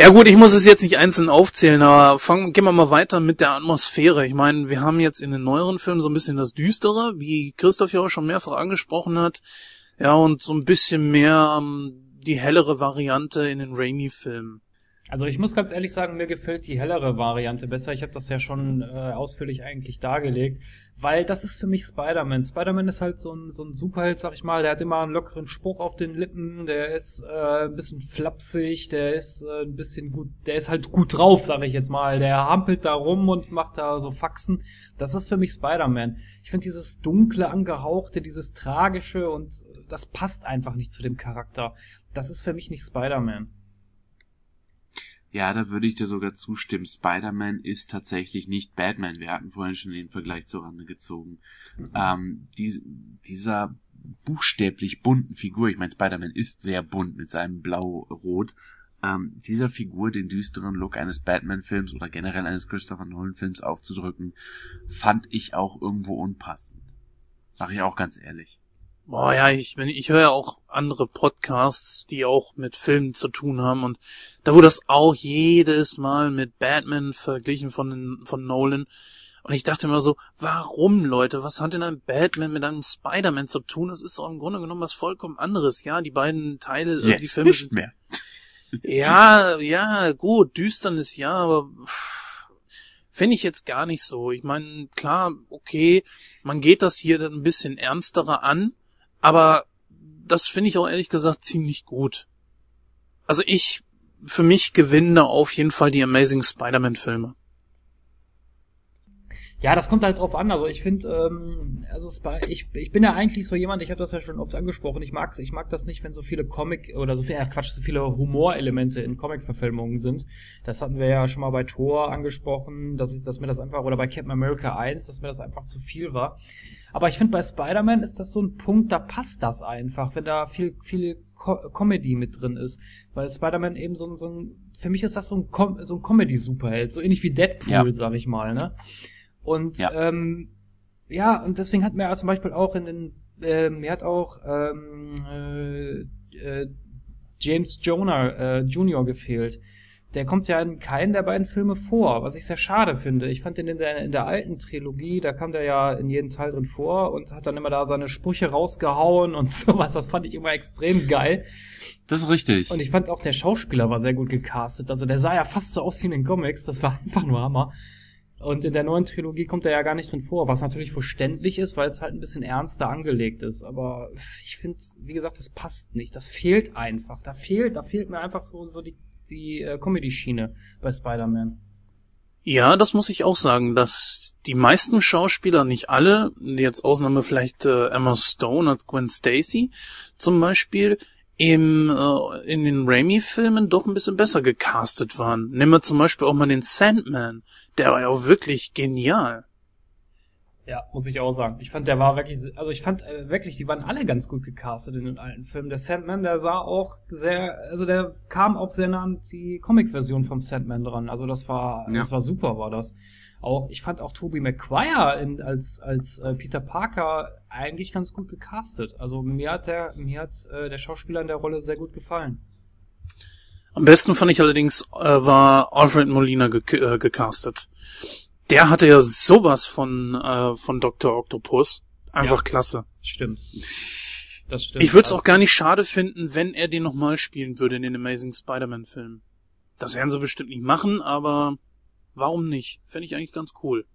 Ja gut, ich muss es jetzt nicht einzeln aufzählen, aber fangen, gehen wir mal weiter mit der Atmosphäre. Ich meine, wir haben jetzt in den neueren Filmen so ein bisschen das Düstere, wie Christoph ja auch schon mehrfach angesprochen hat. Ja, und so ein bisschen mehr ähm, die hellere Variante in den Raimi-Filmen. Also ich muss ganz ehrlich sagen, mir gefällt die hellere Variante besser. Ich habe das ja schon äh, ausführlich eigentlich dargelegt, weil das ist für mich Spider-Man. Spider-Man ist halt so ein, so ein Superheld, sag ich mal. Der hat immer einen lockeren Spruch auf den Lippen, der ist äh, ein bisschen flapsig, der ist äh, ein bisschen gut, der ist halt gut drauf, sag ich jetzt mal. Der hampelt da rum und macht da so Faxen. Das ist für mich Spider-Man. Ich finde dieses dunkle, angehauchte, dieses tragische und das passt einfach nicht zu dem Charakter. Das ist für mich nicht Spider-Man. Ja, da würde ich dir sogar zustimmen. Spider-Man ist tatsächlich nicht Batman. Wir hatten vorhin schon den Vergleich zur Rande gezogen. Mhm. Ähm, die, dieser buchstäblich bunten Figur, ich meine, Spider-Man ist sehr bunt mit seinem Blau-Rot, ähm, dieser Figur den düsteren Look eines Batman-Films oder generell eines Christopher Nolan-Films aufzudrücken, fand ich auch irgendwo unpassend. Sag ich auch ganz ehrlich. Boah, ja, ich, ich höre ja auch andere Podcasts, die auch mit Filmen zu tun haben und da wurde das auch jedes Mal mit Batman verglichen von, von Nolan. Und ich dachte immer so, warum, Leute? Was hat denn ein Batman mit einem Spider-Man zu tun? Das ist doch im Grunde genommen was vollkommen anderes. Ja, die beiden Teile, also Jetzt die Filme nicht mehr. ja, ja, gut, düsternes ja, aber finde ich jetzt gar nicht so. Ich meine, klar, okay, man geht das hier dann ein bisschen ernsterer an, aber das finde ich auch ehrlich gesagt ziemlich gut. Also ich, für mich gewinnen da auf jeden Fall die Amazing Spider-Man Filme. Ja, das kommt halt drauf an. Also ich finde, ähm, also Spy ich, ich bin ja eigentlich so jemand, ich habe das ja schon oft angesprochen, ich mag ich mag das nicht, wenn so viele Comic oder so viel, äh, Quatsch, so viele Humorelemente in Comic-Verfilmungen sind. Das hatten wir ja schon mal bei Thor angesprochen, dass ich, dass mir das einfach, oder bei Captain America 1, dass mir das einfach zu viel war. Aber ich finde, bei Spider-Man ist das so ein Punkt, da passt das einfach, wenn da viel, viel Co Comedy mit drin ist. Weil Spider-Man eben so, so ein, für mich ist das so ein, Com so ein Comedy-Superheld, so ähnlich wie Deadpool, ja. sag ich mal, ne? Und ja. Ähm, ja, und deswegen hat mir zum Beispiel auch in den, äh, mir hat auch ähm, äh, äh, James Jonah äh, Jr. gefehlt. Der kommt ja in keinen der beiden Filme vor, was ich sehr schade finde. Ich fand den in der, in der alten Trilogie, da kam der ja in jedem Teil drin vor und hat dann immer da seine Sprüche rausgehauen und sowas. Das fand ich immer extrem geil. Das ist richtig. Und ich fand auch der Schauspieler war sehr gut gecastet. Also der sah ja fast so aus wie in den Comics. Das war einfach nur Hammer. Und in der neuen Trilogie kommt er ja gar nicht drin vor, was natürlich verständlich ist, weil es halt ein bisschen ernster angelegt ist. Aber ich finde, wie gesagt, das passt nicht. Das fehlt einfach. Da fehlt, da fehlt mir einfach so, so die, die äh, Comedy-Schiene bei Spider-Man. Ja, das muss ich auch sagen, dass die meisten Schauspieler, nicht alle, jetzt Ausnahme vielleicht äh, Emma Stone als Gwen Stacy zum Beispiel, im, äh, in den Raimi-Filmen doch ein bisschen besser gecastet waren. Nehmen wir zum Beispiel auch mal den Sandman. Der war ja auch wirklich genial. Ja, muss ich auch sagen. Ich fand, der war wirklich, also ich fand äh, wirklich, die waren alle ganz gut gecastet in den alten Filmen. Der Sandman, der sah auch sehr, also der kam auch sehr nah an die Comic-Version vom Sandman dran. Also das war, ja. das war super, war das auch, ich fand auch Tobey Maguire in, als, als äh, Peter Parker eigentlich ganz gut gecastet. Also mir hat der, mir hat äh, der Schauspieler in der Rolle sehr gut gefallen. Am besten fand ich allerdings, äh, war Alfred Molina ge äh, gecastet. Der hatte ja sowas von, äh, von Dr. Octopus. Einfach ja, klasse. Stimmt. Das stimmt. Ich würde es auch gar nicht schade finden, wenn er den nochmal spielen würde in den Amazing Spider-Man-Filmen. Das werden sie bestimmt nicht machen, aber warum nicht? Fände ich eigentlich ganz cool.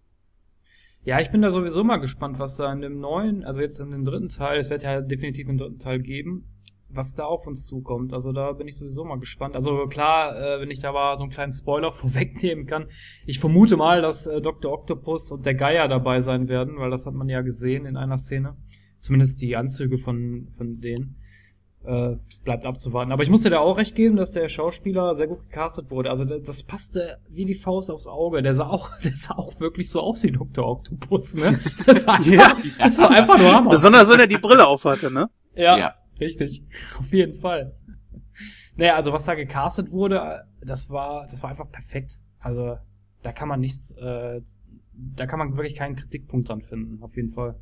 Ja, ich bin da sowieso mal gespannt, was da in dem neuen, also jetzt in dem dritten Teil, es wird ja definitiv einen dritten Teil geben, was da auf uns zukommt. Also da bin ich sowieso mal gespannt. Also klar, äh, wenn ich da mal so einen kleinen Spoiler vorwegnehmen kann, ich vermute mal, dass äh, Dr. Octopus und der Geier dabei sein werden, weil das hat man ja gesehen in einer Szene. Zumindest die Anzüge von, von denen. Äh, bleibt abzuwarten. Aber ich musste da auch recht geben, dass der Schauspieler sehr gut gecastet wurde. Also das passte wie die Faust aufs Auge. Der sah auch, der sah auch wirklich so aus wie Dr. Octopus, ne? Das war, ja. das war einfach nur Hammer. Besonders wenn er die Brille aufhatte, ne? Ja, ja, richtig. Auf jeden Fall. Naja, also was da gecastet wurde, das war, das war einfach perfekt. Also da kann man nichts, äh, da kann man wirklich keinen Kritikpunkt dran finden, auf jeden Fall.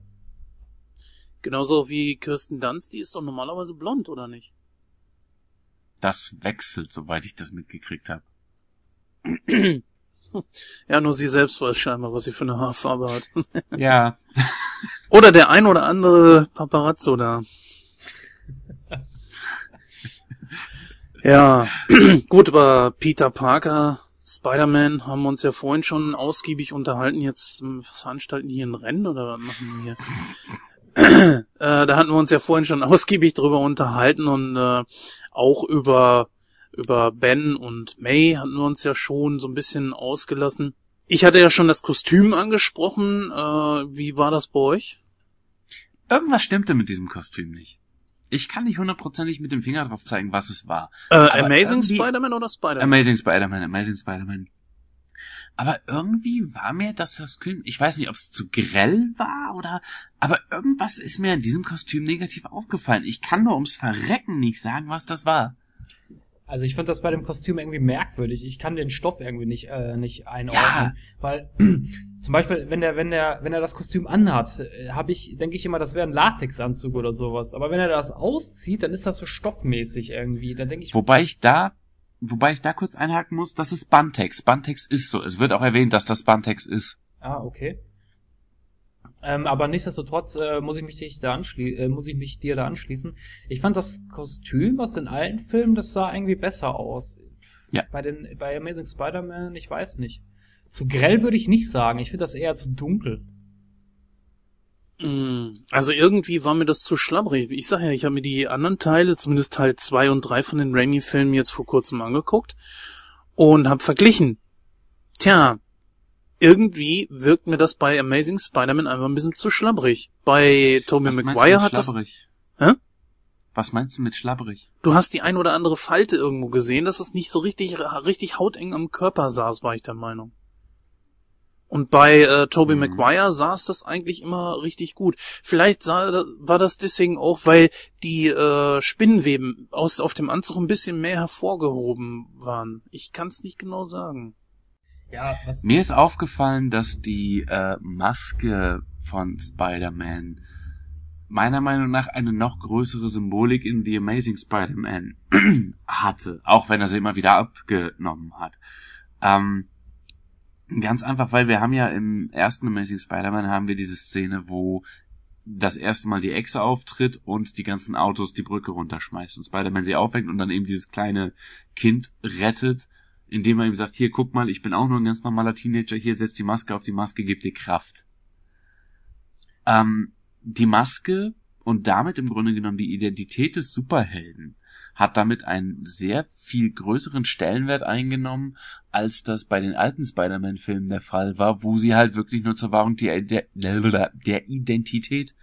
Genauso wie Kirsten Dunst, die ist doch normalerweise blond, oder nicht? Das wechselt, soweit ich das mitgekriegt habe. Ja, nur sie selbst weiß scheinbar, was sie für eine Haarfarbe hat. Ja. Oder der ein oder andere Paparazzo da. Ja, gut, über Peter Parker, Spider-Man haben wir uns ja vorhin schon ausgiebig unterhalten. Jetzt ähm, veranstalten hier ein Rennen oder was machen wir hier? Äh, da hatten wir uns ja vorhin schon ausgiebig drüber unterhalten und äh, auch über über Ben und May hatten wir uns ja schon so ein bisschen ausgelassen. Ich hatte ja schon das Kostüm angesprochen. Äh, wie war das bei euch? Irgendwas stimmte mit diesem Kostüm nicht. Ich kann nicht hundertprozentig mit dem Finger drauf zeigen, was es war. Äh, Amazing Spider-Man oder Spider-Man? Amazing Spider-Man, Amazing Spider-Man. Aber irgendwie war mir das Kostüm, ich weiß nicht, ob es zu grell war oder, aber irgendwas ist mir in diesem Kostüm negativ aufgefallen. Ich kann nur ums Verrecken nicht sagen, was das war. Also ich fand das bei dem Kostüm irgendwie merkwürdig. Ich kann den Stoff irgendwie nicht äh, nicht einordnen, Ja. weil zum Beispiel wenn der wenn der wenn er das Kostüm anhat, habe ich denke ich immer, das wäre ein Latexanzug oder sowas. Aber wenn er das auszieht, dann ist das so stoffmäßig irgendwie. Dann denke ich, Wobei ich da, wobei ich da kurz einhaken muss, das ist Bantex. Bantex ist so. Es wird auch erwähnt, dass das Bantex ist. ah okay. Ähm, aber nichtsdestotrotz äh, muss ich mich dich da anschließen, äh, muss ich mich dir da anschließen. Ich fand das Kostüm, was in allen Filmen, das sah irgendwie besser aus. Ja. Bei den bei Amazing Spider-Man, ich weiß nicht. Zu grell würde ich nicht sagen. Ich finde das eher zu dunkel. Mm, Also irgendwie war mir das zu schlabbrig. Ich sag ja, ich habe mir die anderen Teile, zumindest Teil 2 und 3 von den Raimi-Filmen jetzt vor kurzem angeguckt und habe verglichen. Tja, irgendwie wirkt mir das bei Amazing Spider-Man einfach ein bisschen zu schlabbrig. Bei Tobey Maguire hat das... Hä? Was meinst du mit schlabberig? Du hast die ein oder andere Falte irgendwo gesehen, dass es nicht so richtig, richtig hauteng am Körper saß, war ich der Meinung. Und bei äh, Tobey Mhm. Maguire saß das eigentlich immer richtig gut. Vielleicht sah, war das deswegen auch, weil die äh, Spinnenweben aus auf dem Anzug ein bisschen mehr hervorgehoben waren. Ich kann es nicht genau sagen. Ja, was Mir ist aufgefallen, dass die äh, Maske von Spider-Man meiner Meinung nach eine noch größere Symbolik in The Amazing Spider-Man hatte, auch wenn er sie immer wieder abgenommen hat. Ähm, ganz einfach, weil wir haben ja im ersten Amazing Spider-Man haben wir diese Szene, wo das erste Mal die Echse auftritt und die ganzen Autos die Brücke runterschmeißt und Spider-Man sie aufweckt und dann eben dieses kleine Kind rettet, indem er ihm sagt, hier, guck mal, ich bin auch nur ein ganz normaler Teenager, hier, setz die Maske auf die Maske, gib dir Kraft. Ähm, die Maske und damit im Grunde genommen die Identität des Superhelden hat damit einen sehr viel größeren Stellenwert eingenommen, als das bei den alten Spider-Man-Filmen der Fall war, wo sie halt wirklich nur zur Wahrung der, der, der Identität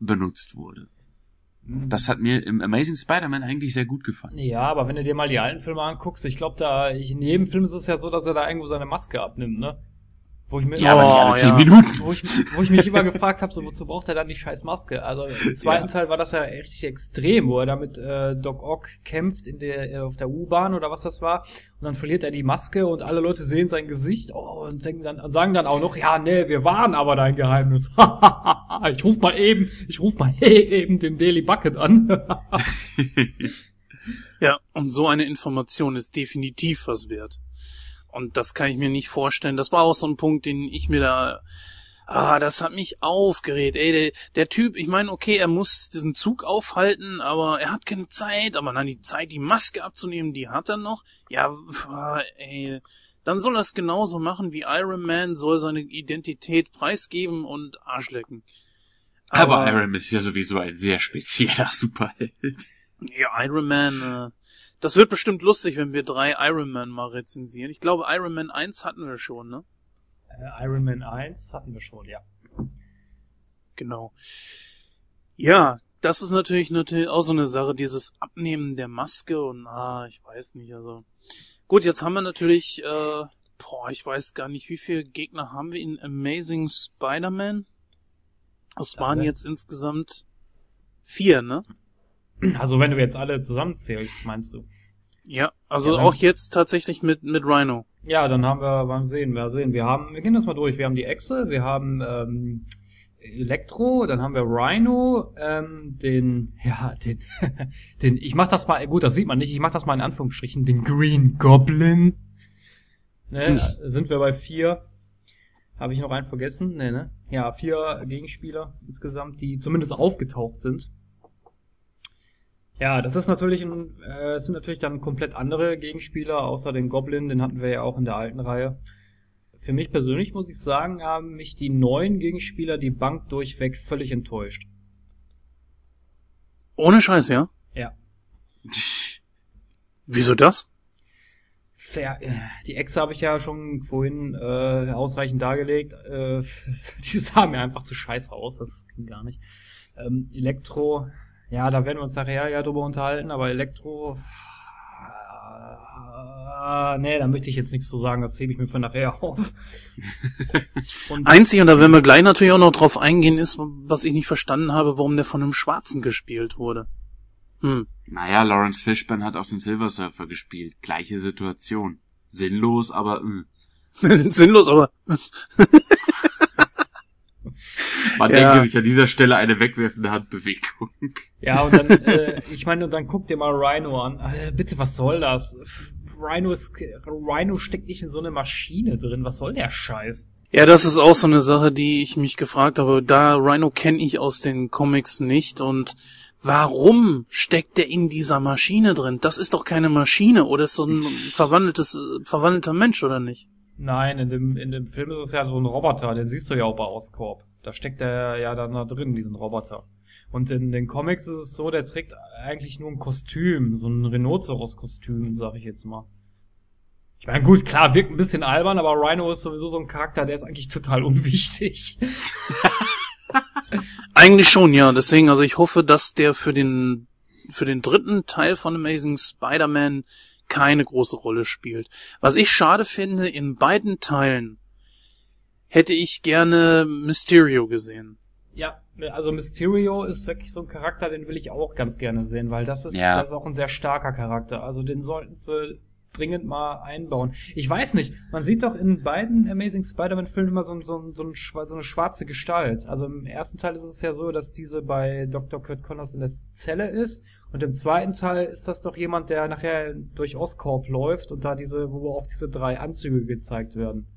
benutzt wurde. Das hat mir im Amazing Spider-Man eigentlich sehr gut gefallen. Ja, aber wenn du dir mal die alten Filme anguckst, ich glaube, da in jedem Film ist es ja so, dass er da irgendwo seine Maske abnimmt, ne? Wo ich mir, Ja, aber nicht alle Oh, zehn ja. Minuten. wo ich, wo ich mich immer gefragt habe, so wozu braucht er dann die scheiß Maske? Also im zweiten Ja. Teil war das ja richtig extrem, wo er da mit äh, Doc Ock kämpft in der äh, auf der U-Bahn oder was das war und dann verliert er die Maske und alle Leute sehen sein Gesicht oh, und denken dann und sagen dann auch noch, ja, nee, wir waren aber dein Geheimnis. ich ruf mal eben, ich ruf mal eben den Daily Bucket an. Ja, und so eine Information ist definitiv was wert. Und das kann ich mir nicht vorstellen. Das war auch so ein Punkt, den ich mir da, ah, das hat mich aufgeregt. Ey, der, der Typ, ich meine, okay, er muss diesen Zug aufhalten, aber er hat keine Zeit. Aber dann die Zeit, die Maske abzunehmen, die hat er noch. Ja, ey, dann soll er es genauso machen wie Iron Man, soll seine Identität preisgeben und Arschlecken. Aber, Iron Man ist ja sowieso ein sehr spezieller Superheld. Ja, Iron Man, äh, das wird bestimmt lustig, wenn wir drei Iron Man mal rezensieren. Ich glaube, Iron Man 1 hatten wir schon, ne? äh, Iron Man 1 hatten wir schon, ja. Genau. Ja, das ist natürlich natürlich auch so eine Sache, dieses Abnehmen der Maske und ah, ich weiß nicht, also. Gut, jetzt haben wir natürlich, äh, boah, ich weiß gar nicht, wie viele Gegner haben wir in Amazing Spider-Man? Das waren ne? jetzt insgesamt vier, ne? Also wenn du jetzt alle zusammenzählst, meinst du? Ja, also Ja, auch jetzt tatsächlich mit, mit Rhino. Ja, dann haben wir beim Sehen, wir sehen, wir haben, wir gehen das mal durch. Wir haben die Echse, wir haben ähm, Elektro, dann haben wir Rhino, ähm, den, ja, den, den, ich mach das mal, gut, das sieht man nicht, ich mach das mal in Anführungsstrichen, den Green Goblin. Ne, sind wir bei vier. Habe ich noch einen vergessen? Nee, ne? Ja, vier Gegenspieler insgesamt, die zumindest aufgetaucht sind. Ja, das ist natürlich ein, äh, es sind natürlich dann komplett andere Gegenspieler, außer den Goblin, den hatten wir ja auch in der alten Reihe. Für mich persönlich muss ich sagen, haben mich die neuen Gegenspieler die Bank durchweg völlig enttäuscht. Ohne Scheiß, ja? Ja. Wieso das? Ja, äh, die Echse habe ich ja schon vorhin äh, ausreichend dargelegt. Äh, die sah mir einfach zu scheiße aus, das ging gar nicht. Ähm, Elektro, ja, da werden wir uns nachher ja drüber unterhalten, aber Elektro, äh, nee, da möchte ich jetzt nichts zu sagen, das hebe ich mir für nachher auf. Und Einzig, und da werden wir gleich natürlich auch noch drauf eingehen, ist, was ich nicht verstanden habe, warum der von einem Schwarzen gespielt wurde. Hm. Naja, Lawrence Fishburne hat auch den Silver Surfer gespielt. Gleiche Situation. Sinnlos, aber äh. Sinnlos, aber Man ja. denke sich an dieser Stelle eine wegwerfende Handbewegung. Ja, und dann, äh, ich meine, und dann guck dir mal Rhino an. Äh, bitte, was soll das? Rhino, ist, Rhino steckt nicht in so eine Maschine drin. Was soll der Scheiß? Ja, das ist auch so eine Sache, die ich mich gefragt habe. Da Rhino kenne ich aus den Comics nicht und warum steckt der in dieser Maschine drin? Das ist doch keine Maschine oder ist so ein verwandeltes, verwandelter Mensch oder nicht? Nein, in dem, in dem Film ist es ja so ein Roboter, den siehst du ja auch bei Oscorp. Da steckt er ja dann da drin, diesen Roboter. Und in den Comics ist es so, der trägt eigentlich nur ein Kostüm, so ein Rhinoceros-Kostüm, sag ich jetzt mal. Ich meine, gut, klar, wirkt ein bisschen albern, aber Rhino ist sowieso so ein Charakter, der ist eigentlich total unwichtig. eigentlich schon, ja. Deswegen, also ich hoffe, dass der für den, für den dritten Teil von Amazing Spider-Man keine große Rolle spielt. Was ich schade finde, in beiden Teilen hätte ich gerne Mysterio gesehen. Ja, also Mysterio ist wirklich so ein Charakter, den will ich auch ganz gerne sehen, weil das ist, ja. das ist auch ein sehr starker Charakter. Also den sollten sie dringend mal einbauen. Ich weiß nicht, man sieht doch in beiden Amazing Spider-Man-Filmen immer so, so, so, so, eine schwarze Gestalt. Also im ersten Teil ist es ja so, dass diese bei Dr. Kurt Connors in der Zelle ist und im zweiten Teil ist das doch jemand, der nachher durch Oscorp läuft und da diese, wo auch diese drei Anzüge gezeigt werden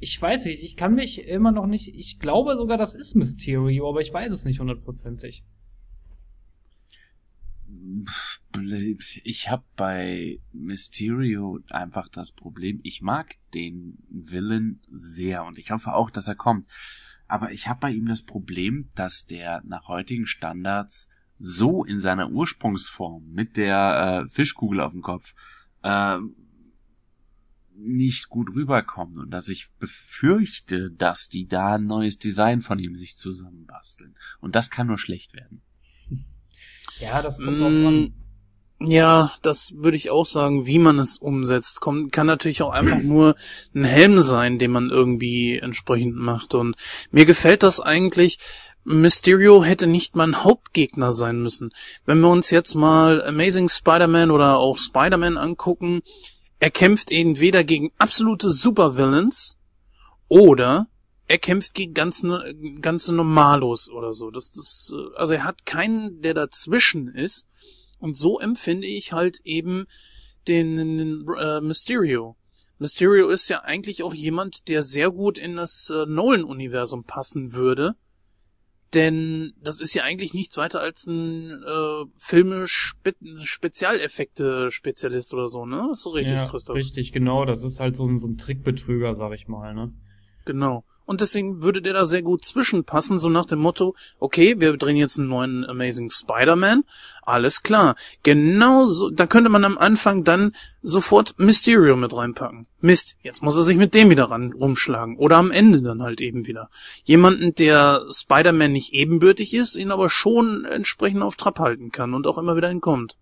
ich weiß nicht, ich kann mich immer noch nicht, ich glaube sogar, das ist Mysterio, aber ich weiß es nicht hundertprozentig. Ich habe bei Mysterio einfach das Problem, ich mag den Villain sehr und ich hoffe auch, dass er kommt. Aber ich habe bei ihm das Problem, dass der nach heutigen Standards so in seiner Ursprungsform mit der äh, Fischkugel auf dem Kopf äh, nicht gut rüberkommt und dass ich befürchte, dass die da ein neues Design von ihm sich zusammenbasteln. Und das kann nur schlecht werden. Ja, das kommt mm, auch an. Ja, das würde ich auch sagen, wie man es umsetzt. Kommt, kann natürlich auch einfach nur ein Helm sein, den man irgendwie entsprechend macht. Und mir gefällt das eigentlich. Mysterio hätte nicht mein Hauptgegner sein müssen. Wenn wir uns jetzt mal Amazing Spider-Man oder auch Spider-Man angucken, er kämpft entweder gegen absolute Supervillains oder er kämpft gegen ganze, ganze Normalos oder so. Das, das, also er hat keinen, der dazwischen ist. Und so empfinde ich halt eben den, den äh, Mysterio. Mysterio ist ja eigentlich auch jemand, der sehr gut in das äh, Nolan-Universum passen würde denn das ist ja eigentlich nichts weiter als ein äh, Filme -Spe Spezialeffekte-Spezialist oder so, ne? ist so richtig, ja, Christoph. Richtig, genau. Das ist halt so ein, so ein Trickbetrüger, sag ich mal, ne? Genau. Und deswegen würde der da sehr gut zwischenpassen, so nach dem Motto, okay, wir drehen jetzt einen neuen Amazing Spider-Man. Alles klar. Genau so, da könnte man am Anfang dann sofort Mysterio mit reinpacken. Mist, jetzt muss er sich mit dem wieder ran rumschlagen. Oder am Ende dann halt eben wieder. Jemanden, der Spider-Man nicht ebenbürtig ist, ihn aber schon entsprechend auf Trab halten kann und auch immer wieder entkommt.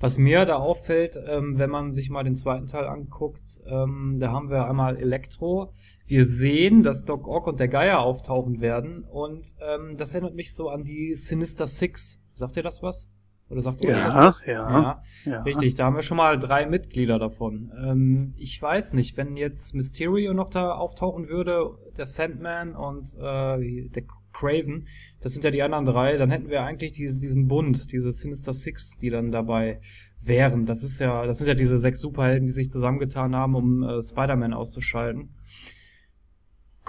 Was mir da auffällt, ähm, wenn man sich mal den zweiten Teil anguckt, ähm, da haben wir einmal Elektro, wir sehen, dass Doc Ock und der Geier auftauchen werden und ähm, das erinnert mich so an die Sinister Six. Sagt ihr das was? Oder sagt ihr ja, das was? Ja, ja, ja. Richtig, da haben wir schon mal drei Mitglieder davon. Ähm, ich weiß nicht, wenn jetzt Mysterio noch da auftauchen würde, der Sandman und äh, der Craven, das sind ja die anderen drei, dann hätten wir eigentlich diesen, diesen Bund, diese Sinister Six, die dann dabei wären. Das ist ja, das sind ja diese sechs Superhelden, die sich zusammengetan haben, um äh, Spider-Man auszuschalten.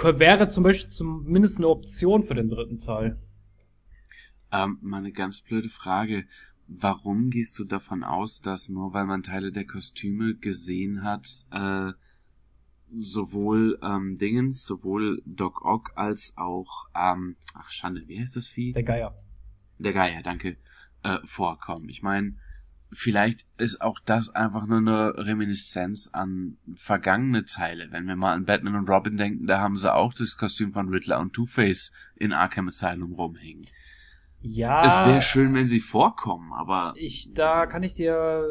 Wäre zum Beispiel zumindest eine Option für den dritten Teil. Ähm, mal eine ganz blöde Frage. Warum gehst du davon aus, dass nur weil man Teile der Kostüme gesehen hat, äh, sowohl ähm, Dingens, sowohl Doc Ock als auch, ähm, ach Schande, wie heißt das Vieh? Der Geier. Der Geier, danke, äh, vorkommen. Ich meine, vielleicht ist auch das einfach nur eine Reminiszenz an vergangene Teile. Wenn wir mal an Batman und Robin denken, da haben sie auch das Kostüm von Riddler und Two-Face in Arkham Asylum rumhängen. Ja. Es wäre schön, wenn sie vorkommen, aber. Ich, da kann ich dir,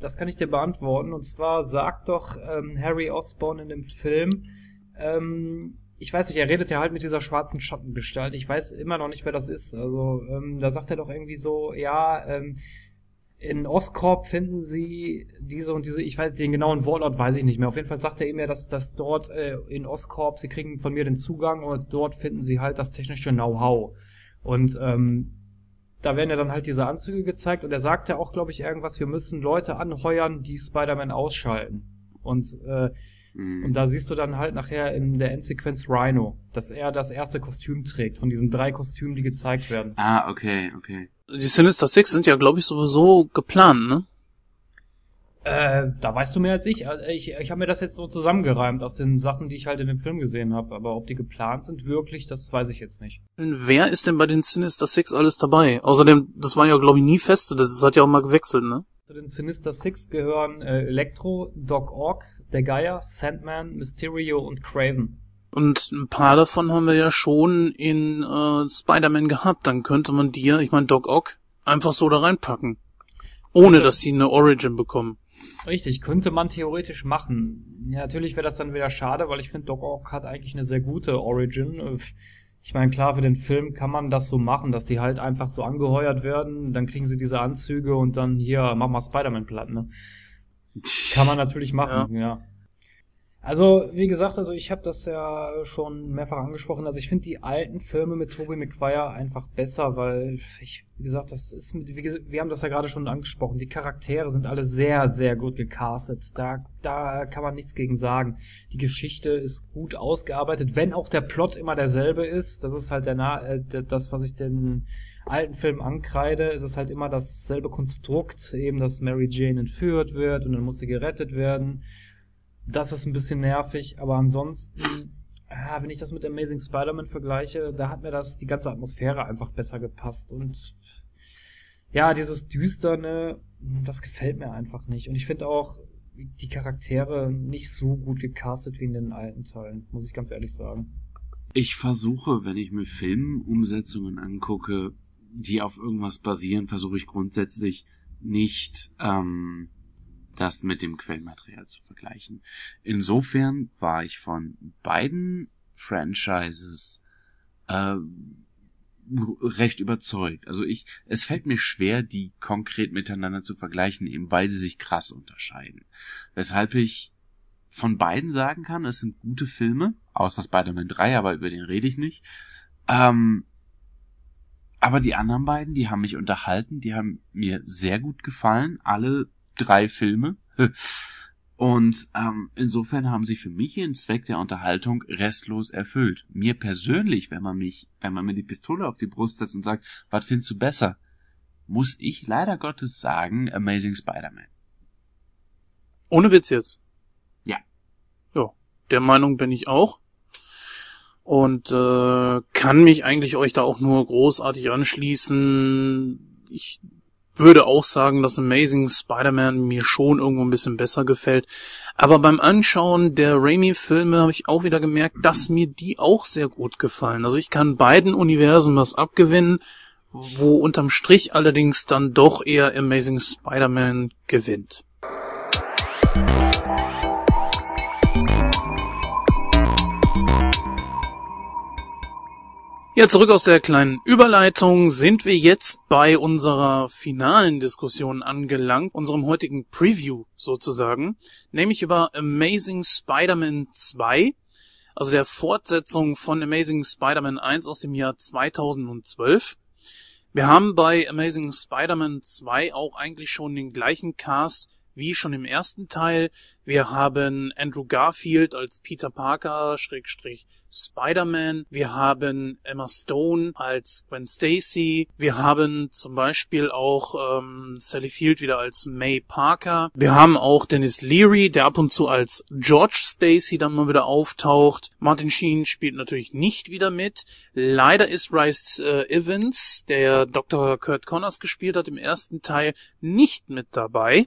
das kann ich dir beantworten. Und zwar sagt doch ähm, Harry Osborn in dem Film, ähm, ich weiß nicht, er redet ja halt mit dieser schwarzen Schattengestalt. Ich weiß immer noch nicht, wer das ist. Also, ähm, da sagt er doch irgendwie so, ja, ähm, in Oscorp finden sie diese und diese, ich weiß den genauen Wortlaut weiß ich nicht mehr. Auf jeden Fall sagt er ihm ja, dass, dass dort äh, in Oscorp, sie kriegen von mir den Zugang und dort finden sie halt das technische Know-how. Und ähm, da werden ja dann halt diese Anzüge gezeigt und er sagt ja auch, glaube ich, irgendwas, wir müssen Leute anheuern, die Spider-Man ausschalten. Und, äh, Mhm. und da siehst du dann halt nachher in der Endsequenz Rhino, dass er das erste Kostüm trägt, von diesen drei Kostümen, die gezeigt werden. Ah, okay, okay. Die Sinister Six sind ja, glaube ich, sowieso geplant, ne? Äh, da weißt du mehr als ich. Also Ich, ich habe mir das jetzt so zusammengereimt aus den Sachen, die ich halt in dem Film gesehen habe. Aber ob die geplant sind wirklich, das weiß ich jetzt nicht. Wer ist denn bei den Sinister Six alles dabei? Außerdem, das war ja, glaube ich, nie feste, das hat ja auch mal gewechselt, ne? Zu den Sinister Six gehören äh, Electro, Doc Ock, der Geier, Sandman, Mysterio und Craven. Und ein paar davon haben wir ja schon in äh, Spider-Man gehabt. Dann könnte man die, ich meine Doc Ock, einfach so da reinpacken. Ohne dass sie eine Origin bekommen. Richtig, könnte man theoretisch machen. Ja, natürlich wäre das dann wieder schade, weil ich finde, Doc Ock hat eigentlich eine sehr gute Origin. Äh, Ich meine, klar, für den Film kann man das so machen, dass die halt einfach so angeheuert werden, dann kriegen sie diese Anzüge und dann hier, mach mal Spider-Man platt, ne? Kann man natürlich machen, ja. Also, wie gesagt, also ich habe das ja schon mehrfach angesprochen. Also ich finde die alten Filme mit Tobey Maguire einfach besser, weil ich, wie gesagt, das ist mit, wir haben das ja gerade schon angesprochen. Die Charaktere sind alle sehr, sehr gut gecastet. Da, da kann man nichts gegen sagen. Die Geschichte ist gut ausgearbeitet, wenn auch der Plot immer derselbe ist. Das ist halt der, Na äh, das, was ich den alten Film ankreide. Es ist halt immer dasselbe Konstrukt, eben, dass Mary Jane entführt wird und dann muss sie gerettet werden. Das ist ein bisschen nervig, aber ansonsten, ah, wenn ich das mit Amazing Spider-Man vergleiche, da hat mir das, die ganze Atmosphäre einfach besser gepasst und ja, dieses Düsterne, das gefällt mir einfach nicht. Und ich finde auch die Charaktere nicht so gut gecastet wie in den alten Teilen, muss ich ganz ehrlich sagen. Ich versuche, wenn ich mir Filmumsetzungen angucke, die auf irgendwas basieren, versuche ich grundsätzlich nicht ähm, das mit dem Quellenmaterial zu vergleichen. Insofern war ich von beiden Franchises äh, recht überzeugt. Also ich, es fällt mir schwer, die konkret miteinander zu vergleichen, eben weil sie sich krass unterscheiden. Weshalb ich von beiden sagen kann, es sind gute Filme, außer Spider-Man 3, aber über den rede ich nicht. Ähm, aber die anderen beiden, die haben mich unterhalten, die haben mir sehr gut gefallen, alle drei Filme. Und ähm, insofern haben sie für mich ihren Zweck der Unterhaltung restlos erfüllt. Mir persönlich, wenn man mich, wenn man mir die Pistole auf die Brust setzt und sagt, was findest du besser, muss ich leider Gottes sagen, Amazing Spider-Man. Ohne Witz jetzt. Ja. Ja, der Meinung bin ich auch. Und äh, kann mich eigentlich euch da auch nur großartig anschließen. Ich würde auch sagen, dass Amazing Spider-Man mir schon irgendwo ein bisschen besser gefällt. Aber beim Anschauen der Raimi-Filme habe ich auch wieder gemerkt, dass mir die auch sehr gut gefallen. Also ich kann beiden Universen was abgewinnen, wo unterm Strich allerdings dann doch eher Amazing Spider-Man gewinnt. Ja, zurück aus der kleinen Überleitung sind wir jetzt bei unserer finalen Diskussion angelangt, unserem heutigen Preview sozusagen, nämlich über Amazing Spider-Man 2. also der Fortsetzung von Amazing Spider-Man 1 aus dem Jahr 2012. Wir haben bei Amazing Spider-Man 2 auch eigentlich schon den gleichen Cast wie schon im ersten Teil. Wir haben Andrew Garfield als Peter Parker, Schrägstrich Spider-Man. Wir haben Emma Stone als Gwen Stacy. Wir haben zum Beispiel auch ähm, Sally Field wieder als May Parker. Wir haben auch Dennis Leary, der ab und zu als George Stacy dann mal wieder auftaucht. Martin Sheen spielt natürlich nicht wieder mit. Leider ist Rice äh, Evans, der Dr. Kurt Connors gespielt hat im ersten Teil, nicht mit dabei.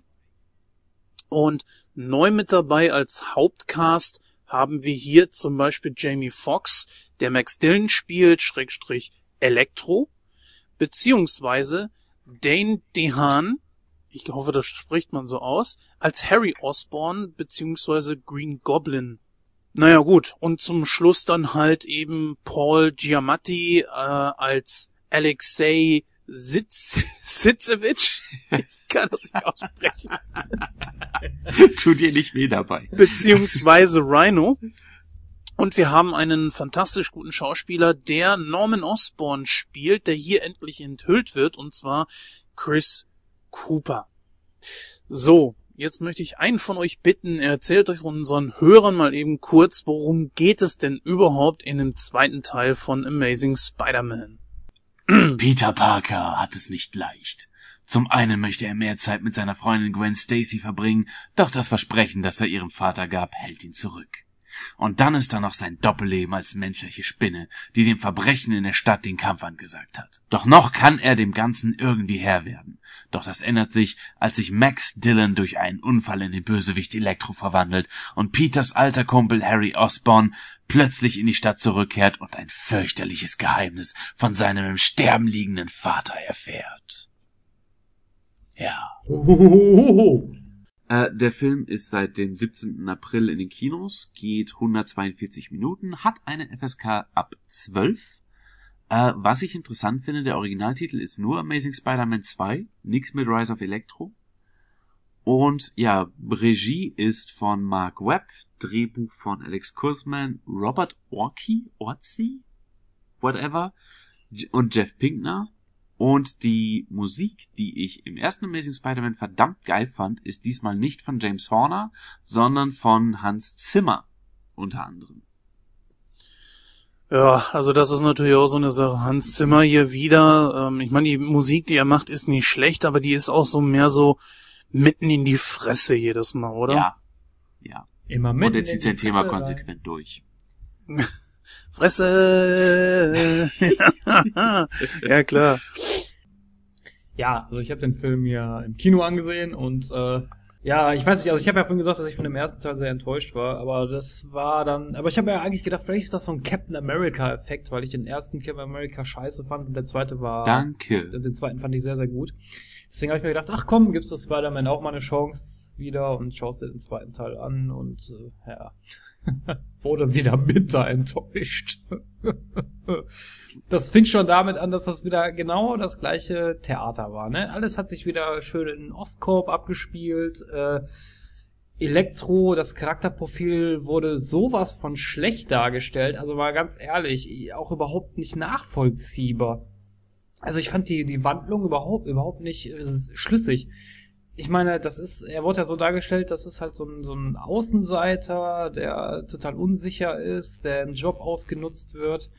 Und neu mit dabei als Hauptcast haben wir hier zum Beispiel Jamie Foxx, der Max Dillon spielt, Schrägstrich Elektro, beziehungsweise Dane DeHaan, ich hoffe, das spricht man so aus, als Harry Osborn, beziehungsweise Green Goblin. Naja gut, und zum Schluss dann halt eben Paul Giamatti äh, als Alexei Sitz Sitzewitsch. Ich kann das nicht aussprechen. Tut dir nicht weh dabei. Beziehungsweise Rhino. Und wir haben einen fantastisch guten Schauspieler, der Norman Osborn spielt, der hier endlich enthüllt wird, und zwar Chris Cooper. So, jetzt möchte ich einen von euch bitten, erzählt euch unseren Hörern mal eben kurz, worum geht es denn überhaupt in dem zweiten Teil von Amazing Spider-Man? Peter Parker hat es nicht leicht. Zum einen möchte er mehr Zeit mit seiner Freundin Gwen Stacy verbringen, doch das Versprechen, das er ihrem Vater gab, hält ihn zurück. Und dann ist da noch sein Doppelleben als menschliche Spinne, die dem Verbrechen in der Stadt den Kampf angesagt hat. Doch noch kann er dem Ganzen irgendwie Herr werden. Doch das ändert sich, als sich Max Dillon durch einen Unfall in den Bösewicht Elektro verwandelt und Peters alter Kumpel Harry Osborn plötzlich in die Stadt zurückkehrt und ein fürchterliches Geheimnis von seinem im Sterben liegenden Vater erfährt. Ja. Äh, der Film ist seit dem 17. April in den Kinos, geht 142 Minuten, hat eine FSK ab 12. Äh, was ich interessant finde, der Originaltitel ist nur Amazing Spider-Man 2, nix mit Rise of Electro. Und ja, Regie ist von Mark Webb, Drehbuch von Alex Kurzman, Robert Orkey, Orzi, whatever, und Jeff Pinkner. Und die Musik, die ich im ersten Amazing Spider-Man verdammt geil fand, ist diesmal nicht von James Horner, sondern von Hans Zimmer unter anderem. Ja, also das ist natürlich auch so eine Sache. Hans Zimmer hier wieder. Ähm, ich meine, die Musik, die er macht, ist nicht schlecht, aber die ist auch so mehr so mitten in die Fresse jedes Mal, oder? Ja. Ja. Immer Und mit. er zieht sein Thema konsequent durch. Fresse! ja, klar. Ja, also ich habe den Film ja im Kino angesehen und äh, ja, ich weiß nicht, also ich habe ja vorhin gesagt, dass ich von dem ersten Teil sehr enttäuscht war, aber das war dann, aber ich habe ja eigentlich gedacht, vielleicht ist das so ein Captain America Effekt, weil ich den ersten Captain America scheiße fand und der zweite war Danke. den zweiten fand ich sehr sehr gut. Deswegen habe ich mir gedacht, ach komm, gibst du Spider-Man auch mal eine Chance wieder und schaust dir den zweiten Teil an und äh, ja, wurde wieder bitter enttäuscht. das fing schon damit an, dass das wieder genau das gleiche Theater war. Ne? Alles hat sich wieder schön in Ostkorb abgespielt. Äh, Elektro, das Charakterprofil wurde sowas von schlecht dargestellt. Also war ganz ehrlich, auch überhaupt nicht nachvollziehbar. Also ich fand die, die Wandlung überhaupt, überhaupt nicht äh, schlüssig. Ich meine, das ist, er wurde ja so dargestellt, das ist halt so ein, so ein Außenseiter, der total unsicher ist, der im Job ausgenutzt wird.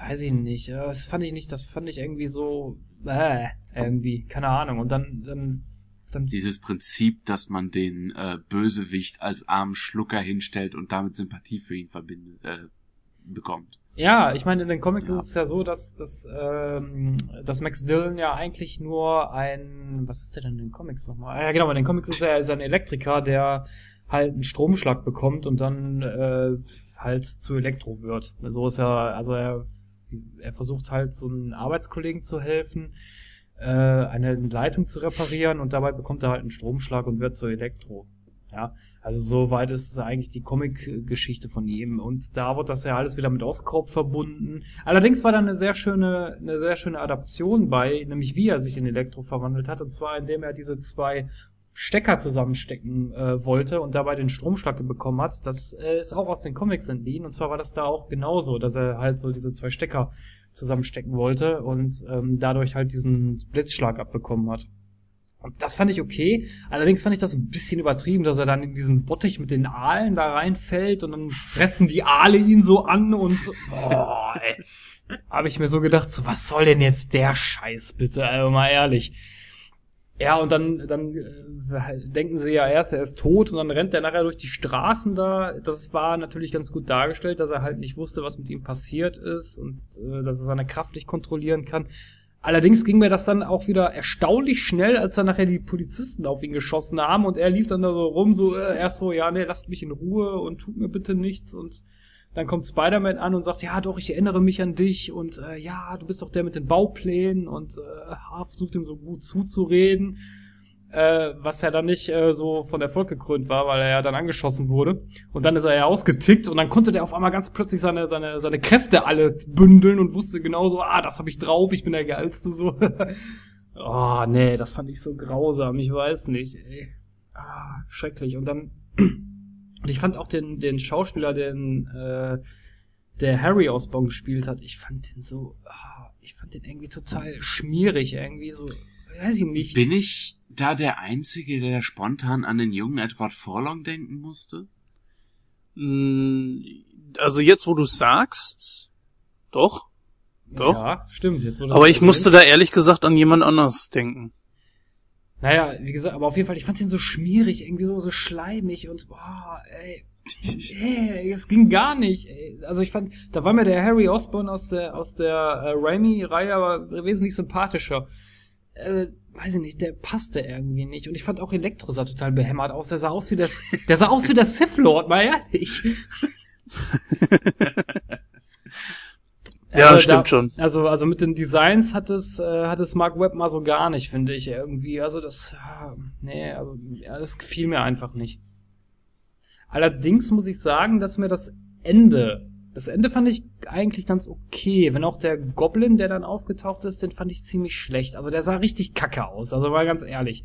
Weiß ich nicht. Das fand ich nicht, das fand ich irgendwie so, äh, irgendwie, keine Ahnung. Und dann, dann, dann Dieses Prinzip, dass man den äh, Bösewicht als armen Schlucker hinstellt und damit Sympathie für ihn verbindet, äh, bekommt. Ja, ich meine, in den Comics Ja. ist es ja so, dass, dass, ähm, dass Max Dillon ja eigentlich nur ein, was ist der denn in den Comics nochmal? Ah, Ja, genau, in den Comics ist er ist ein Elektriker, der halt einen Stromschlag bekommt und dann äh, halt zu Elektro wird. So ist er, also er, er versucht halt so einen Arbeitskollegen zu helfen, äh, eine Leitung zu reparieren und dabei bekommt er halt einen Stromschlag und wird zu Elektro. Ja, also soweit ist es eigentlich die Comic-Geschichte von ihm. Und da wird das ja alles wieder mit Oscorp verbunden. Allerdings war da eine sehr schöne, eine sehr schöne Adaption bei, nämlich wie er sich in Elektro verwandelt hat. Und zwar indem er diese zwei Stecker zusammenstecken äh, wollte und dabei den Stromschlag bekommen hat. Das äh, ist auch aus den Comics entliehen. Und zwar war das da auch genauso, dass er halt so diese zwei Stecker zusammenstecken wollte und ähm, dadurch halt diesen Blitzschlag abbekommen hat. Und das fand ich okay. Allerdings fand ich das ein bisschen übertrieben, dass er dann in diesen Bottich mit den Aalen da reinfällt und dann fressen die Aale ihn so an und. Boah, ey. Habe ich mir so gedacht, so, was soll denn jetzt der Scheiß bitte, also mal ehrlich. Ja, und dann, dann äh, denken sie ja erst, er ist tot und dann rennt er nachher durch die Straßen da. Das war natürlich ganz gut dargestellt, dass er halt nicht wusste, was mit ihm passiert ist und äh, dass er seine Kraft nicht kontrollieren kann. Allerdings ging mir das dann auch wieder erstaunlich schnell, als dann nachher die Polizisten auf ihn geschossen haben und er lief dann da so rum, so äh, erst so, ja, nee, lasst mich in Ruhe und tut mir bitte nichts. Und dann kommt Spider-Man an und sagt, ja doch, ich erinnere mich an dich und äh, ja, du bist doch der mit den Bauplänen und äh, versucht ihm so gut zuzureden, äh, was ja dann nicht äh, so von Erfolg gekrönt war, weil er ja dann angeschossen wurde. Und dann ist er ja ausgetickt und dann konnte der auf einmal ganz plötzlich seine, seine, seine Kräfte alle bündeln und wusste genau so, ah, das habe ich drauf, ich bin der Geilste so. oh, nee, das fand ich so grausam, ich weiß nicht, ey. Ah, schrecklich. Und dann und ich fand auch den, den Schauspieler, den äh, der Harry aus Bond gespielt hat, ich fand den so, ah, ich fand den irgendwie total schmierig, irgendwie so, weiß ich nicht. Bin ich da der Einzige, der spontan an den jungen Edward Forlong denken musste? Mm, Also jetzt, wo du sagst, doch, doch. Ja, stimmt. Jetzt, wo Aber das ich musste da ehrlich gesagt an jemand anders denken. Naja, wie gesagt, aber auf jeden Fall, ich fand den so schmierig, irgendwie so, so schleimig und boah, ey. Ey, es ging gar nicht. Ey. Also ich fand, da war mir der Harry Osborn aus der aus der äh, Raimi-Reihe aber wesentlich sympathischer. Äh, weiß ich nicht, der passte irgendwie nicht. Und ich fand auch Elektro sah total behämmert aus. Der sah aus wie der, der sah aus wie der Sith Lord, mal ehrlich. Ja, Also stimmt da, schon. Also, also mit den Designs hat es, äh, hat es Mark Webb mal so gar nicht, finde ich irgendwie. Also das, nee, also ja, das gefiel mir einfach nicht. Allerdings muss ich sagen, dass mir das Ende, das Ende fand ich eigentlich ganz okay. Wenn auch der Goblin, der dann aufgetaucht ist, den fand ich ziemlich schlecht. Also der sah richtig kacke aus, also war ganz ehrlich.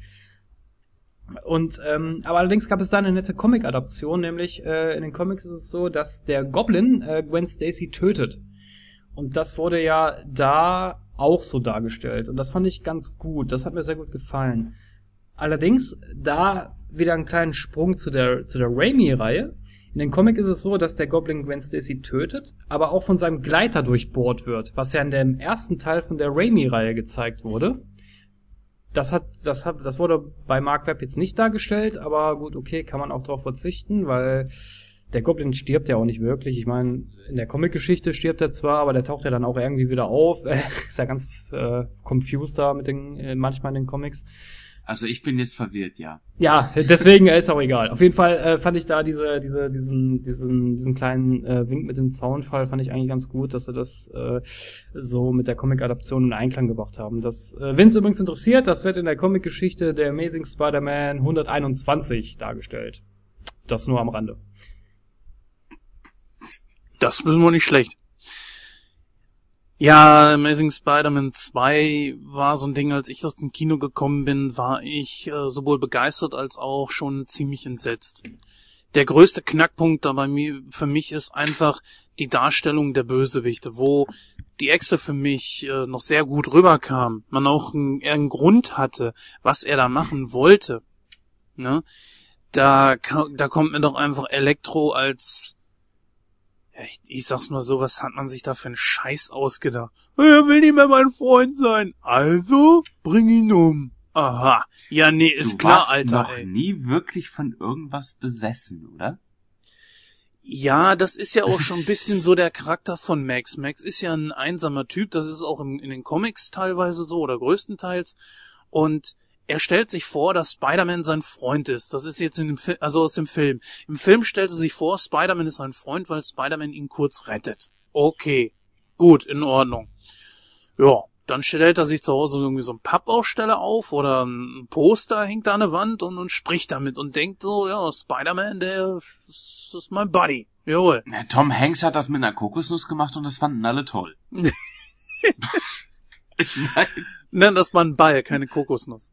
Und ähm, aber allerdings gab es da eine nette Comic-Adaption, nämlich äh, in den Comics ist es so, dass der Goblin äh, Gwen Stacy tötet. Und das wurde ja da auch so dargestellt. Und das fand ich ganz gut. Das hat mir sehr gut gefallen. Allerdings, da wieder einen kleinen Sprung zu der, zu der Raimi-Reihe. In den Comic ist es so, dass der Goblin Gwen Stacy tötet, aber auch von seinem Gleiter durchbohrt wird, was ja in dem ersten Teil von der Raimi-Reihe gezeigt wurde. Das hat, das hat, das wurde bei Mark Webb jetzt nicht dargestellt, aber gut, okay, kann man auch darauf verzichten, weil der Goblin stirbt ja auch nicht wirklich. Ich meine, in der Comic-Geschichte stirbt er zwar, aber der taucht ja dann auch irgendwie wieder auf. ist ja ganz äh, confused da mit den, äh, manchmal in den Comics. Also ich bin jetzt verwirrt, ja. Ja, deswegen äh, ist auch egal. Auf jeden Fall äh, fand ich da diese, diese, diesen, diesen, diesen kleinen äh, Wink mit dem Zaunfall fand ich eigentlich ganz gut, dass sie das äh, so mit der Comic-Adaption in Einklang gebracht haben. Das, äh, wenn es übrigens interessiert, das wird in der Comic-Geschichte der Amazing Spider-Man 121 dargestellt. Das nur am Rande. Das ist wohl nicht schlecht. Ja, Amazing Spider-Man 2 war so ein Ding, als ich aus dem Kino gekommen bin, war ich äh, sowohl begeistert als auch schon ziemlich entsetzt. Der größte Knackpunkt da bei mir, für mich ist einfach die Darstellung der Bösewichte, wo die Echse für mich äh, noch sehr gut rüberkam, man auch einen, einen Grund hatte, was er da machen wollte. Ne? Da, da kommt mir doch einfach Elektro als ich, ich sag's mal so, was hat man sich da für einen Scheiß ausgedacht? Er will nicht mehr mein Freund sein. Also, bring ihn um. Aha. Ja, nee, ist du klar, warst Alter. noch Ey. nie wirklich von irgendwas besessen, oder? Ja, das ist ja auch schon ein bisschen so der Charakter von Max. Max ist ja ein einsamer Typ, das ist auch im, in den Comics teilweise so oder größtenteils. Und er stellt sich vor, dass Spider-Man sein Freund ist. Das ist jetzt in dem Film, also aus dem Film. Im Film stellt er sich vor, Spider-Man ist sein Freund, weil Spider-Man ihn kurz rettet. Okay. Gut, in Ordnung. Ja, dann stellt er sich zu Hause irgendwie so ein Pappaussteller auf oder ein Poster hängt da an der Wand und, und spricht damit und denkt so, ja, Spider-Man, der ist, ist mein Buddy. Jawohl. Ja, Tom Hanks hat das mit einer Kokosnuss gemacht und das fanden alle toll. ich meine, Nenn das mal einen Ball, keine Kokosnuss.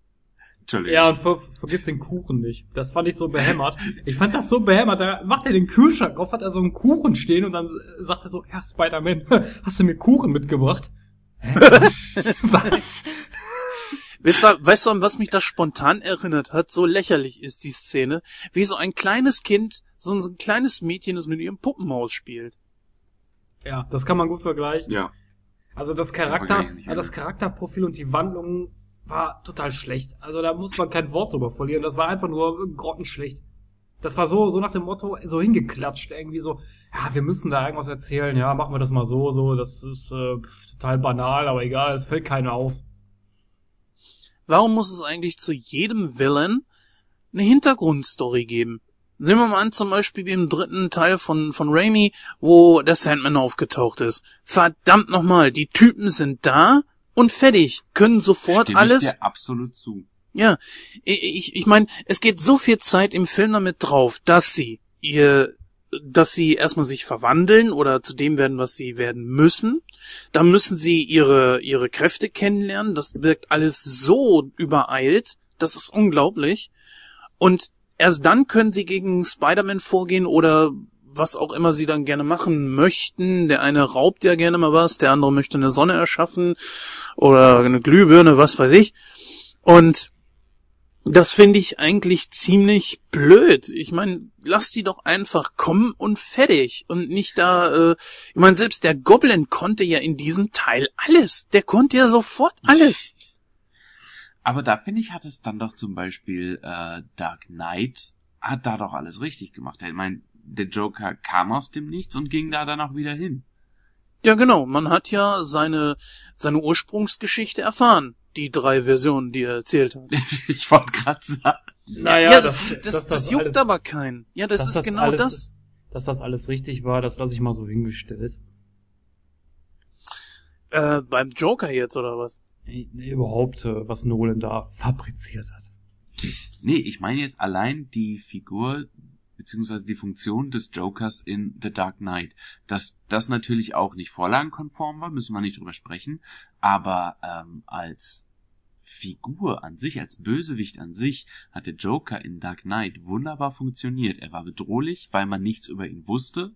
Entschuldigung. Ja, und ver vergiss den Kuchen nicht. Das fand ich so behämmert. Ich fand das so behämmert. Da macht er den Kühlschrank auf, hat er so einen Kuchen stehen und dann sagt er so, ja, Spider-Man, hast du mir Kuchen mitgebracht? Hä? Was? Weißt du, weißt du, an was mich das spontan erinnert hat? So lächerlich ist die Szene, wie so ein kleines Kind, so ein, so ein kleines Mädchen, das mit ihrem Puppenhaus spielt. Ja, das kann man gut vergleichen. Ja. Also das Charakter, ja, das? Charakterprofil und die Wandlung war total schlecht. Also da muss man kein Wort drüber verlieren. Das war einfach nur grottenschlecht. Das war so, so nach dem Motto, so hingeklatscht, irgendwie so, ja, wir müssen da irgendwas erzählen, ja, machen wir das mal so, so, das ist äh, total banal, aber egal, es fällt keiner auf. Warum muss es eigentlich zu jedem Villain eine Hintergrundstory geben? Sehen wir mal an, zum Beispiel im dritten Teil von, von Raimi, wo der Sandman aufgetaucht ist. Verdammt nochmal, die Typen sind da und fertig, können sofort Stimme alles. Ich dir absolut zu. Ja, ich, ich, meine, es geht so viel Zeit im Film damit drauf, dass sie ihr, dass sie erstmal sich verwandeln oder zu dem werden, was sie werden müssen. Dann müssen sie ihre, ihre Kräfte kennenlernen. Das wirkt alles so übereilt. Das ist unglaublich. Und erst dann können sie gegen Spider-Man vorgehen oder was auch immer sie dann gerne machen möchten. Der eine raubt ja gerne mal was, der andere möchte eine Sonne erschaffen oder eine Glühbirne, was weiß ich. Und das finde ich eigentlich ziemlich blöd. Ich meine, lass die doch einfach kommen und fertig. Und nicht da, äh, ich meine, selbst der Goblin konnte ja in diesem Teil alles. Der konnte ja sofort alles. Aber da finde ich, hat es dann doch zum Beispiel äh, Dark Knight hat da doch alles richtig gemacht. Ich meine, der Joker kam aus dem Nichts und ging da dann auch wieder hin. Ja, genau. Man hat ja seine, seine Ursprungsgeschichte erfahren. Die drei Versionen, die er erzählt hat. ich wollte gerade sagen. Naja, ja, das, das, das, juckt alles- aber keinen. Ja, das ist das genau alles- das. Dass das alles richtig war, das lasse ich mal so hingestellt. Äh, beim Joker jetzt, oder was? Nee, Überhaupt, äh, was Nolan da fabriziert hat. Nee, ich meine jetzt allein die Figur beziehungsweise die Funktion des Jokers in The Dark Knight. Dass das natürlich auch nicht vorlagenkonform war, müssen wir nicht drüber sprechen, aber ähm, als Figur an sich, als Bösewicht an sich, hat der Joker in Dark Knight wunderbar funktioniert. Er war bedrohlich, weil man nichts über ihn wusste.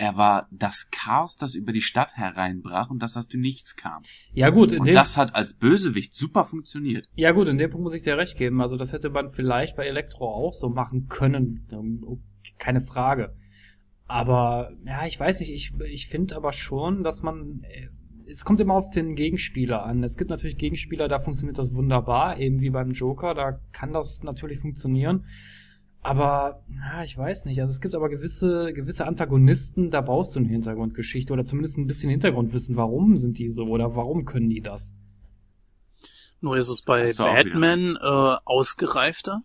Er war das Chaos, das über die Stadt hereinbrach und das aus dem Nichts kam. Ja gut, in Und dem, das hat als Bösewicht super funktioniert. ja gut, in dem Punkt muss ich dir recht geben. Also das hätte man vielleicht bei Elektro auch so machen können. Ähm, Keine Frage. Aber, ja, ich weiß nicht, ich, ich finde aber schon, dass man, äh, es kommt immer auf den Gegenspieler an. Es gibt natürlich Gegenspieler, da funktioniert das wunderbar, eben wie beim Joker, da kann das natürlich funktionieren. Aber, ja, ich weiß nicht. Also es gibt aber gewisse, gewisse Antagonisten, da brauchst du eine Hintergrundgeschichte oder zumindest ein bisschen Hintergrundwissen. Warum sind die so oder warum können die das? Nur ist es bei Batman äh, ausgereifter,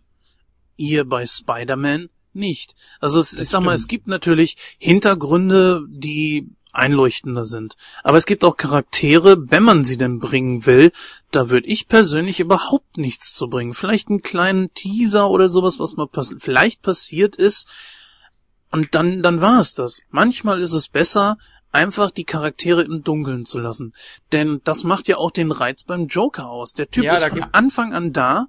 ihr bei Spider-Man nicht. Also es, ich sag mal, es gibt natürlich Hintergründe, die einleuchtender sind. Aber es gibt auch Charaktere, wenn man sie denn bringen will, da würde ich persönlich überhaupt nichts zu bringen. Vielleicht einen kleinen Teaser oder sowas, was mal pass vielleicht passiert ist. Und dann, dann war es das. Manchmal ist es besser, einfach die Charaktere im Dunkeln zu lassen. Denn das macht ja auch den Reiz beim Joker aus. Der Typ Ja, ist von Anfang an da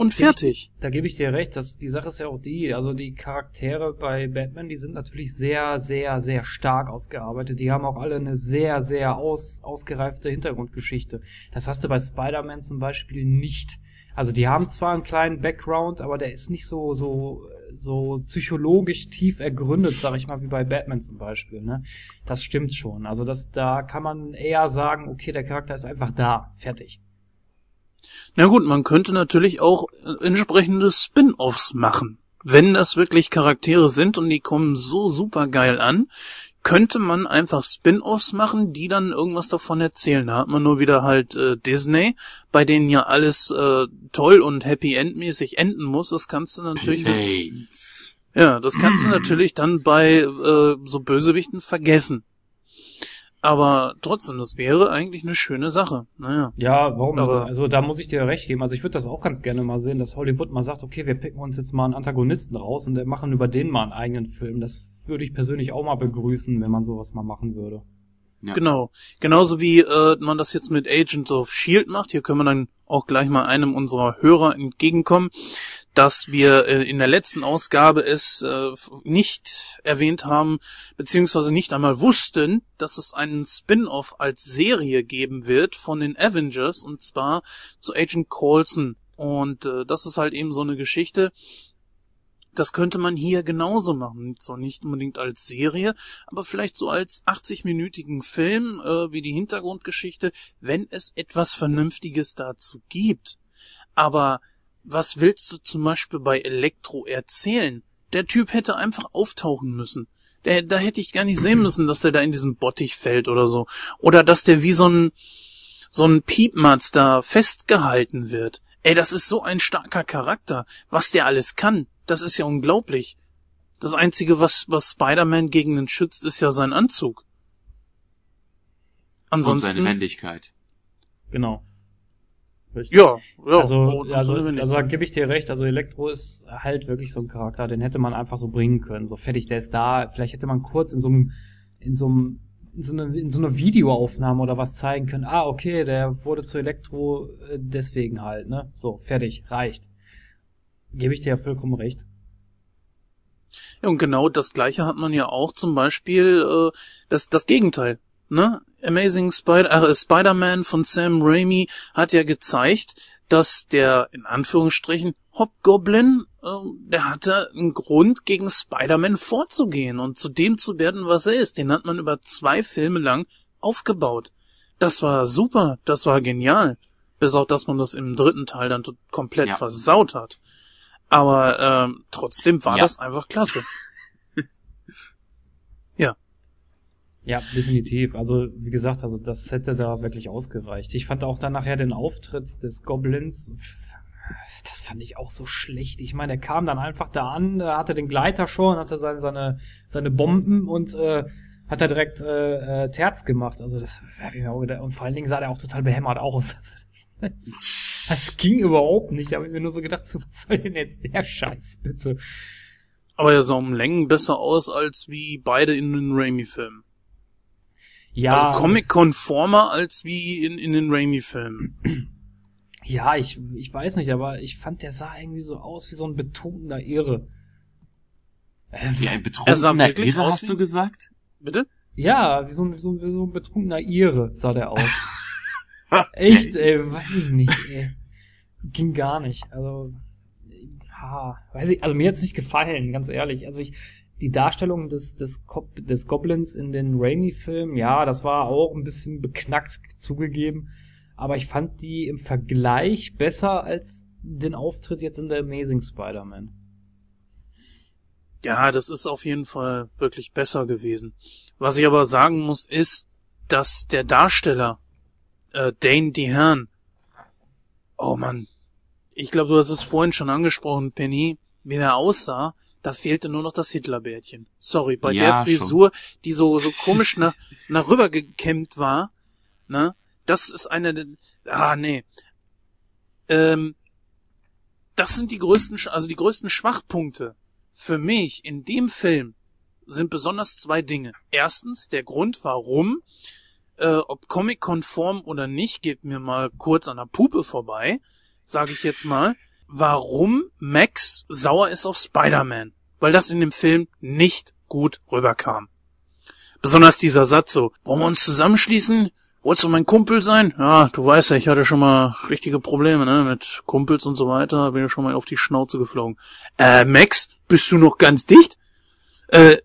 und fertig. Da gebe ich dir recht, dass die Sache ist ja auch die, also die Charaktere bei Batman, die sind natürlich sehr, sehr, sehr stark ausgearbeitet. Die haben auch alle eine sehr, sehr aus, ausgereifte Hintergrundgeschichte. Das hast du bei Spider-Man zum Beispiel nicht. Also die haben zwar einen kleinen Background, aber der ist nicht so, so, so psychologisch tief ergründet, sag ich mal, wie bei Batman zum Beispiel. Ne? Das stimmt schon. Also das, da kann man eher sagen, okay, der Charakter ist einfach da, fertig. Na gut, man könnte natürlich auch äh, entsprechende Spin-offs machen. Wenn das wirklich Charaktere sind und die kommen so super geil an, könnte man einfach Spin-offs machen, die dann irgendwas davon erzählen. Da hat man nur wieder halt äh, Disney, bei denen ja alles äh, toll und Happy End-mäßig enden muss. Das kannst du natürlich ja, das kannst du natürlich dann bei äh, so Bösewichten vergessen. Aber trotzdem, das wäre eigentlich eine schöne Sache. Naja. Ja, warum? Aber- also da muss ich dir recht geben. Also ich würde das auch ganz gerne mal sehen, dass Hollywood mal sagt, okay, wir picken uns jetzt mal einen Antagonisten raus und machen über den mal einen eigenen Film. Das würde ich persönlich auch mal begrüßen, wenn man sowas mal machen würde. Ja. Genau. Genauso wie äh, man das jetzt mit Agents of Shield macht. Hier können wir dann auch gleich mal einem unserer Hörer entgegenkommen, dass wir äh, in der letzten Ausgabe es äh, nicht erwähnt haben, beziehungsweise nicht einmal wussten, dass es einen Spin-off als Serie geben wird von den Avengers und zwar zu Agent Coulson. Und äh, das ist halt eben so eine Geschichte, das könnte man hier genauso machen. Zwar nicht unbedingt als Serie, aber vielleicht so als 80-minütigen Film, äh, wie die Hintergrundgeschichte, wenn es etwas Vernünftiges dazu gibt. Aber was willst du zum Beispiel bei Elektro erzählen? Der Typ hätte einfach auftauchen müssen. Der, da hätte ich gar nicht sehen müssen, dass der da in diesen Bottich fällt oder so. Oder dass der wie so ein, so ein Piepmatz da festgehalten wird. Ey, das ist so ein starker Charakter. Was der alles kann, das ist ja unglaublich. Das Einzige, was, was Spider-Man gegen den schützt, ist ja sein Anzug. Und seine Ansonsten. Wendigkeit. Genau. Richtig. Ja, ja. Also, also, also da gebe ich dir recht, also Elektro ist halt wirklich so ein Charakter, den hätte man einfach so bringen können, so fertig, der ist da, vielleicht hätte man kurz in so einem, in so einem, in so, eine, in so einer Videoaufnahme oder was zeigen können, ah, okay, der wurde zu Elektro äh, deswegen halt, ne, so, fertig, reicht. Gebe ich dir ja vollkommen recht. Ja, und genau das gleiche hat man ja auch zum Beispiel äh, das, das Gegenteil. Ne? Amazing Spider äh, Spider-Man von Sam Raimi hat ja gezeigt, dass der in Anführungsstrichen Hobgoblin, äh, der hatte einen Grund gegen Spider-Man vorzugehen und zu dem zu werden, was er ist. Den hat man über zwei Filme lang aufgebaut. Das war super, das war genial. Bis auf, dass man das im dritten Teil dann komplett Ja. versaut hat. Aber ähm, trotzdem war Ja. das einfach klasse. Ja, definitiv. Also, wie gesagt, also das hätte da wirklich ausgereicht. Ich fand auch dann nachher den Auftritt des Goblins, das fand ich auch so schlecht. Ich meine, er kam dann einfach da an, er hatte den Gleiter schon, hatte seine, seine, seine Bomben und äh, hat er direkt äh, äh, Terz gemacht. Also das hab ich mir auch gedacht. Und vor allen Dingen sah der auch total behämmert aus. Also, das, das ging überhaupt nicht. Da habe ich mir nur so gedacht, so, was soll denn jetzt der Scheiß, bitte? Aber er sah um Längen besser aus als wie beide in den Raimi-Filmen. Ja, Also Comic-konformer als wie in, in den Raimi-Filmen. Ja, ich, ich weiß nicht, aber ich fand, der sah irgendwie so aus wie so ein betrunkener Irre. Äh, Wie ein Er sah betrunkener Irre, hast du gesagt? Bitte? ja, wie so, ein, wie, so, ein- wie so ein betrunkener Ire sah der aus. Echt, ey, weiß ich nicht, ey. Ging gar nicht. Also, ha, weiß ich, also mir hat's nicht gefallen, ganz ehrlich. Also ich, die Darstellung des, des, des Goblins in den Raimi-Filmen, ja, das war auch ein bisschen beknackt zugegeben. Aber ich fand die im Vergleich besser als den Auftritt jetzt in der Amazing Spider-Man. Ja, das ist auf jeden Fall wirklich besser gewesen. Was ich aber sagen muss, ist, dass der Darsteller, äh, Dane DeHaan, oh Mann, ich glaube, du hast es vorhin schon angesprochen, Penny, wie der aussah, da fehlte nur noch das Hitlerbärtchen. Sorry, bei Ja, der Frisur, die so, so komisch nach, nach rüber gekämmt war, ne, das ist eine, der- ah, nee, ähm, das sind die größten, also die größten Schwachpunkte für mich in dem Film sind besonders zwei Dinge. Erstens, der Grund, warum, äh, ob Comic-konform oder nicht, geht mir mal kurz an der Puppe vorbei, sage ich jetzt mal, warum Max sauer ist auf Spider-Man. Weil das in dem Film nicht gut rüberkam. Besonders dieser Satz so, wollen wir uns zusammenschließen? Wolltest du mein Kumpel sein? Ja, du weißt ja, ich hatte schon mal richtige Probleme, ne, mit Kumpels und so weiter, bin ja schon mal auf die Schnauze geflogen. Äh, Max, bist du noch ganz dicht? Äh,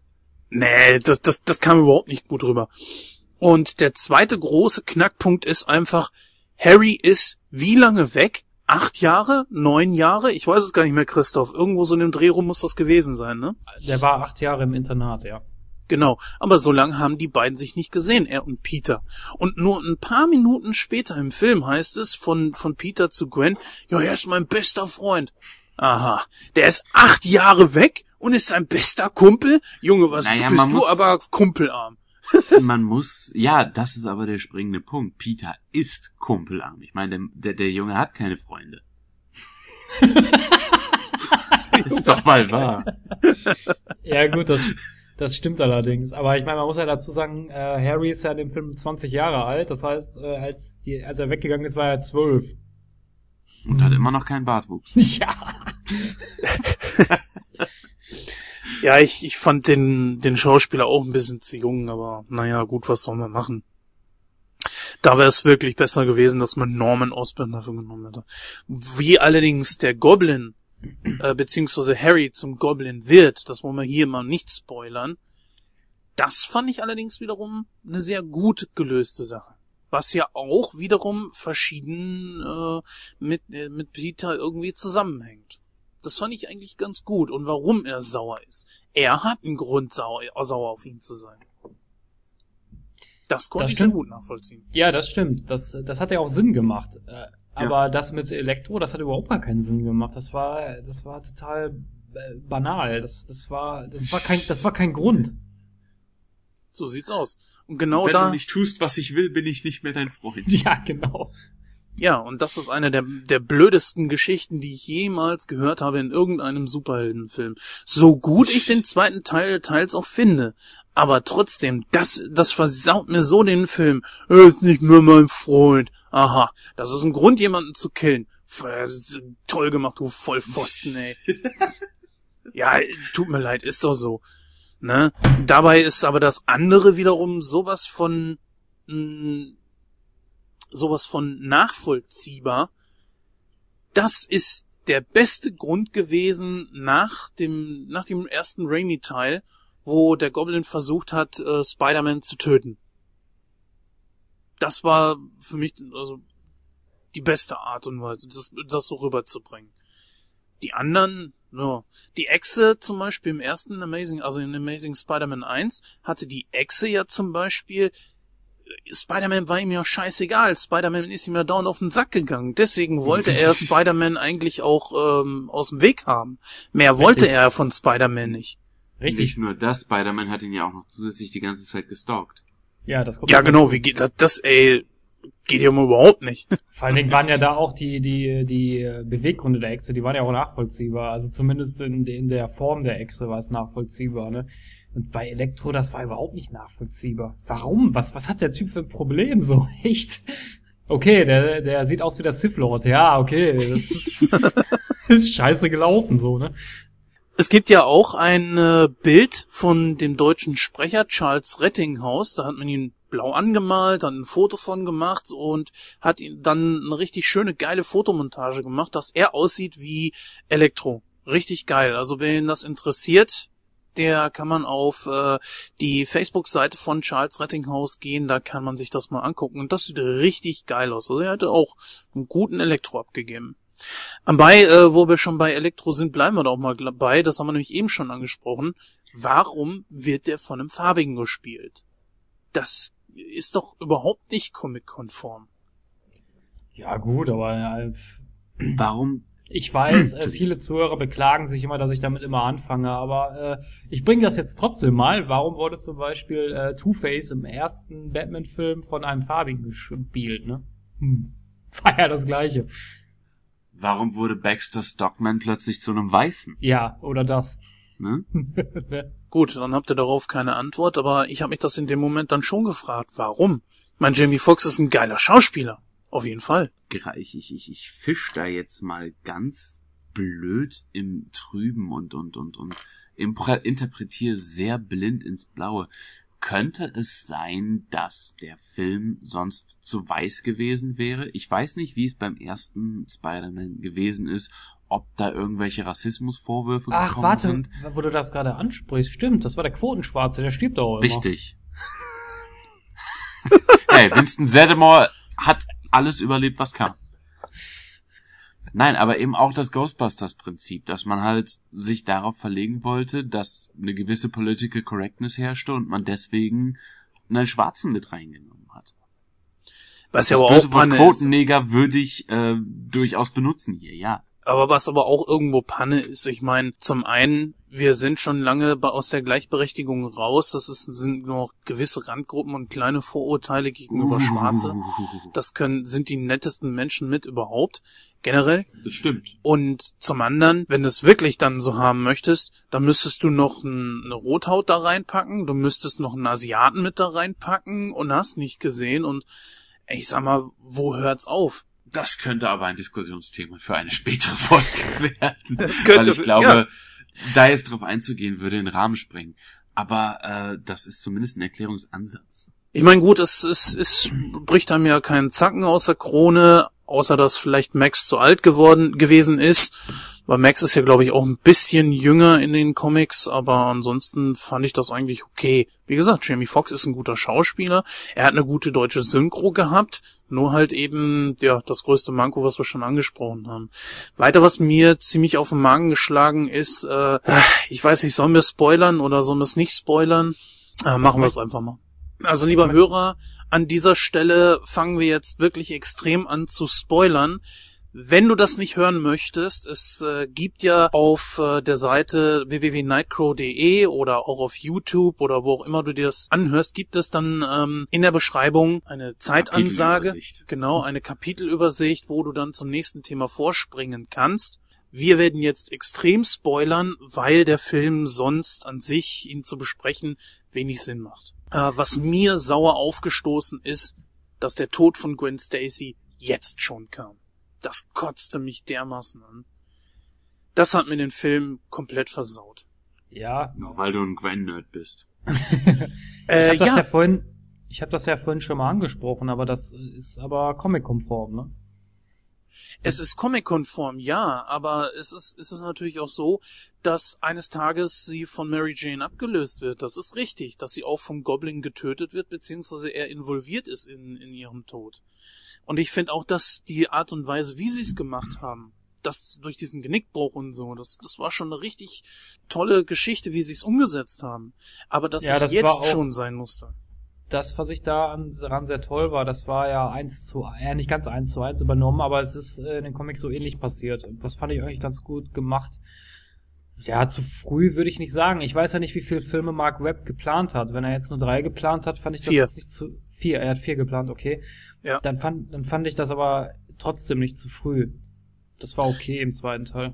nee, das, das, das kam überhaupt nicht gut rüber. Und der zweite große Knackpunkt ist einfach, Harry ist wie lange weg? Acht Jahre? Neun Jahre? Ich weiß es gar nicht mehr, Christoph. Irgendwo so in dem Dreh rum muss das gewesen sein, ne? Der war acht Jahre im Internat, ja. Genau, aber so lange haben die beiden sich nicht gesehen, er und Peter. Und nur ein paar Minuten später im Film heißt es von, von Peter zu Gwen, ja, er ist mein bester Freund. Aha, der ist acht Jahre weg und ist sein bester Kumpel? Junge, was Naja, bist du muss- aber kumpelarm? Man muss, ja, das ist aber der springende Punkt. Peter ist kumpelarm. Ich meine, der, der, der Junge hat keine Freunde. ist doch mal wahr. Ja, gut, das, Das stimmt allerdings. Aber ich meine, man muss ja dazu sagen, äh, Harry ist ja in dem Film 20 Jahre alt. Das heißt, äh, als, die, als er weggegangen ist, war er 12. Und hat immer noch keinen Bartwuchs. Ja. Ja, ich, ich fand den, den Schauspieler auch ein bisschen zu jung, aber naja, gut, was soll man machen? Da wäre es wirklich besser gewesen, dass man Norman Osborn dafür genommen hätte. Wie allerdings der Goblin, äh, beziehungsweise Harry zum Goblin wird, das wollen wir hier mal nicht spoilern, das fand ich allerdings wiederum eine sehr gut gelöste Sache. Was ja auch wiederum verschieden äh, mit, äh, mit Peter irgendwie zusammenhängt. Das fand ich eigentlich ganz gut. Und warum er sauer ist. Er hat einen Grund, sauer, sauer auf ihn zu sein. Das konnte Das ich sehr gut nachvollziehen. Ja, das stimmt. Das, das hat ja auch Sinn gemacht. Äh, Aber das mit Elektro, das hat überhaupt gar keinen Sinn gemacht. Das war, das war total äh, banal. Das, das war, das war kein, das war kein Grund. So sieht's aus. Und genau Wenn da, du nicht tust, was ich will, bin ich nicht mehr dein Freund. Ja, genau. Ja, und das ist eine der, der blödesten Geschichten, die ich jemals gehört habe in irgendeinem Superheldenfilm. So gut ich den zweiten Teil teils auch finde. Aber trotzdem, das, das versaut mir so den Film. Er ist nicht mehr mein Freund. Aha, das ist ein Grund, jemanden zu killen. Toll gemacht, du Vollpfosten, ey. ja, tut mir leid, ist doch so. Ne? Dabei ist aber das andere wiederum sowas von mh, sowas von nachvollziehbar. Das ist der beste Grund gewesen nach dem nach dem ersten Raimi Teil, wo der Goblin versucht hat, äh, Spider-Man zu töten. Das war für mich also die beste Art und Weise, das, das so rüberzubringen. Die anderen, ja, die Echse zum Beispiel im ersten Amazing, also in Amazing Spider-Man 1, hatte die Echse ja zum Beispiel, Spider-Man war ihm ja scheißegal, Spider-Man ist ihm ja dauernd auf den Sack gegangen, deswegen wollte er Spider-Man eigentlich auch ähm, aus dem Weg haben. Mehr wollte Richtig. er von Spider-Man nicht. Richtig. Nicht nur das, Spider-Man hat ihn ja auch noch zusätzlich die ganze Zeit gestalkt. Ja, das kommt Ja, genau, wie geht das, das ey, geht ja mal überhaupt nicht. Vor allen Dingen waren ja da auch die, die, die äh, Beweggründe der Echse, die waren ja auch nachvollziehbar. Also zumindest in, in der Form der Echse war es nachvollziehbar, ne? Und bei Elektro, das war überhaupt nicht nachvollziehbar. Warum? Was, was hat der Typ für ein Problem so? Echt? Okay, der, der sieht aus wie der Sith Lord. Ja, okay, das ist, ist scheiße gelaufen, so, ne? Es gibt ja auch ein äh, Bild von dem deutschen Sprecher Charles Rettinghaus. Da hat man ihn blau angemalt, dann ein Foto von gemacht und hat ihn dann eine richtig schöne, geile Fotomontage gemacht, dass er aussieht wie Elektro. Richtig geil. Also wen das interessiert, der kann man auf äh, die Facebook-Seite von Charles Rettinghaus gehen, da kann man sich das mal angucken. Und das sieht richtig geil aus. Also er hatte auch einen guten Elektro abgegeben. Bei, äh, wo wir schon bei Elektro sind, bleiben wir doch mal gl- bei. Das haben wir nämlich eben schon angesprochen. Warum wird der von einem Farbigen gespielt? Das ist doch überhaupt nicht comic-konform. Ja, gut, aber äh, Warum? Ich weiß, äh, viele Zuhörer beklagen sich immer, dass ich damit immer anfange, aber äh, ich bringe das jetzt trotzdem mal. Warum wurde zum Beispiel äh, Two-Face im ersten Batman-Film von einem Farbigen gespielt, ne? Hm. War ja das Gleiche. Warum wurde Baxter Stockman plötzlich zu einem Weißen? Ja, oder das. Ne? Gut, dann habt ihr darauf keine Antwort, aber ich habe mich das in dem Moment dann schon gefragt. Warum? Mein Jamie Foxx ist ein geiler Schauspieler. Auf jeden Fall. Ich, ich, ich, ich fisch da jetzt mal ganz blöd im Trüben und, und, und, und interpretiere sehr blind ins Blaue. Könnte es sein, dass der Film sonst zu weiß gewesen wäre? Ich weiß nicht, wie es beim ersten Spider-Man gewesen ist, ob da irgendwelche Rassismusvorwürfe Ach, gekommen warte, sind. wo du das gerade ansprichst. Stimmt, das war der Quotenschwarze, der stirbt doch auch immer. Richtig. hey, Winston Zeddemore hat alles überlebt, was kam. Nein, aber eben auch das Ghostbusters-Prinzip, dass man halt sich darauf verlegen wollte, dass eine gewisse Political Correctness herrschte und man deswegen einen Schwarzen mit reingenommen hat. Was das ja aber auch Panne ist. Quotenneger würde ich äh, durchaus benutzen hier, ja. Aber was aber auch irgendwo Panne ist, ich meine, zum einen wir sind schon lange aus der Gleichberechtigung raus. Das ist, sind nur noch gewisse Randgruppen und kleine Vorurteile gegenüber Schwarze. Das können, sind die nettesten Menschen mit überhaupt. Generell. Das stimmt. Und zum anderen, wenn du es wirklich dann so haben möchtest, dann müsstest du noch ein, eine Rothaut da reinpacken, du müsstest noch einen Asiaten mit da reinpacken und hast nicht gesehen und ich sag mal, wo hört's auf? Das könnte aber ein Diskussionsthema für eine spätere Folge werden. Das könnte, weil ich glaube, ja. Da jetzt drauf einzugehen, würde den Rahmen sprengen. Aber äh, das ist zumindest ein Erklärungsansatz. Ich meine, gut, es, es, es bricht einem ja keinen Zacken aus der Krone, außer dass vielleicht Max zu alt geworden gewesen ist. Weil Max ist ja, glaube ich, auch ein bisschen jünger in den Comics, aber ansonsten fand ich das eigentlich okay. Wie gesagt, Jamie Foxx ist ein guter Schauspieler. Er hat eine gute deutsche Synchro gehabt, nur halt eben, ja, das größte Manko, was wir schon angesprochen haben. Weiter, was mir ziemlich auf den Magen geschlagen ist, äh, ich weiß nicht, sollen wir spoilern oder sollen wir es nicht spoilern? Äh, machen wir es einfach mal. Also lieber Hörer, an dieser Stelle fangen wir jetzt wirklich extrem an zu spoilern. Wenn du das nicht hören möchtest, es äh, gibt ja auf äh, der Seite www.nightcrow.de oder auch auf YouTube oder wo auch immer du dir das anhörst, gibt es dann ähm, in der Beschreibung eine Zeitansage, genau, eine Kapitelübersicht, wo du dann zum nächsten Thema vorspringen kannst. Wir werden jetzt extrem spoilern, weil der Film sonst an sich, ihn zu besprechen, wenig Sinn macht. Äh, was mir sauer aufgestoßen ist, dass der Tod von Gwen Stacy jetzt schon kam. Das kotzte mich dermaßen an. Das hat mir den Film komplett versaut. Ja, Nur weil du ein Gwen-Nerd bist. ich Äh, habe das ja. ja, vorhin, ich habe das ja vorhin schon mal angesprochen, aber das ist aber Comic-konform, ne? Es ist comic-konform, ja, aber es ist, es ist natürlich auch so, dass eines Tages sie von Mary Jane abgelöst wird. Das ist richtig, dass sie auch vom Goblin getötet wird, beziehungsweise er involviert ist in, in ihrem Tod. Und ich finde auch, dass die Art und Weise, wie sie es gemacht haben, das durch diesen Genickbruch und so, das, das war schon eine richtig tolle Geschichte, wie sie es umgesetzt haben. Aber dass Ja, es das jetzt auch- schon sein musste. Das, was ich da an- daran sehr toll war, das war ja eins zu, ja nicht ganz eins zu eins übernommen, aber es ist äh, in den Comics so ähnlich passiert. Und Das fand ich eigentlich ganz gut gemacht. Ja, zu früh würde ich nicht sagen. Ich weiß ja nicht, wie viele Filme Mark Webb geplant hat. Wenn er jetzt nur drei geplant hat, fand ich das Vier. jetzt nicht zu vier. Er hat vier geplant, okay. Ja. Dann fand, dann fand ich das aber trotzdem nicht zu früh. Das war okay im zweiten Teil.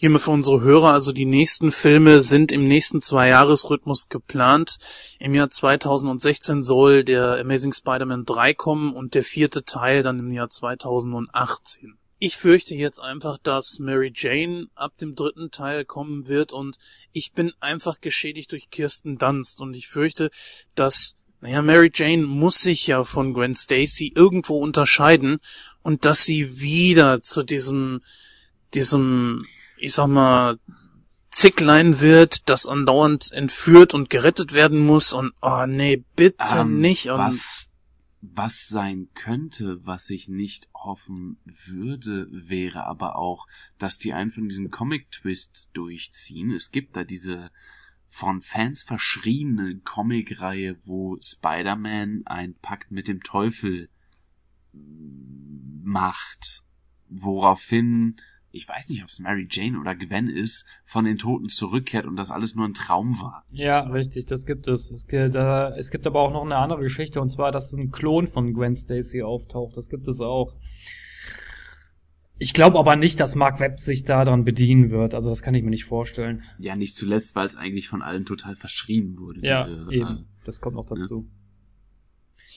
Hiermit für unsere Hörer, also die nächsten Filme sind im nächsten Zwei-Jahres-Rhythmus geplant. Im Jahr 2016 soll der Amazing Spider-Man 3 kommen und der vierte Teil dann im Jahr 2018. Ich fürchte jetzt einfach, dass Mary Jane ab dem dritten Teil kommen wird und ich bin einfach geschädigt durch Kirsten Dunst und ich fürchte, dass naja, Mary Jane muss sich ja von Gwen Stacy irgendwo unterscheiden und dass sie wieder zu diesem, diesem, ich sag mal, Zicklein wird, das andauernd entführt und gerettet werden muss und, oh nee, bitte Ähm, nicht. Und Was, was sein könnte, was ich nicht hoffen würde, wäre aber auch, dass die einen von diesen Comic-Twists durchziehen. Es gibt da diese von Fans verschriebene Comic-Reihe, wo Spider-Man einen Pakt mit dem Teufel macht, woraufhin, ich weiß nicht, ob es Mary Jane oder Gwen ist, von den Toten zurückkehrt und das alles nur ein Traum war. Ja, richtig, das gibt es. Es gibt, äh, es gibt aber auch noch eine andere Geschichte, und zwar, dass ein Klon von Gwen Stacy auftaucht. Das gibt es auch. Ich glaube aber nicht, dass Mark Webb sich daran bedienen wird. Also das kann ich mir nicht vorstellen. Ja, nicht zuletzt, weil es eigentlich von allen total verschrien wurde. Ja, diese, eben. Das kommt noch dazu.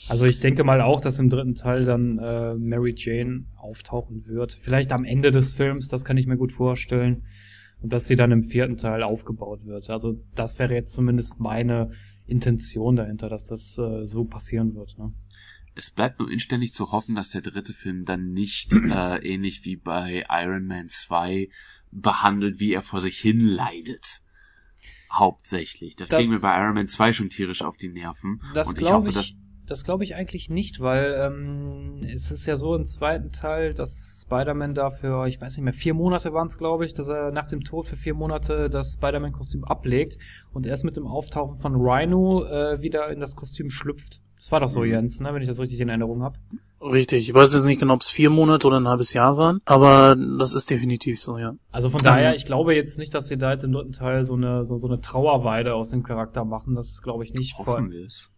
Also ich denke mal auch, dass im dritten Teil dann äh, Mary Jane auftauchen wird. Vielleicht am Ende des Films, das kann ich mir gut vorstellen. Und dass sie dann im vierten Teil aufgebaut wird. Also das wäre jetzt zumindest meine Intention dahinter, dass das äh, so passieren wird. Ne? Es bleibt nur inständig zu hoffen, dass der dritte Film dann nicht äh, ähnlich wie bei Iron Man 2 behandelt, wie er vor sich hin leidet. Hauptsächlich. Das, Das- ging mir bei Iron Man 2 schon tierisch auf die Nerven. Das Und ich hoffe, ich, dass das glaube ich eigentlich nicht, weil ähm, es ist ja so im zweiten Teil, dass Spider-Man dafür, ich weiß nicht mehr, vier Monate waren es, glaube ich, dass er nach dem Tod für vier Monate das Spider-Man-Kostüm ablegt und erst mit dem Auftauchen von Rhino äh, wieder in das Kostüm schlüpft. Das war doch so, Mhm. Jens, ne, wenn ich das richtig in Erinnerung habe. Richtig. Ich weiß jetzt nicht genau, ob es vier Monate oder ein halbes Jahr waren, aber das ist definitiv so, ja. Also von daher, ich glaube jetzt nicht, dass sie da jetzt im dritten Teil so eine, so, so eine Trauerweide aus dem Charakter machen. Das glaube ich nicht. Hoffen wir es.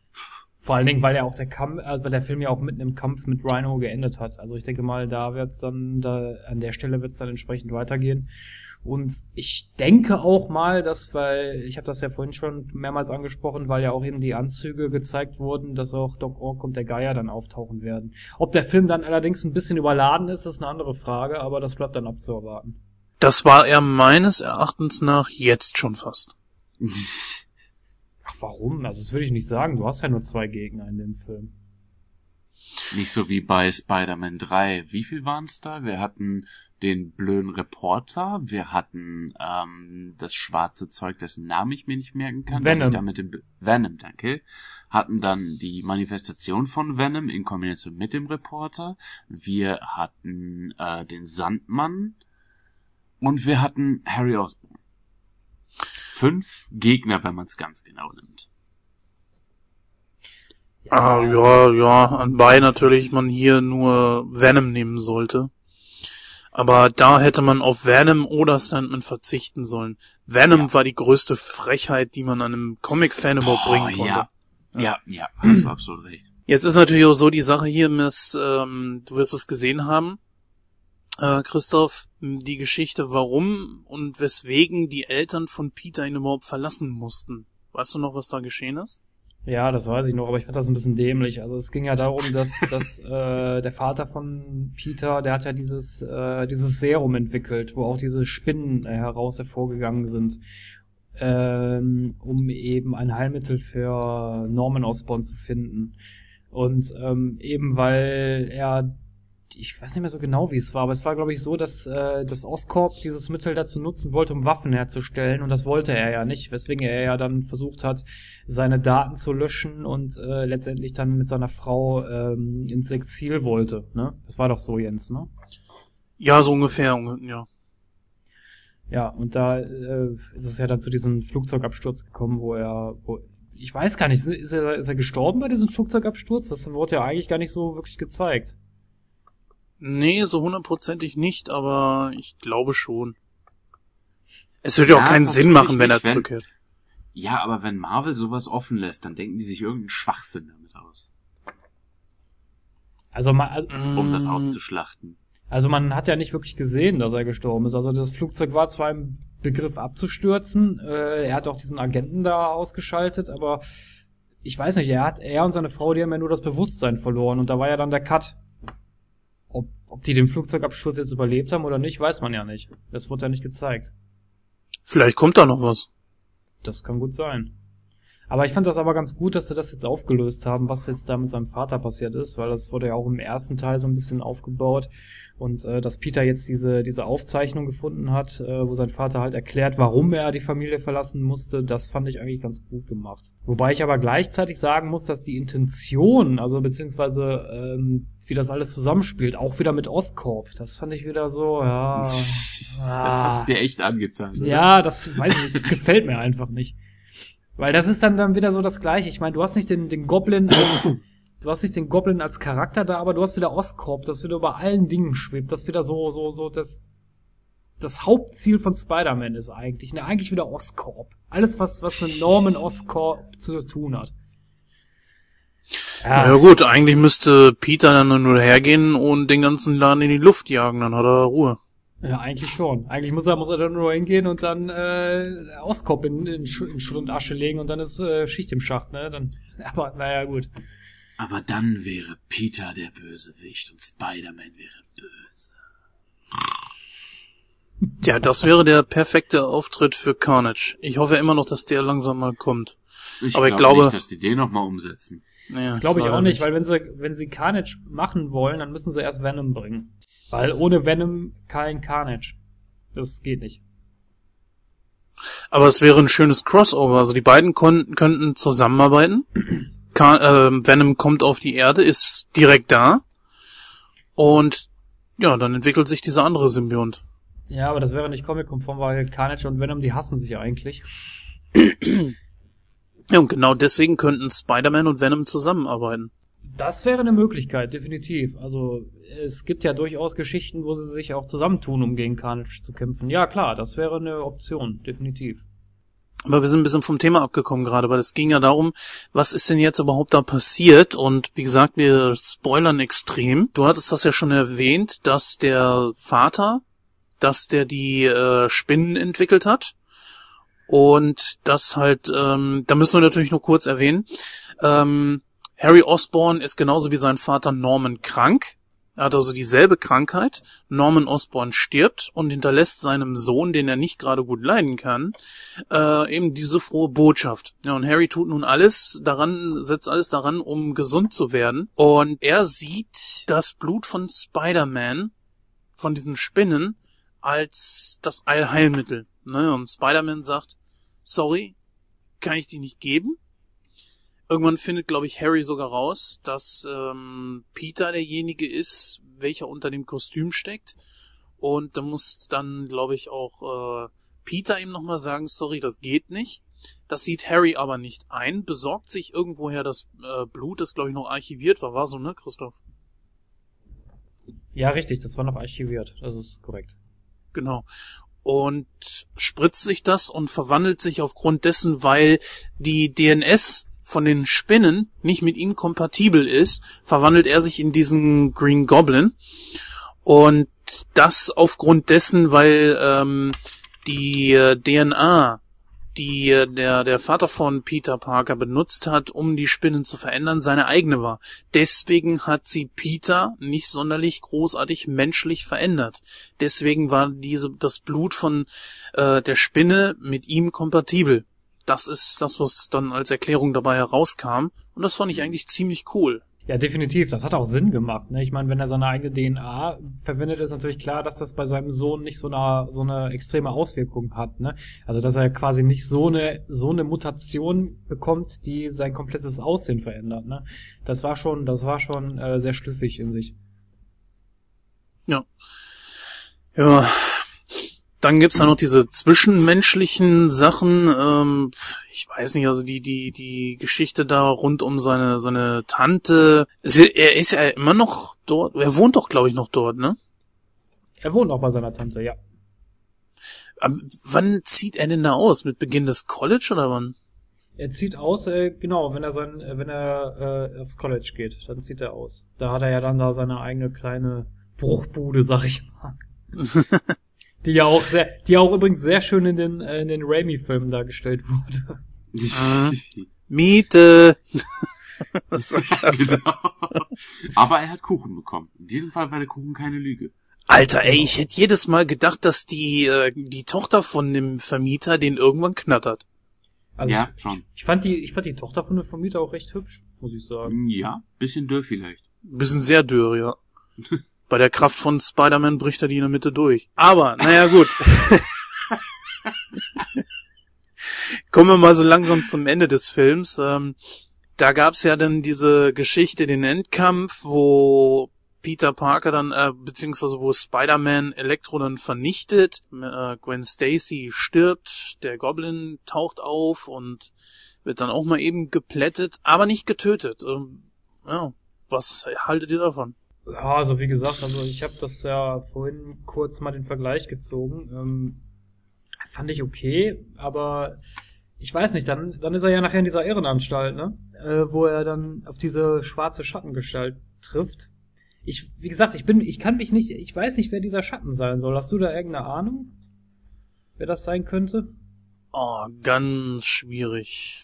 Vor allen Dingen, weil ja auch der Kampf, also weil der Film ja auch mitten im Kampf mit Rhino geendet hat. Also ich denke mal, da wird's dann, da, an der Stelle wird's dann entsprechend weitergehen. Und ich denke auch mal, dass, weil, ich habe das ja vorhin schon mehrmals angesprochen, weil ja auch eben die Anzüge gezeigt wurden, dass auch Doc Ock und der Geier dann auftauchen werden. Ob der Film dann allerdings ein bisschen überladen ist, ist eine andere Frage, aber das bleibt dann abzuerwarten. Das war er meines Erachtens nach jetzt schon fast. Warum? Also, das würde ich nicht sagen. Du hast ja nur zwei Gegner in dem Film. Nicht so wie bei Spider-Man 3. Wie viel waren es da? Wir hatten den blöden Reporter, wir hatten ähm, das schwarze Zeug, dessen Namen ich mir nicht merken kann. Venom. Ich da mit dem Be- Venom, danke. Hatten dann die Manifestation von Venom in Kombination mit dem Reporter. Wir hatten äh, den Sandmann und wir hatten Harry Osborn. Fünf Gegner, wenn man es ganz genau nimmt. Ah, ja, ja, anbei natürlich man hier nur Venom nehmen sollte. Aber da hätte man auf Venom oder Sandman verzichten sollen. Venom war die größte Frechheit, die man einem Comic-Fan überhaupt bringen konnte. ja. Ja, ja, hast du absolut recht. Jetzt ist natürlich auch so die Sache hier, Miss, ähm, du wirst es gesehen haben, äh, Christoph, die Geschichte, warum und weswegen die Eltern von Peter ihn überhaupt verlassen mussten. Weißt du noch, was da geschehen ist? Ja, das weiß ich noch, aber ich fand das ein bisschen dämlich. Also es ging ja darum, dass, dass äh, der Vater von Peter, der hat ja dieses, äh, dieses Serum entwickelt, wo auch diese Spinnen äh, heraus hervorgegangen sind, ähm, um eben ein Heilmittel für Norman Osborn zu finden. Und ähm, eben weil er, ich weiß nicht mehr so genau, wie es war, aber es war, glaube ich, so, dass äh, das Oscorp dieses Mittel dazu nutzen wollte, um Waffen herzustellen. Und das wollte er ja nicht, weswegen er ja dann versucht hat, seine Daten zu löschen und äh, letztendlich dann mit seiner Frau ähm, ins Exil wollte. Ne? Das war doch so, Jens, ne? Ja, so ungefähr, ja. Ja, und da äh, ist es ja dann zu diesem Flugzeugabsturz gekommen, wo er, wo ich weiß gar nicht, ist er, ist er gestorben bei diesem Flugzeugabsturz? Das wurde ja eigentlich gar nicht so wirklich gezeigt. Nee, so hundertprozentig nicht, aber ich glaube schon. Es würde ja auch keinen Sinn machen, wenn er nicht, wenn- zurückkehrt. Ja, aber wenn Marvel sowas offen lässt, dann denken die sich irgendeinen Schwachsinn damit aus, Also man, um das Mm, auszuschlachten. also man hat ja nicht wirklich gesehen, dass er gestorben ist. Also das Flugzeug war zwar im Begriff abzustürzen, äh, er hat auch diesen Agenten da ausgeschaltet, aber ich weiß nicht, er hat, er und seine Frau, die haben ja nur das Bewusstsein verloren und da war ja dann der Cut. Ob, die den Flugzeugabsturz jetzt überlebt haben oder nicht, weiß man ja nicht. Das wurde ja nicht gezeigt. Vielleicht kommt da noch was. Das kann gut sein. Aber ich fand das aber ganz gut, dass sie das jetzt aufgelöst haben, was jetzt da mit seinem Vater passiert ist, weil das wurde ja auch im ersten Teil so ein bisschen aufgebaut und äh, dass Peter jetzt diese diese Aufzeichnung gefunden hat, äh, wo sein Vater halt erklärt, warum er die Familie verlassen musste, das fand ich eigentlich ganz gut gemacht. Wobei ich aber gleichzeitig sagen muss, dass die Intention, also beziehungsweise ähm, wie das alles zusammenspielt, auch wieder mit Ostcorp, das fand ich wieder so, ja. das ah. hat's dir echt angetan. Oder? Ja, das weiß ich nicht, das gefällt mir einfach nicht. Weil das ist dann dann wieder so das gleiche. Ich meine, du hast nicht den, den Goblin als, du hast nicht den Goblin als Charakter da, aber du hast wieder Oscorp, das wieder über allen Dingen schwebt, das wieder so, so, so, das, das Hauptziel von Spider-Man ist eigentlich, ne, eigentlich wieder Oscorp. Alles, was, was mit Norman Oscorp zu tun hat. Ja. gut, eigentlich müsste Peter dann nur hergehen und den ganzen Laden in die Luft jagen, dann hat er Ruhe. Ja, eigentlich schon. Eigentlich muss er, muss er dann nur hingehen und dann äh, Oscorp in, in, Schutt in Schutt und Asche legen und dann ist äh, Schicht im Schacht, ne? Dann, aber naja, gut. Aber dann wäre Peter der Bösewicht und Spider-Man wäre böse. Tja, das wäre der perfekte Auftritt für Carnage. Ich hoffe immer noch, dass der langsam mal kommt. Ich Aber ich glaube glaube- nicht, dass die den nochmal umsetzen. Naja, Das glaube ich auch nicht, weil wenn sie, wenn sie Carnage machen wollen, dann müssen sie erst Venom bringen. Weil ohne Venom kein Carnage. Das geht nicht. Aber es wäre ein schönes Crossover. Also die beiden konnten, könnten zusammenarbeiten. Car äh, Venom kommt auf die Erde, ist direkt da. Und ja, dann entwickelt sich dieser andere Symbiont. Ja, aber das wäre nicht comic-konform, weil Carnage und Venom, die hassen sich ja eigentlich. Ja, und genau deswegen könnten Spider-Man und Venom zusammenarbeiten. Das wäre eine Möglichkeit, definitiv. Also es gibt ja durchaus Geschichten, wo sie sich auch zusammentun, um gegen Carnage zu kämpfen. Ja, klar, das wäre eine Option, definitiv. Aber wir sind ein bisschen vom Thema abgekommen gerade, weil es ging ja darum, was ist denn jetzt überhaupt da passiert? Und wie gesagt, wir spoilern extrem. Du hattest das ja schon erwähnt, dass der Vater, dass der die äh, Spinnen entwickelt hat. Und das halt, ähm, da müssen wir natürlich nur kurz erwähnen. Ähm, Harry Osborn ist genauso wie sein Vater Norman krank. Er hat also dieselbe Krankheit. Norman Osborn stirbt und hinterlässt seinem Sohn, den er nicht gerade gut leiden kann, äh, eben diese frohe Botschaft. Ja, und Harry tut nun alles daran, setzt alles daran, um gesund zu werden. Und er sieht das Blut von Spider-Man, von diesen Spinnen, als das Allheilmittel. Ne? Und Spider-Man sagt, sorry, kann ich die nicht geben? Irgendwann findet, glaube ich, Harry sogar raus, dass ähm, Peter derjenige ist, welcher unter dem Kostüm steckt. Und da muss dann, glaube ich, auch äh, Peter ihm nochmal sagen, sorry, das geht nicht. Das sieht Harry aber nicht ein, besorgt sich irgendwoher das äh, Blut, das, glaube ich, noch archiviert war. War so, ne, Christoph? Ja, richtig, das war noch archiviert. Das ist korrekt. Genau. Und spritzt sich das und verwandelt sich aufgrund dessen, weil die DNS von den Spinnen nicht mit ihm kompatibel ist, verwandelt er sich in diesen Green Goblin. Und das aufgrund dessen, weil ähm, die äh, DNA, die äh, der, der Vater von Peter Parker benutzt hat, um die Spinnen zu verändern, seine eigene war. Deswegen hat sie Peter nicht sonderlich großartig menschlich verändert. Deswegen war diese das Blut von äh, der Spinne mit ihm kompatibel das ist das, was dann als Erklärung dabei herauskam. Und das fand ich eigentlich ziemlich cool. Ja, definitiv. Das hat auch Sinn gemacht. Ne? Ich meine, wenn er seine eigene DNA verwendet, ist natürlich klar, dass das bei seinem Sohn nicht so eine, so eine extreme Auswirkung hat. Ne? Also, dass er quasi nicht so eine, so eine Mutation bekommt, die sein komplettes Aussehen verändert. Ne? Das war schon, das war schon äh, sehr schlüssig in sich. Ja. Ja, dann gibt's da noch diese zwischenmenschlichen Sachen. Ähm, ich weiß nicht, also die die die Geschichte da rund um seine seine Tante. Er ist ja immer noch dort. Er wohnt doch, glaube ich, noch dort, ne? Er wohnt auch bei seiner Tante, ja. Aber wann zieht er denn da aus? Mit Beginn des College oder wann? Er zieht aus, äh, genau, wenn er sein, äh, wenn er äh, aufs College geht, dann zieht er aus. Da hat er ja dann da seine eigene kleine Bruchbude, sag ich mal. Die ja auch sehr, die auch übrigens sehr schön in den, äh, in den Raimi-Filmen dargestellt wurde. Mhm. Miete. genau. Aber er hat Kuchen bekommen. In diesem Fall war der Kuchen keine Lüge. Alter, ey, ich hätte jedes Mal gedacht, dass die, äh, die Tochter von dem Vermieter den irgendwann knattert. Also ja, schon. Ich, ich, fand die, ich fand die Tochter von dem Vermieter auch recht hübsch, muss ich sagen. Ja, bisschen dürr vielleicht. Bisschen sehr dürr, ja. Bei der Kraft von Spider-Man bricht er die in der Mitte durch. Aber, naja, gut. Kommen wir mal so langsam zum Ende des Films. Ähm, da gab's ja dann diese Geschichte, den Endkampf, wo Peter Parker dann, äh, beziehungsweise wo Spider-Man Elektro dann vernichtet, äh, Gwen Stacy stirbt, der Goblin taucht auf und wird dann auch mal eben geplättet, aber nicht getötet. Ähm, ja, was haltet ihr davon? Ja, also wie gesagt, also ich habe das ja vorhin kurz mal den Vergleich gezogen. Ähm, fand ich okay, aber ich weiß nicht, dann, dann ist er ja nachher in dieser Irrenanstalt, ne? Äh, wo er dann auf diese schwarze Schattengestalt trifft. Ich, wie gesagt, ich bin, ich kann mich nicht, ich weiß nicht, wer dieser Schatten sein soll. Hast du da irgendeine Ahnung? Wer das sein könnte? Oh, ganz schwierig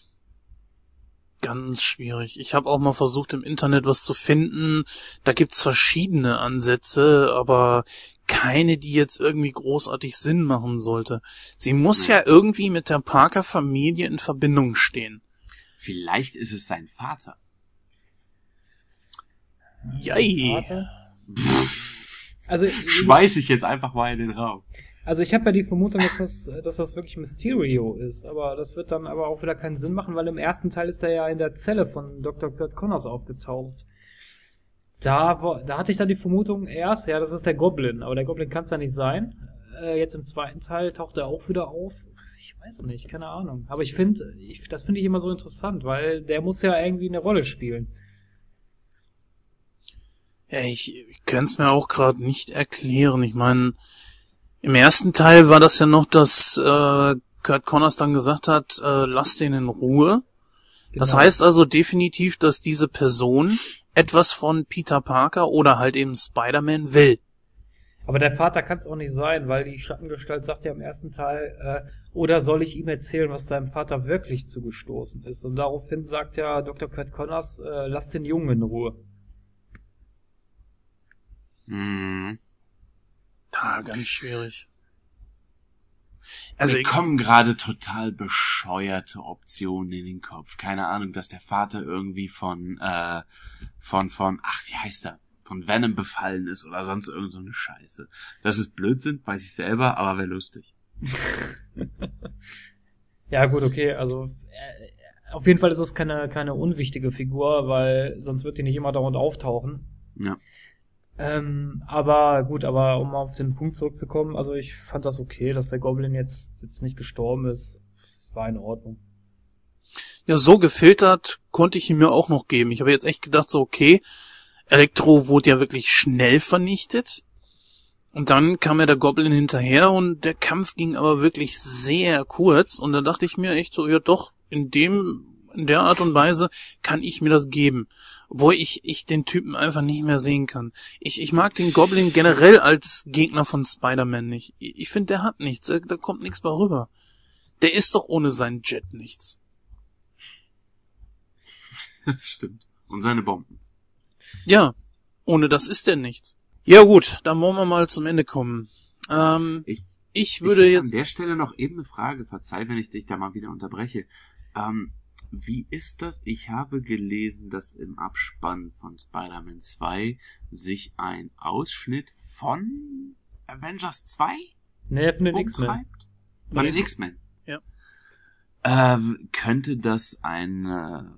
ganz schwierig. Ich habe auch mal versucht im Internet was zu finden. Da gibt's verschiedene Ansätze, aber keine, die jetzt irgendwie großartig Sinn machen sollte. Sie muss ja irgendwie mit der Parker Familie in Verbindung stehen. Vielleicht ist es sein Vater. Jei. Also schmeiß ich jetzt einfach mal in den Raum. Also ich habe ja die Vermutung, dass das, dass das wirklich Mysterio ist, aber das wird dann aber auch wieder keinen Sinn machen, weil im ersten Teil ist er ja in der Zelle von Dr. Kurt Connors aufgetaucht. Da, da hatte ich dann die Vermutung erst, ja, das ist der Goblin, aber der Goblin kann es ja nicht sein. Äh, jetzt im zweiten Teil taucht er auch wieder auf. ich weiß nicht, keine Ahnung. Aber ich finde, das finde ich immer so interessant, weil der muss ja irgendwie eine Rolle spielen. Ja, ich, ich kann es mir auch gerade nicht erklären. Ich meine, im ersten Teil war das ja noch, dass äh, Kurt Connors dann gesagt hat, äh, lass den in Ruhe. Das Genau. heißt also definitiv, dass diese Person etwas von Peter Parker oder halt eben Spider-Man will. Aber der Vater kann es auch nicht sein, weil die Schattengestalt sagt ja im ersten Teil, äh, oder soll ich ihm erzählen, was deinem Vater wirklich zugestoßen ist? Und daraufhin sagt ja Dr. Kurt Connors, äh, lass den Jungen in Ruhe. Hm. Ah, ganz schwierig. Also Mir kommen gerade total bescheuerte Optionen in den Kopf. Keine Ahnung, dass der Vater irgendwie von, äh, von, von, ach, wie heißt er? Von Venom befallen ist oder sonst irgend so eine Scheiße. Das ist Blödsinn, weiß ich selber, aber wäre lustig. Ja, gut, okay, also äh, auf jeden Fall ist es keine, keine unwichtige Figur, weil sonst wird die nicht immer dauernd auftauchen. Ja. Ähm, aber gut, aber um auf den Punkt zurückzukommen, also ich fand das okay, dass der Goblin jetzt, jetzt nicht gestorben ist. War in Ordnung. ja, so gefiltert konnte ich ihn mir auch noch geben. Ich habe jetzt echt gedacht, so okay, Elektro wurde ja wirklich schnell vernichtet. Und dann kam ja der Goblin hinterher und der Kampf ging aber wirklich sehr kurz. Und da dachte ich mir echt so, ja doch, in dem, in der Art und Weise kann ich mir das geben. Wo ich, ich den Typen einfach nicht mehr sehen kann. Ich, ich mag den Goblin generell als Gegner von Spider-Man nicht. Ich, ich finde, der hat nichts. Da, da kommt nichts mehr rüber. Der ist doch ohne seinen Jet nichts. Das stimmt. Und seine Bomben. Ja, ohne das ist er nichts. Ja gut, dann wollen wir mal zum Ende kommen. Ähm, Ich, ich würde ich jetzt... An der Stelle noch eben eine Frage. Verzeih, wenn ich dich da mal wieder unterbreche. Ähm, wie ist das? Ich habe gelesen, dass im Abspann von Spider-Man 2 sich ein Ausschnitt von Avengers 2 Nee, von den X-Men. umtreibt? Von den X-Men. Ja. Äh, könnte das eine,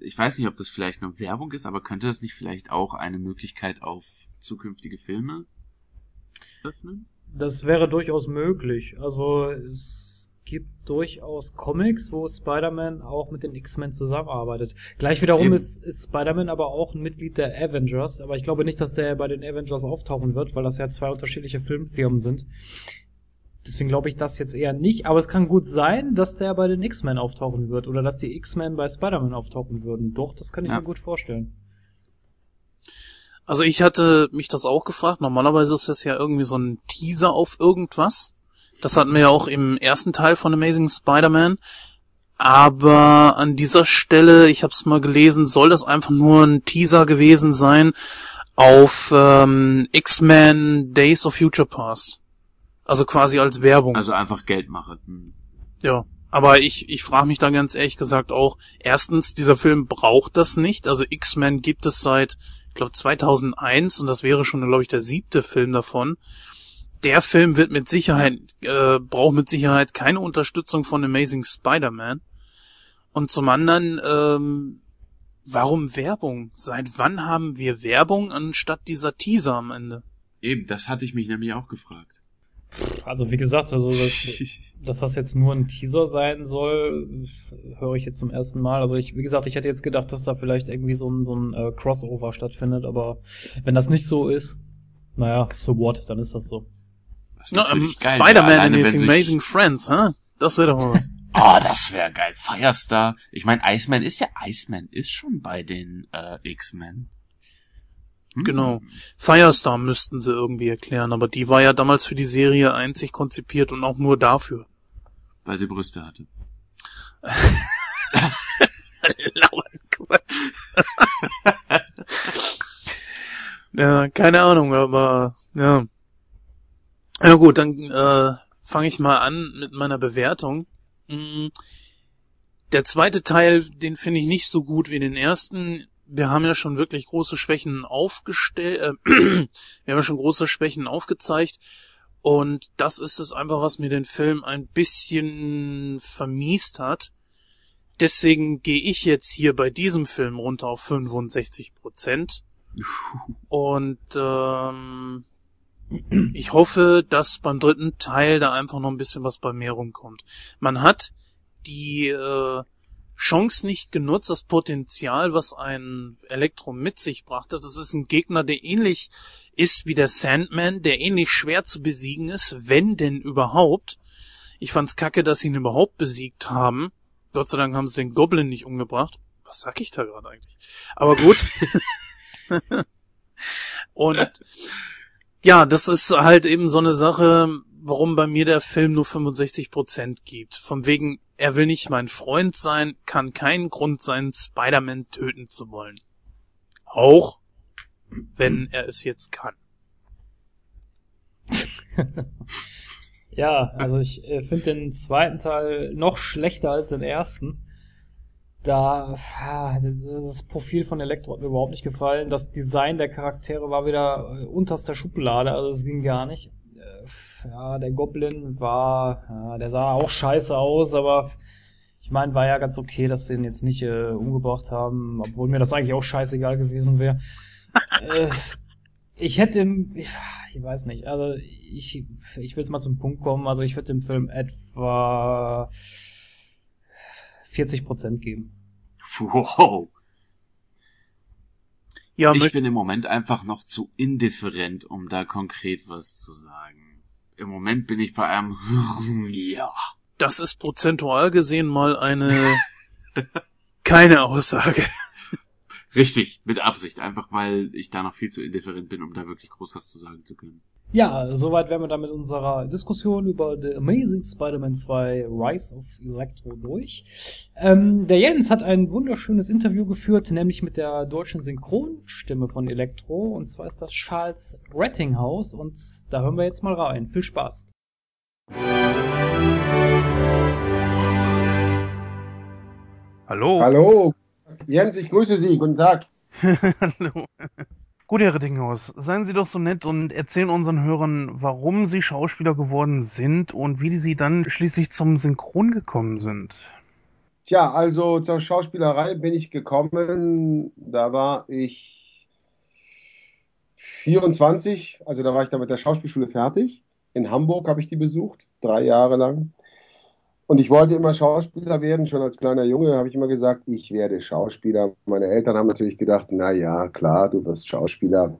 ich weiß nicht, ob das vielleicht nur Werbung ist, aber könnte das nicht vielleicht auch eine Möglichkeit auf zukünftige Filme öffnen? Das wäre durchaus möglich. Also es gibt durchaus Comics, wo Spider-Man auch mit den X-Men zusammenarbeitet. Gleich wiederum Eben. ist, ist Spider-Man aber auch ein Mitglied der Avengers, aber ich glaube nicht, dass der bei den Avengers auftauchen wird, weil das ja zwei unterschiedliche Filmfirmen sind. Deswegen glaube ich das jetzt eher nicht, aber es kann gut sein, dass der bei den X-Men auftauchen wird oder dass die X-Men bei Spider-Man auftauchen würden. Doch, das kann ich Ja. mir gut vorstellen. Also ich hatte mich das auch gefragt. Normalerweise ist das ja irgendwie so ein Teaser auf irgendwas. Das hatten wir ja auch im ersten Teil von Amazing Spider-Man. Aber an dieser Stelle, ich habe es mal gelesen, soll das einfach nur ein Teaser gewesen sein auf ähm, X-Men Days of Future Past. Also quasi als Werbung. Also einfach Geld machen. Hm. Ja, aber ich, ich frage mich da ganz ehrlich gesagt auch, erstens, dieser Film braucht das nicht. Also X-Men gibt es seit, ich glaube, 2001 und das wäre schon, glaube ich, der siebte Film davon. Der Film wird mit Sicherheit, äh, braucht mit Sicherheit keine Unterstützung von Amazing Spider-Man. Und zum anderen, ähm, warum Werbung? Seit wann haben wir Werbung anstatt dieser Teaser am Ende? Eben, das hatte ich mich nämlich auch gefragt. Also wie gesagt, also das, dass das jetzt nur ein Teaser sein soll, höre ich jetzt zum ersten Mal. Also ich, wie gesagt, ich hätte jetzt gedacht, dass da vielleicht irgendwie so ein, so ein äh, Crossover stattfindet, aber wenn das nicht so ist, naja, so what, dann ist das so. Na, ähm, Spider-Man in wenn his Amazing Friends, hä? Das wäre doch mal was. Oh, das wäre geil. Firestar. Ich meine, Iceman ist ja, Iceman ist schon bei den äh, X-Men. Hm. Genau. Firestar müssten sie irgendwie erklären, aber die war ja damals für die Serie einzig konzipiert und auch nur dafür. Weil sie Brüste hatte. ja, keine Ahnung, aber ja. Ja gut, dann äh, fange ich mal an mit meiner Bewertung. Mm, Der zweite Teil, den finde ich nicht so gut wie den ersten. Wir haben ja schon wirklich große Schwächen aufgestellt, äh, wir haben ja schon große Schwächen aufgezeigt. Und das ist es einfach, was mir den Film ein bisschen vermiest hat. Deswegen gehe ich jetzt hier bei diesem Film runter auf 65 Prozent. Und ähm, Ich hoffe, dass beim dritten Teil da einfach noch ein bisschen was bei mir rumkommt. Man hat die äh, Chance nicht genutzt, das Potenzial, was ein Elektro mit sich brachte. Das ist ein Gegner, der ähnlich ist wie der Sandman, der ähnlich schwer zu besiegen ist, wenn denn überhaupt. Ich fand's kacke, dass sie ihn überhaupt besiegt haben. Gott sei Dank haben sie den Goblin nicht umgebracht. Was sag ich da gerade eigentlich? Aber gut. Und ja, das ist halt eben so eine Sache, warum bei mir der Film nur 65 Prozent gibt. Von wegen, er will nicht mein Freund sein, kann kein Grund sein, Spider-Man töten zu wollen. Auch wenn er es jetzt kann. ja, also ich äh, finde den zweiten Teil noch schlechter als den ersten. Da, das Profil von Elektro hat mir überhaupt nicht gefallen. Das Design der Charaktere war wieder äh, unterster Schublade, also es ging gar nicht. Äh, ja, der Goblin war, ja, der sah auch scheiße aus, aber ich meine, war ja ganz okay, dass sie ihn jetzt nicht äh, umgebracht haben, obwohl mir das eigentlich auch scheißegal gewesen wäre. äh, ich hätte im, ich, ich weiß nicht, also ich, ich will jetzt mal zum Punkt kommen, also ich würde dem Film etwa 40 Prozent geben. Wow. Ja, ich bin im Moment einfach noch zu indifferent, um da konkret was zu sagen. Im Moment bin ich bei einem ja. Das ist prozentual gesehen mal eine keine Aussage. Richtig, mit Absicht, einfach weil ich da noch viel zu indifferent bin, um da wirklich groß was zu sagen zu können. Ja, soweit wären wir dann mit unserer Diskussion über The Amazing Spider-Man 2 Rise of Electro durch. Ähm, der Jens hat ein wunderschönes Interview geführt, nämlich mit der deutschen Synchronstimme von Electro, und zwar ist das Charles Rettinghaus, und da hören wir jetzt mal rein. Viel Spaß. Hallo. Hallo. Jens, ich grüße Sie. Guten Tag. Hallo. Gut, Herr Rettinghaus, seien Sie doch so nett und erzählen unseren Hörern, warum Sie Schauspieler geworden sind und wie Sie dann schließlich zum Synchron gekommen sind. Tja, also zur Schauspielerei bin ich gekommen, da war ich 24, also da war ich da mit der Schauspielschule fertig. In Hamburg habe ich die besucht, drei Jahre lang. Und ich wollte immer Schauspieler werden. Schon als kleiner Junge habe ich immer gesagt, ich werde Schauspieler. Meine Eltern haben natürlich gedacht, na ja, klar, du wirst Schauspieler.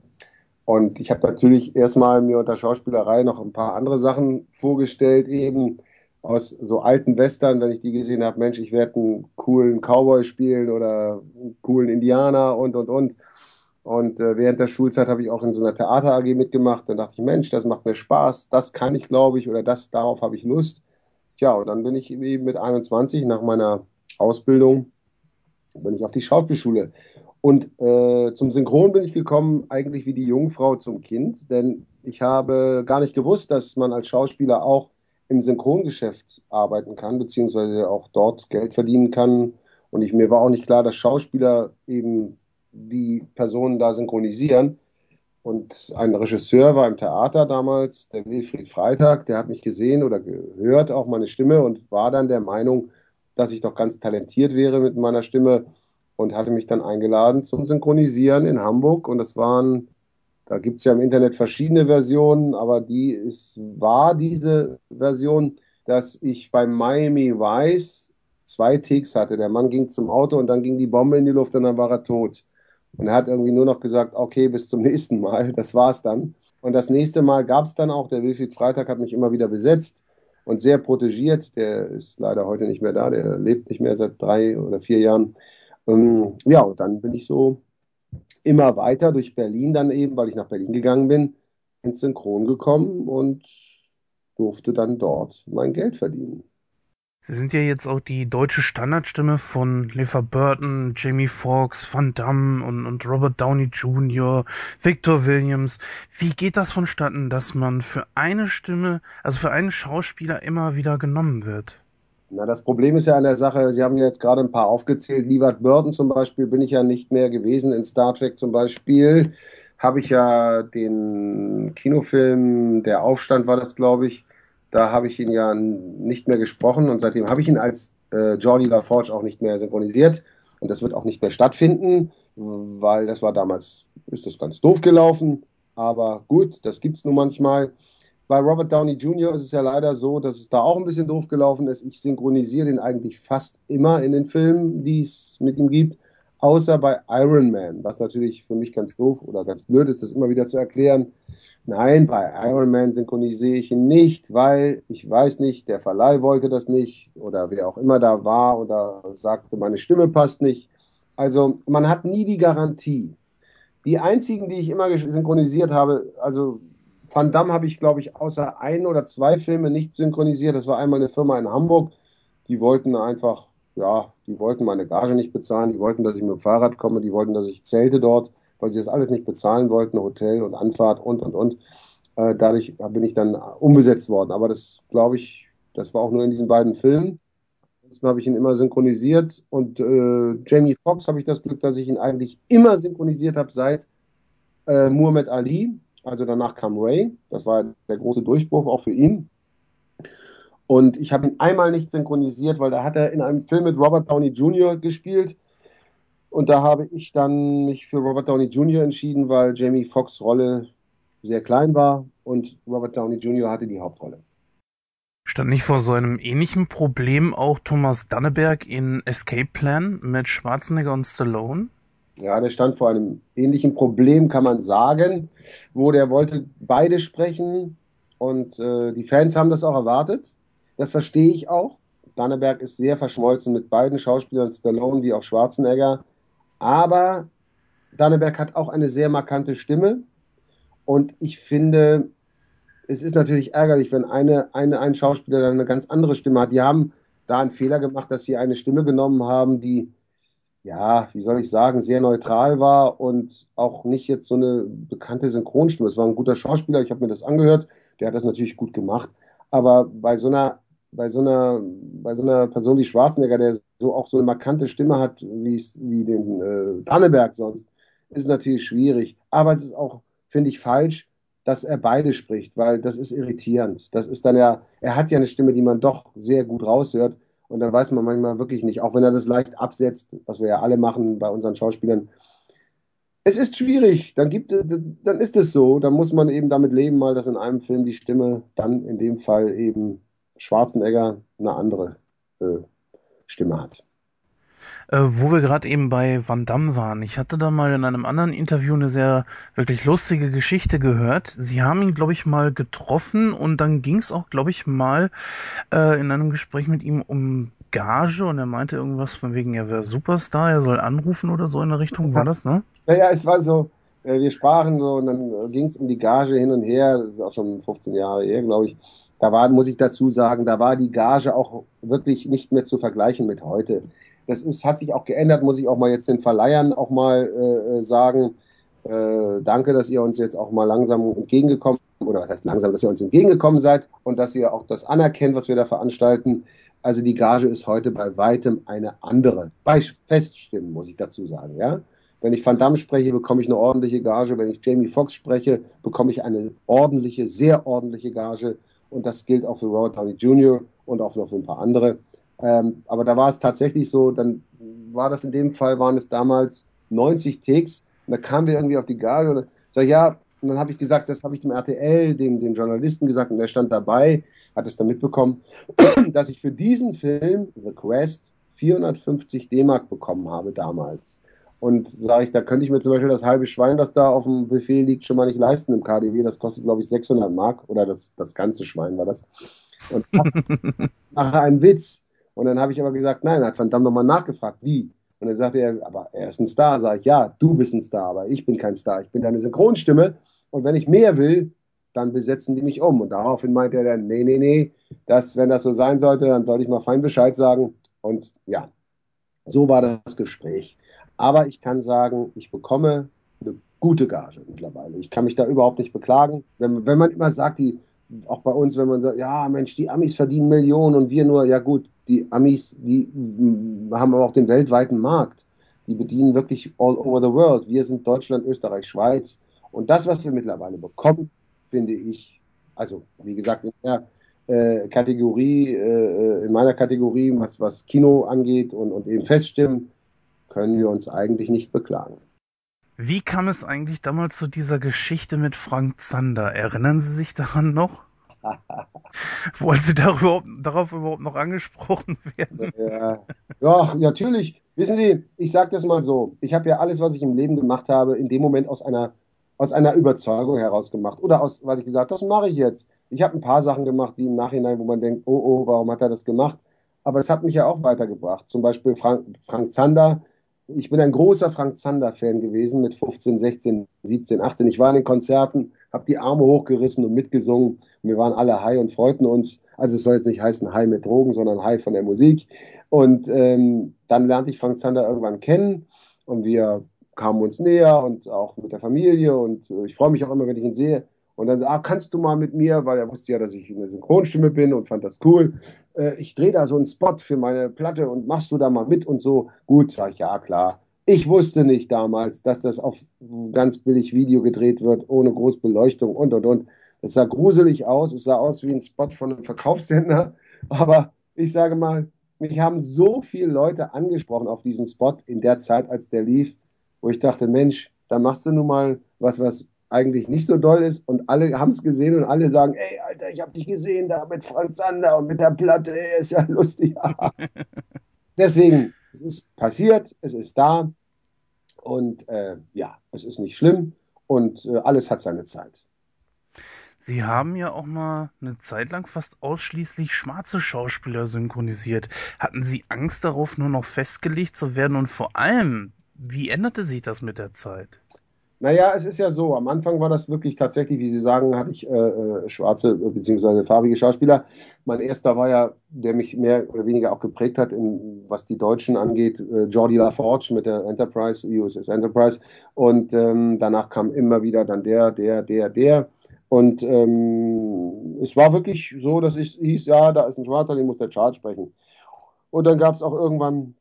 Und ich habe natürlich erstmal mir unter Schauspielerei noch ein paar andere Sachen vorgestellt, eben aus so alten Western, wenn ich die gesehen habe, Mensch, ich werde einen coolen Cowboy spielen oder einen coolen Indianer und, und, und. Und äh, während der Schulzeit habe ich auch in so einer Theater AG mitgemacht. Dann dachte ich, Mensch, das macht mir Spaß, das kann ich, glaube ich, oder das, darauf habe ich Lust. Tja, und dann bin ich eben mit 21 nach meiner Ausbildung bin ich auf die Schauspielschule. Und äh, zum Synchron bin ich gekommen, eigentlich wie die Jungfrau zum Kind, denn ich habe gar nicht gewusst, dass man als Schauspieler auch im Synchrongeschäft arbeiten kann, beziehungsweise auch dort Geld verdienen kann. Und ich, mir war auch nicht klar, dass Schauspieler eben die Personen da synchronisieren. Und ein Regisseur war im Theater damals, der Wilfried Freitag, der hat mich gesehen oder gehört, auch meine Stimme, und war dann der Meinung, dass ich doch ganz talentiert wäre mit meiner Stimme und hatte mich dann eingeladen zum Synchronisieren in Hamburg. Und das waren, da gibt es ja im Internet verschiedene Versionen, aber die ist, war diese Version, dass ich bei Miami Vice zwei Takes hatte. Der Mann ging zum Auto und dann ging die Bombe in die Luft und dann war er tot. Und er hat irgendwie nur noch gesagt, okay, bis zum nächsten Mal. Das war's dann. Und das nächste Mal gab es dann auch, der Wilfried Freitag hat mich immer wieder besetzt und sehr protegiert. Der ist leider heute nicht mehr da, der lebt nicht mehr seit drei oder vier Jahren. Ähm, ja, und dann bin ich so immer weiter durch Berlin dann eben, weil ich nach Berlin gegangen bin, ins Synchron gekommen und durfte dann dort mein Geld verdienen. Sie sind ja jetzt auch die deutsche Standardstimme von Lever Burton, Jamie Foxx, Van Damme und, und Robert Downey Jr., Victor Williams. Wie geht das vonstatten, dass man für eine Stimme, also für einen Schauspieler immer wieder genommen wird? Na, das Problem ist ja an der Sache, Sie haben ja jetzt gerade ein paar aufgezählt. Liebert Burton zum Beispiel bin ich ja nicht mehr gewesen. In Star Trek zum Beispiel habe ich ja den Kinofilm Der Aufstand war das, glaube ich, da habe ich ihn ja nicht mehr gesprochen und seitdem habe ich ihn als äh, Jordi LaForge auch nicht mehr synchronisiert. Und das wird auch nicht mehr stattfinden, weil das war damals, ist das ganz doof gelaufen. aber gut, das gibt's nun manchmal. Bei Robert Downey Jr. ist es ja leider so, dass es da auch ein bisschen doof gelaufen ist. Ich synchronisiere den eigentlich fast immer in den Filmen, die es mit ihm gibt, außer bei Iron Man, was natürlich für mich ganz doof oder ganz blöd ist, das immer wieder zu erklären. Nein, bei Iron Man synchronisiere ich ihn nicht, weil ich weiß nicht, der Verleih wollte das nicht oder wer auch immer da war oder sagte, meine Stimme passt nicht. Also man hat nie die Garantie. Die einzigen, die ich immer synchronisiert habe, also Van Damme habe ich, glaube ich, außer ein oder zwei Filme nicht synchronisiert. Das war einmal eine Firma in Hamburg. Die wollten einfach, ja, die wollten meine Gage nicht bezahlen. Die wollten, dass ich mit dem Fahrrad komme. Die wollten, dass ich zelte dort, weil sie das alles nicht bezahlen wollten. Hotel und Anfahrt und, und, und. Äh, dadurch bin ich dann umbesetzt worden. Aber das, glaube ich, das war auch nur in diesen beiden Filmen. Ansonsten habe ich ihn immer synchronisiert. Und äh, Jamie Foxx habe ich das Glück, dass ich ihn eigentlich immer synchronisiert habe seit äh, Muhammad Ali also danach kam Ray. Das war der große Durchbruch auch für ihn. Und ich habe ihn einmal nicht synchronisiert, weil da hat er in einem Film mit Robert Downey Jr. gespielt. Und da habe ich dann mich für Robert Downey Jr. entschieden, weil Jamie Foxx Rolle sehr klein war und Robert Downey Jr. hatte die Hauptrolle. Stand nicht vor so einem ähnlichen Problem auch Thomas Danneberg in Escape Plan mit Schwarzenegger und Stallone? Ja, der stand vor einem ähnlichen Problem, kann man sagen, wo der wollte beide sprechen und äh, die Fans haben das auch erwartet. Das verstehe ich auch. Danneberg ist sehr verschmolzen mit beiden Schauspielern, Stallone wie auch Schwarzenegger. Aber Danneberg hat auch eine sehr markante Stimme. Und ich finde, es ist natürlich ärgerlich, wenn eine, eine, ein Schauspieler dann eine ganz andere Stimme hat. Die haben da einen Fehler gemacht, dass sie eine Stimme genommen haben, die ja, wie soll ich sagen, sehr neutral war und auch nicht jetzt so eine bekannte Synchronstimme. Es war ein guter Schauspieler, ich habe mir das angehört, der hat das natürlich gut gemacht. Aber bei so einer, bei so einer, bei so einer Person wie Schwarzenegger, der so auch so eine markante Stimme hat, wie, wie den äh, Danneberg sonst, ist natürlich schwierig. Aber es ist auch, finde ich, falsch, dass er beide spricht, weil das ist irritierend. Das ist dann ja, er hat ja eine Stimme, die man doch sehr gut raushört. Und dann weiß man manchmal wirklich nicht, auch wenn er das leicht absetzt, was wir ja alle machen bei unseren Schauspielern. Es ist schwierig, dann gibt dann ist es so, dann muss man eben damit leben, mal, dass in einem Film die Stimme dann in dem Fall eben Schwarzenegger eine andere äh, Stimme hat. Äh, wo wir gerade eben bei Van Damme waren. Ich hatte da mal in einem anderen Interview eine sehr wirklich lustige Geschichte gehört. Sie haben ihn, glaube ich, mal getroffen und dann ging es auch, glaube ich, mal äh, in einem Gespräch mit ihm um Gage und er meinte irgendwas von wegen, er wäre Superstar, er soll anrufen oder so in der Richtung. War das, ne? Naja, es war so, äh, wir sprachen so und dann ging es um die Gage hin und her. Das ist auch schon 15 Jahre her, glaube ich. Da war, muss ich dazu sagen, da war die Gage auch wirklich nicht mehr zu vergleichen mit heute. Das ist, hat sich auch geändert, muss ich auch mal jetzt den Verleihern auch mal äh, äh, sagen. Äh, danke, dass ihr uns jetzt auch mal langsam entgegengekommen, oder was heißt langsam, dass ihr uns entgegengekommen seid und dass ihr auch das anerkennt, was wir da veranstalten. Also die Gage ist heute bei weitem eine andere. Bei Feststimmen, muss ich dazu sagen, ja. Wenn ich Van Damme spreche, bekomme ich eine ordentliche Gage. Wenn ich Jamie Foxx spreche, bekomme ich eine ordentliche, sehr ordentliche Gage. Und das gilt auch für Robert Downey Jr. und auch noch für ein paar andere. Ähm, aber da war es tatsächlich so, dann war das in dem Fall, waren es damals 90 Takes. Und da kamen wir irgendwie auf die Gage und sag ja, und dann habe ich gesagt, das habe ich dem RTL, dem, dem Journalisten gesagt, und der stand dabei, hat es dann mitbekommen, dass ich für diesen Film, The Quest, 450 D-Mark bekommen habe damals. Und sage ich, da könnte ich mir zum Beispiel das halbe Schwein, das da auf dem Buffet liegt, schon mal nicht leisten im KDW. Das kostet, glaube ich, 600 Mark. Oder das, das ganze Schwein war das. Und mache einen Witz. Und dann habe ich aber gesagt, nein, hat Van Damme nochmal nachgefragt, wie? Und dann sagte er, aber er ist ein Star. Sag ich, ja, du bist ein Star, aber ich bin kein Star. Ich bin deine Synchronstimme. Und wenn ich mehr will, dann besetzen die mich um. Und daraufhin meinte er dann, nee, nee, nee, das, wenn das so sein sollte, dann sollte ich mal fein Bescheid sagen. Und ja, so war das Gespräch. Aber ich kann sagen, ich bekomme eine gute Gage mittlerweile. Ich kann mich da überhaupt nicht beklagen. Wenn, wenn man immer sagt, die, auch bei uns, wenn man sagt, ja, Mensch, die Amis verdienen Millionen und wir nur, ja gut, die Amis, die haben aber auch den weltweiten Markt. Die bedienen wirklich all over the world. Wir sind Deutschland, Österreich, Schweiz. Und das, was wir mittlerweile bekommen, finde ich, also wie gesagt, in der äh, Kategorie, äh, in meiner Kategorie, was, was Kino angeht und, und eben Feststimmen, können wir uns eigentlich nicht beklagen. Wie kam es eigentlich damals zu dieser Geschichte mit Frank Zander? Erinnern Sie sich daran noch? Wollen Sie darüber, darauf überhaupt noch angesprochen werden? Ja, ja natürlich. Wissen Sie, ich sage das mal so. Ich habe ja alles, was ich im Leben gemacht habe, in dem Moment aus einer, aus einer Überzeugung heraus gemacht. Oder aus, weil ich gesagt habe, das mache ich jetzt. Ich habe ein paar Sachen gemacht, die im Nachhinein, wo man denkt, oh, oh, warum hat er das gemacht? Aber es hat mich ja auch weitergebracht. Zum Beispiel Frank, Frank Zander. Ich bin ein großer Frank Zander-Fan gewesen mit 15, 16, 17, 18. Ich war in den Konzerten, habe die Arme hochgerissen und mitgesungen. Wir waren alle high und freuten uns. Also es soll jetzt nicht heißen high mit Drogen, sondern high von der Musik. Und ähm, dann lernte ich Frank Zander irgendwann kennen und wir kamen uns näher und auch mit der Familie und äh, ich freue mich auch immer, wenn ich ihn sehe. Und dann, ah, kannst du mal mit mir, weil er wusste ja, dass ich eine Synchronstimme bin und fand das cool. Äh, ich drehe da so einen Spot für meine Platte und machst du da mal mit und so. Gut, sag ich, ja, klar. Ich wusste nicht damals, dass das auf ganz billig Video gedreht wird, ohne Großbeleuchtung und und und. Das sah gruselig aus. Es sah aus wie ein Spot von einem Verkaufssender. Aber ich sage mal, mich haben so viele Leute angesprochen auf diesen Spot in der Zeit, als der lief, wo ich dachte, Mensch, da machst du nun mal was, was eigentlich nicht so doll ist und alle haben es gesehen und alle sagen, ey, Alter, ich habe dich gesehen da mit Frank Zander und mit der Platte, ey, ist ja lustig. Deswegen, es ist passiert, es ist da und äh, ja, es ist nicht schlimm und äh, alles hat seine Zeit. Sie haben ja auch mal eine Zeit lang fast ausschließlich schwarze Schauspieler synchronisiert. Hatten Sie Angst darauf, nur noch festgelegt zu werden? Und vor allem, wie änderte sich das mit der Zeit? Naja, es ist ja so, am Anfang war das wirklich tatsächlich, wie Sie sagen, hatte ich äh, äh schwarze bzw. farbige Schauspieler. Mein erster war ja, der mich mehr oder weniger auch geprägt hat, in, was die Deutschen angeht, äh, Jordi LaForge mit der Enterprise, USS Enterprise. Und ähm, danach kam immer wieder dann der, der, der, der. Und ähm, es war wirklich so, dass ich hieß, ja, da ist ein Schwarzer, den muss der Charles sprechen. Und dann gab es auch irgendwann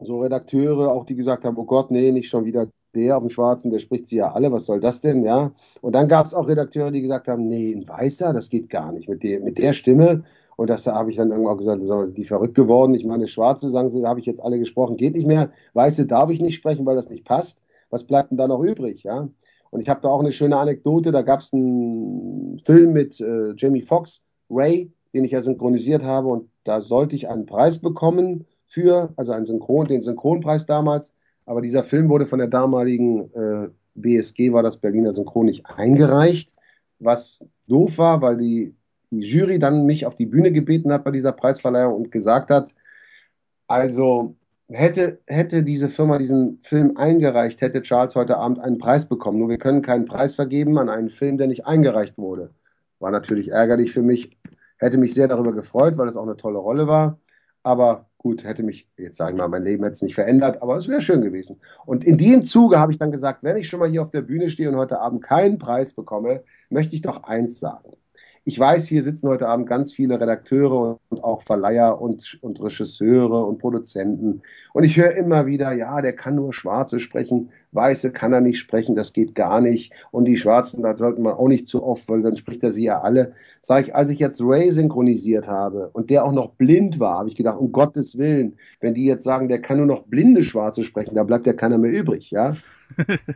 so Redakteure, auch die gesagt haben, oh Gott, nee, nicht schon wieder der auf dem Schwarzen, der spricht sie ja alle, was soll das denn, ja? Und dann gab es auch Redakteure, die gesagt haben, nee, ein Weißer, das geht gar nicht mit der, mit der Stimme. Und das habe ich dann irgendwann auch gesagt, die verrückt geworden. Ich meine, Schwarze, sagen sie, da habe ich jetzt alle gesprochen, geht nicht mehr. Weiße darf ich nicht sprechen, weil das nicht passt. Was bleibt denn da noch übrig, ja? Und ich habe da auch eine schöne Anekdote, da gab es einen Film mit äh, Jamie Foxx, Ray, den ich ja synchronisiert habe und da sollte ich einen Preis bekommen für, also einen Synchron, den Synchronpreis damals. Aber dieser Film wurde von der damaligen äh, BSG, war das Berliner Synchron, nicht eingereicht, was doof war, weil die, die Jury dann mich auf die Bühne gebeten hat bei dieser Preisverleihung und gesagt hat, also hätte, hätte diese Firma diesen Film eingereicht, hätte Charles heute Abend einen Preis bekommen. Nur wir können keinen Preis vergeben an einen Film, der nicht eingereicht wurde. War natürlich ärgerlich für mich, hätte mich sehr darüber gefreut, weil es auch eine tolle Rolle war. Aber gut, hätte mich, jetzt sagen wir mal, mein Leben jetzt nicht verändert, aber es wäre schön gewesen. Und in dem Zuge habe ich dann gesagt, wenn ich schon mal hier auf der Bühne stehe und heute Abend keinen Preis bekomme, möchte ich doch eins sagen. Ich weiß, hier sitzen heute Abend ganz viele Redakteure und auch Verleiher und, und Regisseure und Produzenten. Und ich höre immer wieder, ja, der kann nur Schwarze sprechen, Weiße kann er nicht sprechen, das geht gar nicht. Und die Schwarzen, da sollte man auch nicht zu oft, weil dann spricht er sie ja alle. Sag ich, als ich jetzt Ray synchronisiert habe und der auch noch blind war, habe ich gedacht, um Gottes Willen, wenn die jetzt sagen, der kann nur noch blinde Schwarze sprechen, da bleibt ja keiner mehr übrig, ja.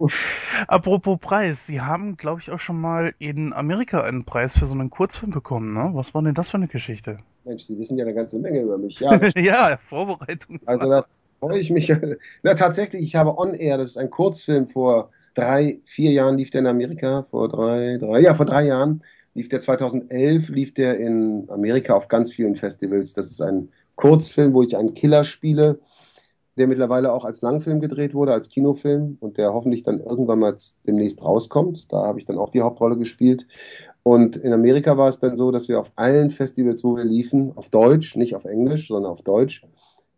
Apropos Preis, Sie haben, glaube ich, auch schon mal in Amerika einen Preis für so einen Kurzfilm bekommen, ne? Was war denn das für eine Geschichte? Mensch, Sie wissen ja eine ganze Menge über mich. Ja, ja Vorbereitung. Also da freue ich mich. Na, tatsächlich, ich habe On Air, das ist ein Kurzfilm vor drei, vier Jahren lief der in Amerika, vor drei, drei, ja, vor drei Jahren lief der 2011, lief der in Amerika auf ganz vielen Festivals. Das ist ein Kurzfilm, wo ich einen Killer spiele der mittlerweile auch als Langfilm gedreht wurde, als Kinofilm und der hoffentlich dann irgendwann mal demnächst rauskommt. Da habe ich dann auch die Hauptrolle gespielt. Und in Amerika war es dann so, dass wir auf allen Festivals, wo wir liefen, auf Deutsch, nicht auf Englisch, sondern auf Deutsch,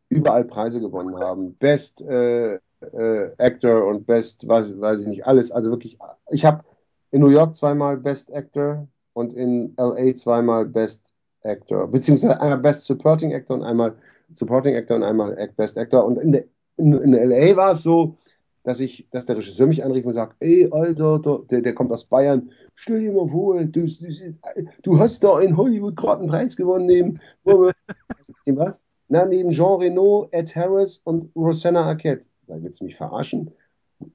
überall Preise gewonnen haben. Best äh, äh, Actor und Best, weiß, weiß ich nicht, alles. Also wirklich, ich habe in New York zweimal Best Actor und in LA zweimal Best Actor, beziehungsweise einmal Best Supporting Actor und einmal Supporting Actor und einmal Best Actor. Und in, in, in LA war es so, dass ich, dass der Regisseur mich anrief und sagt, ey, Alter, der, der kommt aus Bayern, stell dir mal vor, du, du, du hast da in Hollywood gerade einen Preis gewonnen neben, was? Na, neben Jean Reno, Ed Harris und Rosanna Arquette. Da willst du mich verarschen?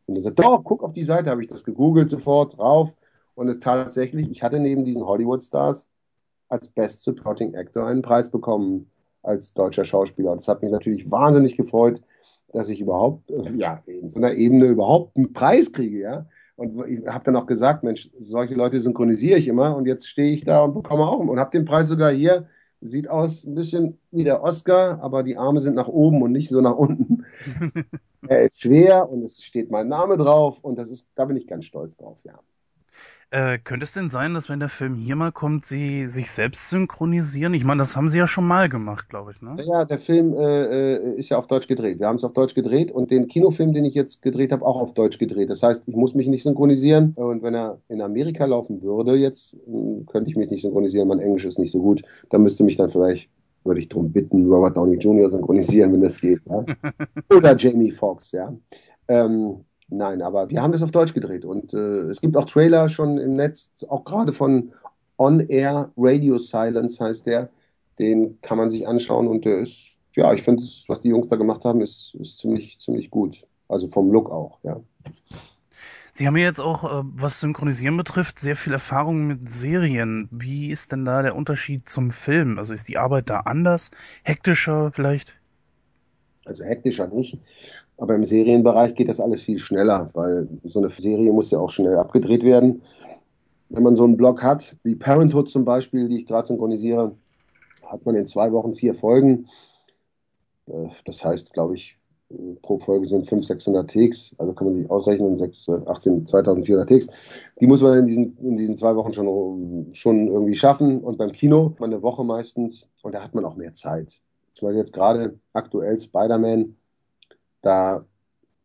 Und er sagt, doch, guck auf die Seite, habe ich das gegoogelt sofort drauf. Und es tatsächlich, ich hatte neben diesen Hollywood-Stars als Best Supporting Actor einen Preis bekommen als deutscher Schauspieler. Das hat mich natürlich wahnsinnig gefreut, dass ich überhaupt, äh, ja, in so einer Ebene überhaupt einen Preis kriege, ja. Und ich habe dann auch gesagt, Mensch, solche Leute synchronisiere ich immer und jetzt stehe ich da und bekomme auch und habe den Preis sogar hier. Sieht aus ein bisschen wie der Oscar, aber die Arme sind nach oben und nicht so nach unten. er ist schwer und es steht mein Name drauf und das ist, da bin ich ganz stolz drauf, ja. Äh, könnte es denn sein, dass wenn der Film hier mal kommt, sie sich selbst synchronisieren? Ich meine, das haben sie ja schon mal gemacht, glaube ich, ne? Ja, der Film äh, äh, ist ja auf Deutsch gedreht. Wir haben es auf Deutsch gedreht und den Kinofilm, den ich jetzt gedreht habe, auch auf Deutsch gedreht. Das heißt, ich muss mich nicht synchronisieren. Und wenn er in Amerika laufen würde, jetzt hm, könnte ich mich nicht synchronisieren. Mein Englisch ist nicht so gut. Da müsste mich dann vielleicht würde ich darum bitten, Robert Downey Jr. synchronisieren, wenn das geht. Ja? Oder Jamie Foxx, ja. Ähm, Nein, aber wir haben das auf Deutsch gedreht und äh, es gibt auch Trailer schon im Netz, auch gerade von On Air Radio Silence heißt der. Den kann man sich anschauen und der ist, ja, ich finde, was die Jungs da gemacht haben, ist, ist ziemlich, ziemlich gut. Also vom Look auch, ja. Sie haben ja jetzt auch, äh, was Synchronisieren betrifft, sehr viel Erfahrung mit Serien. Wie ist denn da der Unterschied zum Film? Also ist die Arbeit da anders, hektischer vielleicht? Also hektischer nicht. Aber im Serienbereich geht das alles viel schneller, weil so eine Serie muss ja auch schnell abgedreht werden. Wenn man so einen Blog hat, wie Parenthood zum Beispiel, die ich gerade synchronisiere, hat man in zwei Wochen vier Folgen. Äh, das heißt, glaube ich, pro Folge sind 500, 600 Takes, also kann man sich ausrechnen, 6, 12, 18, 2400 Takes. Die muss man in diesen, in diesen zwei Wochen schon, schon irgendwie schaffen. Und beim Kino eine Woche meistens und da hat man auch mehr Zeit. Zum Beispiel jetzt gerade aktuell Spider-Man da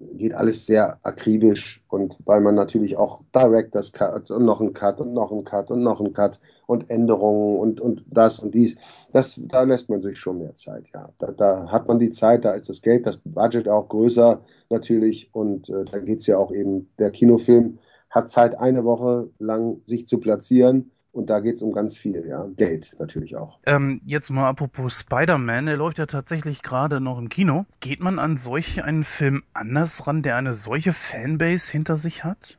geht alles sehr akribisch und weil man natürlich auch Directors Cut und noch ein Cut und noch ein Cut und noch ein Cut und Änderungen und, und das und dies, das, da lässt man sich schon mehr Zeit, ja. Da, da hat man die Zeit, da ist das Geld, das Budget auch größer natürlich und äh, da geht's ja auch eben, der Kinofilm hat Zeit, eine Woche lang sich zu platzieren und da geht es um ganz viel, ja. Geld natürlich auch. Ähm, jetzt mal apropos Spider-Man, der läuft ja tatsächlich gerade noch im Kino. Geht man an solch einen Film anders ran, der eine solche Fanbase hinter sich hat?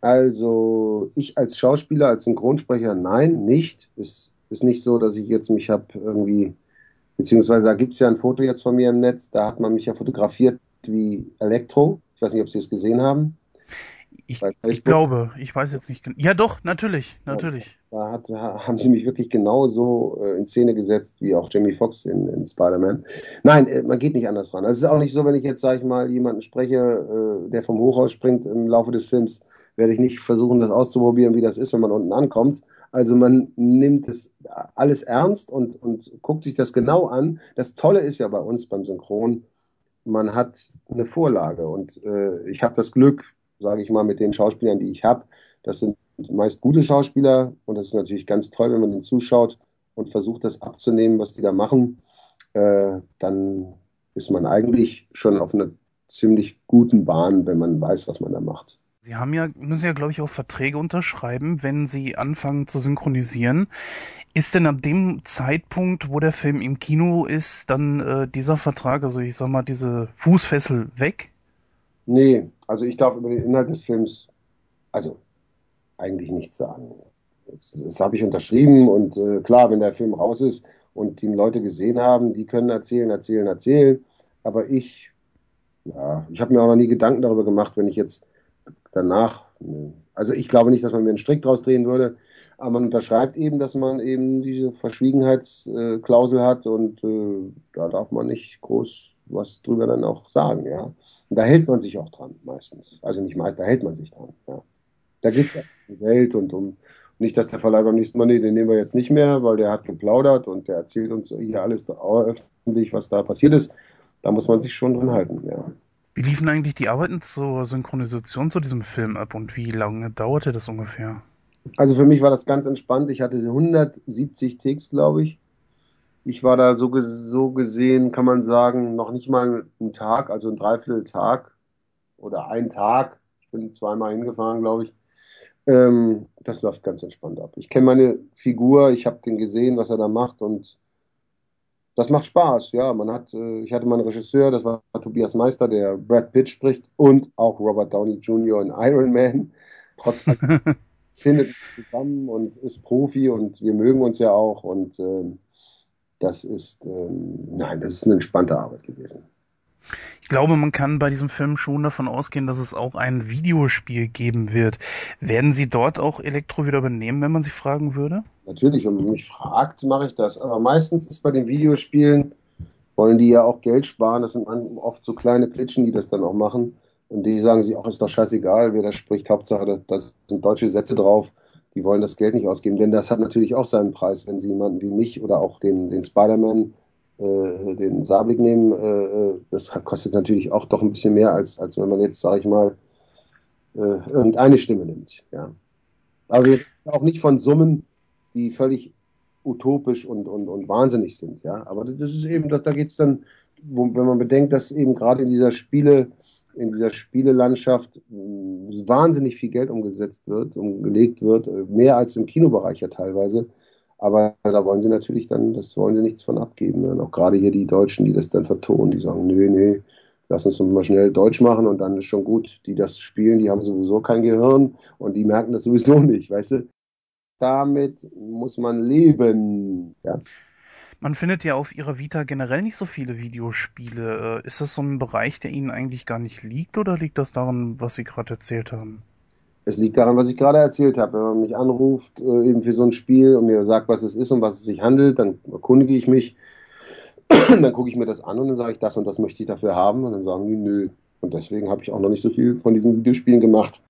Also, ich als Schauspieler, als Synchronsprecher, nein, nicht. Es ist nicht so, dass ich jetzt mich habe irgendwie, beziehungsweise da gibt es ja ein Foto jetzt von mir im Netz, da hat man mich ja fotografiert wie Elektro. Ich weiß nicht, ob Sie es gesehen haben. Ich, ich glaube, ich weiß jetzt nicht genau. Ja, doch, natürlich, natürlich. Da hat, haben sie mich wirklich genauso äh, in Szene gesetzt wie auch Jamie Foxx in, in Spider-Man. Nein, äh, man geht nicht anders ran. Also es ist auch nicht so, wenn ich jetzt, sage ich mal, jemanden spreche, äh, der vom Hochhaus springt im Laufe des Films, werde ich nicht versuchen, das auszuprobieren, wie das ist, wenn man unten ankommt. Also man nimmt es alles ernst und, und guckt sich das genau an. Das Tolle ist ja bei uns beim Synchron, man hat eine Vorlage und äh, ich habe das Glück, sage ich mal, mit den Schauspielern, die ich habe. Das sind meist gute Schauspieler und das ist natürlich ganz toll, wenn man den zuschaut und versucht, das abzunehmen, was die da machen. Äh, dann ist man eigentlich schon auf einer ziemlich guten Bahn, wenn man weiß, was man da macht. Sie haben ja, müssen ja, glaube ich, auch Verträge unterschreiben, wenn Sie anfangen zu synchronisieren. Ist denn ab dem Zeitpunkt, wo der Film im Kino ist, dann äh, dieser Vertrag, also ich sag mal, diese Fußfessel weg? Nee, also ich darf über den Inhalt des Films, also eigentlich nichts sagen. Das, das habe ich unterschrieben und äh, klar, wenn der Film raus ist und die Leute gesehen haben, die können erzählen, erzählen, erzählen. Aber ich, ja, ich habe mir auch noch nie Gedanken darüber gemacht, wenn ich jetzt danach, also ich glaube nicht, dass man mir einen Strick draus drehen würde, aber man unterschreibt eben, dass man eben diese Verschwiegenheitsklausel hat und äh, da darf man nicht groß was drüber dann auch sagen, ja. Und da hält man sich auch dran, meistens. Also nicht meist, da hält man sich dran, ja. Da geht es ja um die Welt und um nicht, dass der Verleih beim nächsten Mal, nee, den nehmen wir jetzt nicht mehr, weil der hat geplaudert und der erzählt uns hier alles öffentlich, was da passiert ist. Da muss man sich schon dran halten, ja. Wie liefen eigentlich die Arbeiten zur Synchronisation zu diesem Film ab und wie lange dauerte das ungefähr? Also für mich war das ganz entspannt. Ich hatte 170 Takes, glaube ich. Ich war da so, so gesehen, kann man sagen, noch nicht mal einen Tag, also ein Dreivierteltag oder ein Tag. Ich bin zweimal hingefahren, glaube ich. Ähm, das läuft ganz entspannt ab. Ich kenne meine Figur, ich habe den gesehen, was er da macht und das macht Spaß, ja. Man hat, äh, ich hatte mal einen Regisseur, das war Tobias Meister, der Brad Pitt spricht und auch Robert Downey Jr. in Iron Man. Trotzdem findet zusammen und ist Profi und wir mögen uns ja auch und ähm, das ist, ähm, nein, das ist eine entspannte Arbeit gewesen. Ich glaube, man kann bei diesem Film schon davon ausgehen, dass es auch ein Videospiel geben wird. Werden Sie dort auch Elektro wieder übernehmen, wenn man Sie fragen würde? Natürlich, wenn man mich fragt, mache ich das. Aber meistens ist bei den Videospielen, wollen die ja auch Geld sparen. Das sind oft so kleine Klitschen, die das dann auch machen. Und die sagen sich, auch ist doch scheißegal, wer das spricht. Hauptsache, da sind deutsche Sätze drauf. Die wollen das Geld nicht ausgeben. Denn das hat natürlich auch seinen Preis, wenn sie jemanden wie mich oder auch den, den Spider-Man äh, den Sablik nehmen, äh, äh, das kostet natürlich auch doch ein bisschen mehr, als, als wenn man jetzt, sage ich mal, äh, irgendeine Stimme nimmt. Ja. Aber wir reden auch nicht von Summen, die völlig utopisch und, und, und wahnsinnig sind. Ja. Aber das ist eben, da, geht es dann, wo, wenn man bedenkt, dass eben gerade in dieser Spiele, in dieser Spielelandschaft wahnsinnig viel Geld umgesetzt wird, umgelegt wird, mehr als im Kinobereich ja teilweise, aber da wollen sie natürlich dann, das wollen sie nichts von abgeben. Ne? Und auch gerade hier die Deutschen, die das dann vertonen, die sagen, nee, nee, lass uns mal schnell Deutsch machen und dann ist schon gut. Die das spielen, die haben sowieso kein Gehirn und die merken das sowieso nicht, weißt du? Damit muss man leben, ja. Man findet ja auf ihrer Vita generell nicht so viele Videospiele. Äh, ist das so ein Bereich, der Ihnen eigentlich gar nicht liegt oder liegt das daran, was Sie gerade erzählt haben? Es liegt daran, was ich gerade erzählt habe. Wenn man mich anruft, äh, eben für so ein Spiel und mir sagt, was es ist und was es sich handelt, dann erkundige ich mich. dann gucke ich mir das an und dann sage ich, das und das möchte ich dafür haben. Und dann sagen die, nö. Und deswegen habe ich auch noch nicht so viel von diesen Videospielen gemacht.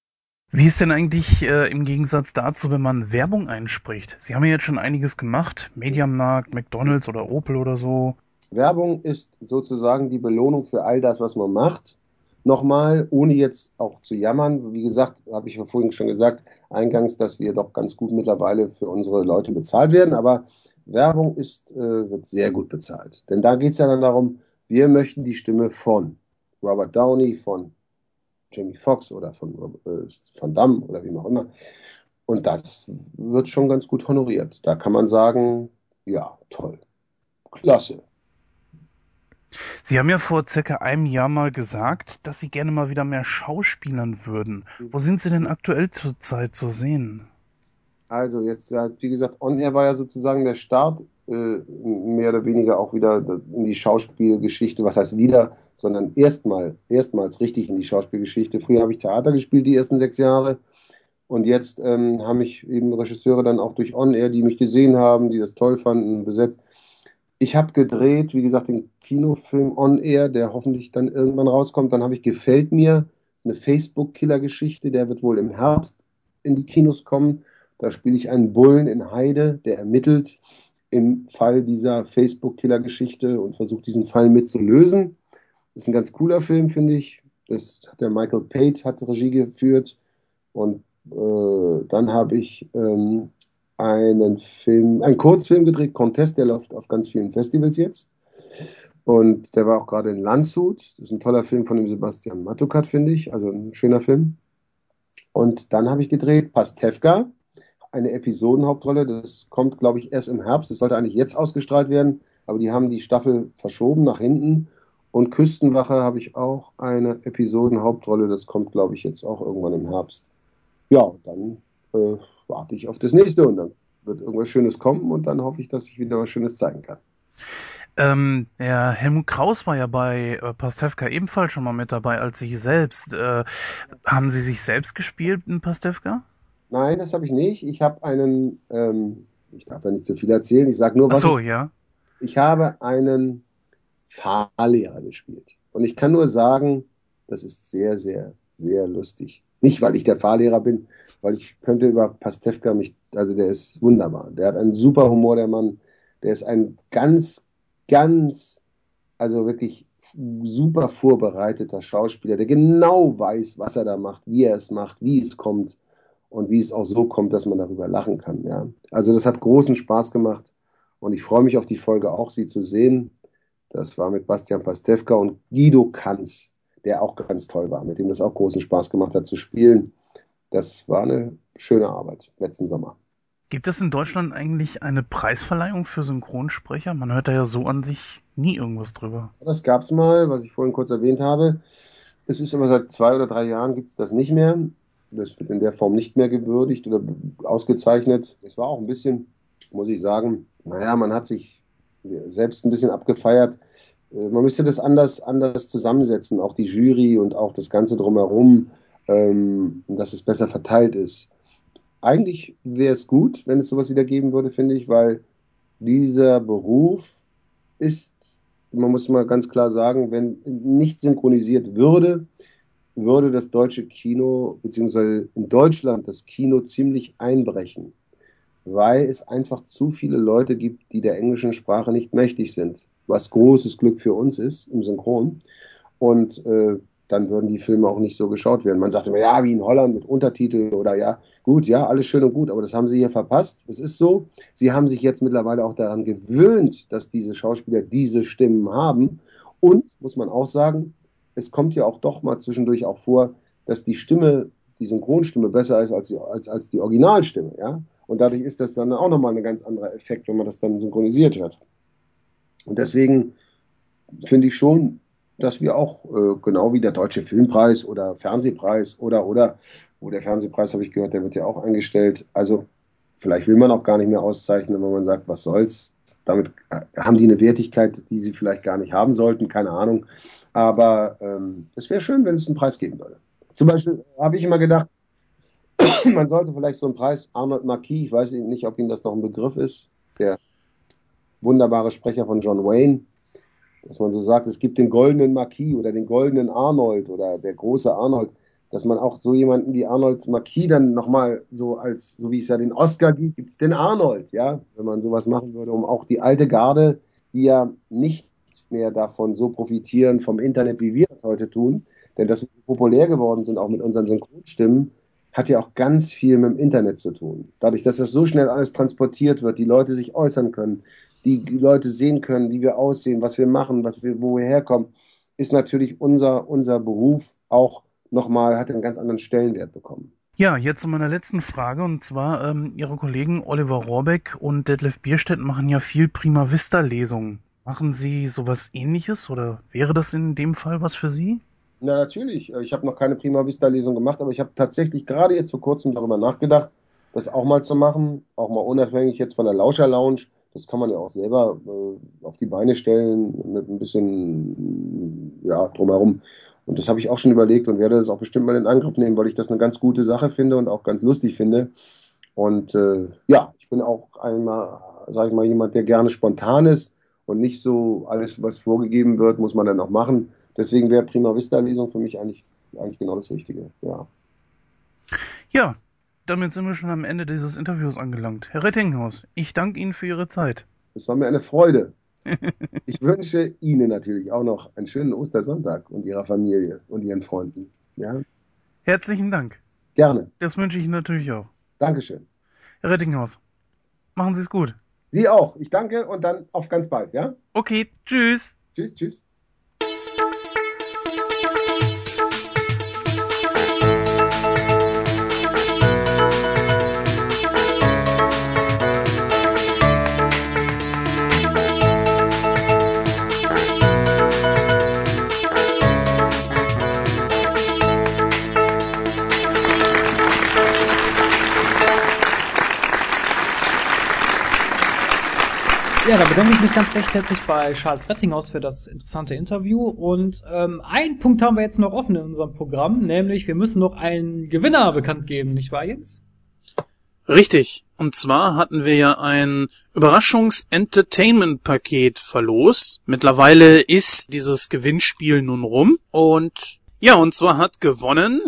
Wie ist denn eigentlich äh, im Gegensatz dazu, wenn man Werbung einspricht? Sie haben ja jetzt schon einiges gemacht. Mediamarkt, McDonalds oder Opel oder so. Werbung ist sozusagen die Belohnung für all das, was man macht nochmal, ohne jetzt auch zu jammern. Wie gesagt, habe ich vorhin schon gesagt, eingangs, dass wir doch ganz gut mittlerweile für unsere Leute bezahlt werden, aber Werbung ist, äh, wird sehr gut bezahlt. Denn da geht es ja dann darum, wir möchten die Stimme von Robert Downey, von Jamie Foxx oder von äh, Van Damme oder wie auch immer. Und das wird schon ganz gut honoriert. Da kann man sagen, ja, toll. Klasse. Sie haben ja vor circa einem Jahr mal gesagt, dass Sie gerne mal wieder mehr schauspielern würden. Wo sind Sie denn aktuell zurzeit zu sehen? Also jetzt, wie gesagt, On Air war ja sozusagen der Start, äh, mehr oder weniger auch wieder in die Schauspielgeschichte, was heißt wieder, sondern erstmal, erstmals richtig in die Schauspielgeschichte. Früher habe ich Theater gespielt, die ersten sechs Jahre. Und jetzt ähm, haben mich eben Regisseure dann auch durch On Air, die mich gesehen haben, die das toll fanden, besetzt. Ich habe gedreht, wie gesagt, den Kinofilm On Air, der hoffentlich dann irgendwann rauskommt. Dann habe ich Gefällt mir, eine Facebook-Killer-Geschichte, der wird wohl im Herbst in die Kinos kommen. Da spiele ich einen Bullen in Heide, der ermittelt im Fall dieser Facebook-Killer-Geschichte und versucht diesen Fall mitzulösen. Ist ein ganz cooler Film, finde ich. Das hat der Michael Pate hat Regie geführt. Und äh, dann habe ich ähm, einen Film, einen Kurzfilm gedreht, Contest, der läuft auf ganz vielen Festivals jetzt. Und der war auch gerade in Landshut. Das ist ein toller Film von dem Sebastian Matukat, finde ich. Also ein schöner Film. Und dann habe ich gedreht Pastewka, eine Episodenhauptrolle. Das kommt, glaube ich, erst im Herbst. Das sollte eigentlich jetzt ausgestrahlt werden, aber die haben die Staffel verschoben nach hinten. Und Küstenwache habe ich auch eine Episodenhauptrolle. Das kommt, glaube ich, jetzt auch irgendwann im Herbst. Ja, dann äh, warte ich auf das nächste und dann wird irgendwas Schönes kommen und dann hoffe ich, dass ich wieder was Schönes zeigen kann. Ähm, ja, Helmut Kraus war ja bei äh, Pastewka ebenfalls schon mal mit dabei als Sie selbst. Äh, haben Sie sich selbst gespielt in Pastewka? Nein, das habe ich nicht. Ich habe einen, ähm, ich darf ja nicht zu viel erzählen, ich sage nur, was. Ach so, ich, ja. Ich habe einen Fahrlehrer gespielt. Und ich kann nur sagen, das ist sehr, sehr, sehr lustig. Nicht, weil ich der Fahrlehrer bin, weil ich könnte über Pastewka mich, also der ist wunderbar. Der hat einen super Humor, der Mann. Der ist ein ganz, ganz, also wirklich super vorbereiteter Schauspieler, der genau weiß, was er da macht, wie er es macht, wie es kommt und wie es auch so kommt, dass man darüber lachen kann. Ja. Also das hat großen Spaß gemacht und ich freue mich auf die Folge auch, sie zu sehen. Das war mit Bastian Pastewka und Guido Kanz, der auch ganz toll war, mit dem das auch großen Spaß gemacht hat zu spielen. Das war eine schöne Arbeit letzten Sommer. Gibt es in Deutschland eigentlich eine Preisverleihung für Synchronsprecher? Man hört da ja so an sich nie irgendwas drüber. Das gab's mal, was ich vorhin kurz erwähnt habe. Es ist aber seit zwei oder drei Jahren gibt's das nicht mehr. Das wird in der Form nicht mehr gewürdigt oder ausgezeichnet. Es war auch ein bisschen, muss ich sagen, naja, man hat sich selbst ein bisschen abgefeiert. Äh, man müsste das anders, anders zusammensetzen, auch die Jury und auch das Ganze drumherum, ähm, dass es besser verteilt ist. Eigentlich wäre es gut, wenn es sowas wieder geben würde, finde ich, weil dieser Beruf ist, man muss mal ganz klar sagen, wenn nicht synchronisiert würde, würde das deutsche Kino, beziehungsweise in Deutschland das Kino ziemlich einbrechen, weil es einfach zu viele Leute gibt, die der englischen Sprache nicht mächtig sind, was großes Glück für uns ist im Synchron. Und äh, dann würden die Filme auch nicht so geschaut werden. Man sagt immer, ja, wie in Holland mit Untertitel oder ja, gut, ja, alles schön und gut, aber das haben sie hier verpasst. Es ist so, sie haben sich jetzt mittlerweile auch daran gewöhnt, dass diese Schauspieler diese Stimmen haben. Und, muss man auch sagen, es kommt ja auch doch mal zwischendurch auch vor, dass die Stimme, die Synchronstimme besser ist als die, als, als die Originalstimme, ja. Und dadurch ist das dann auch nochmal ein ganz anderer Effekt, wenn man das dann synchronisiert hört. Und deswegen finde ich schon, dass wir auch, äh, genau wie der Deutsche Filmpreis oder Fernsehpreis oder, oder, wo der Fernsehpreis, habe ich gehört, der wird ja auch eingestellt. Also, vielleicht will man auch gar nicht mehr auszeichnen, wenn man sagt, was soll's. Damit äh, haben die eine Wertigkeit, die sie vielleicht gar nicht haben sollten, keine Ahnung. Aber ähm, es wäre schön, wenn es einen Preis geben würde. Zum Beispiel habe ich immer gedacht, man sollte vielleicht so einen Preis, Arnold Marquis, ich weiß nicht, ob Ihnen das noch ein Begriff ist, der wunderbare Sprecher von John Wayne, dass man so sagt, es gibt den goldenen Marquis oder den goldenen Arnold oder der große Arnold, dass man auch so jemanden wie Arnold Marquis dann nochmal so als, so wie es ja den Oscar gibt, gibt es den Arnold, ja, wenn man sowas machen würde, um auch die alte Garde, die ja nicht mehr davon so profitieren vom Internet, wie wir das heute tun. Denn dass wir populär geworden sind, auch mit unseren Synchronstimmen, hat ja auch ganz viel mit dem Internet zu tun. Dadurch, dass das so schnell alles transportiert wird, die Leute sich äußern können, die Leute sehen können, wie wir aussehen, was wir machen, was wir, wo wir herkommen, ist natürlich unser, unser Beruf auch nochmal, hat einen ganz anderen Stellenwert bekommen. Ja, jetzt zu meiner letzten Frage und zwar ähm, Ihre Kollegen Oliver Rohrbeck und Detlef Bierstedt machen ja viel Prima Vista Lesungen. Machen Sie sowas ähnliches oder wäre das in dem Fall was für Sie? Na, natürlich. Ich habe noch keine Prima Vista Lesung gemacht, aber ich habe tatsächlich gerade jetzt vor kurzem darüber nachgedacht, das auch mal zu machen, auch mal unabhängig jetzt von der Lauscher Lounge. Das kann man ja auch selber äh, auf die Beine stellen mit ein bisschen ja drumherum. Und das habe ich auch schon überlegt und werde das auch bestimmt mal in Angriff nehmen, weil ich das eine ganz gute Sache finde und auch ganz lustig finde. Und äh, ja, ich bin auch einmal, sage ich mal, jemand, der gerne spontan ist und nicht so alles, was vorgegeben wird, muss man dann auch machen. Deswegen wäre Prima Vista Lesung für mich eigentlich, eigentlich genau das Richtige, ja. Ja, damit sind wir schon am Ende dieses Interviews angelangt. Herr Rettinghaus, ich danke Ihnen für Ihre Zeit. Es war mir eine Freude. ich wünsche Ihnen natürlich auch noch einen schönen Ostersonntag und Ihrer Familie und Ihren Freunden. Ja? Herzlichen Dank. Gerne. Das wünsche ich Ihnen natürlich auch. Dankeschön. Herr Rettinghaus, machen Sie es gut. Sie auch. Ich danke und dann auf ganz bald, ja? Okay, tschüss. Tschüss, tschüss. Ja, da bedanke ich mich ganz recht herzlich bei Charles Rettinghaus für das interessante Interview. Und ähm, einen Punkt haben wir jetzt noch offen in unserem Programm, nämlich wir müssen noch einen Gewinner bekannt geben, nicht wahr Jens? Richtig. Und zwar hatten wir ja ein Überraschungs-Entertainment-Paket verlost. Mittlerweile ist dieses Gewinnspiel nun rum. Und ja, und zwar hat gewonnen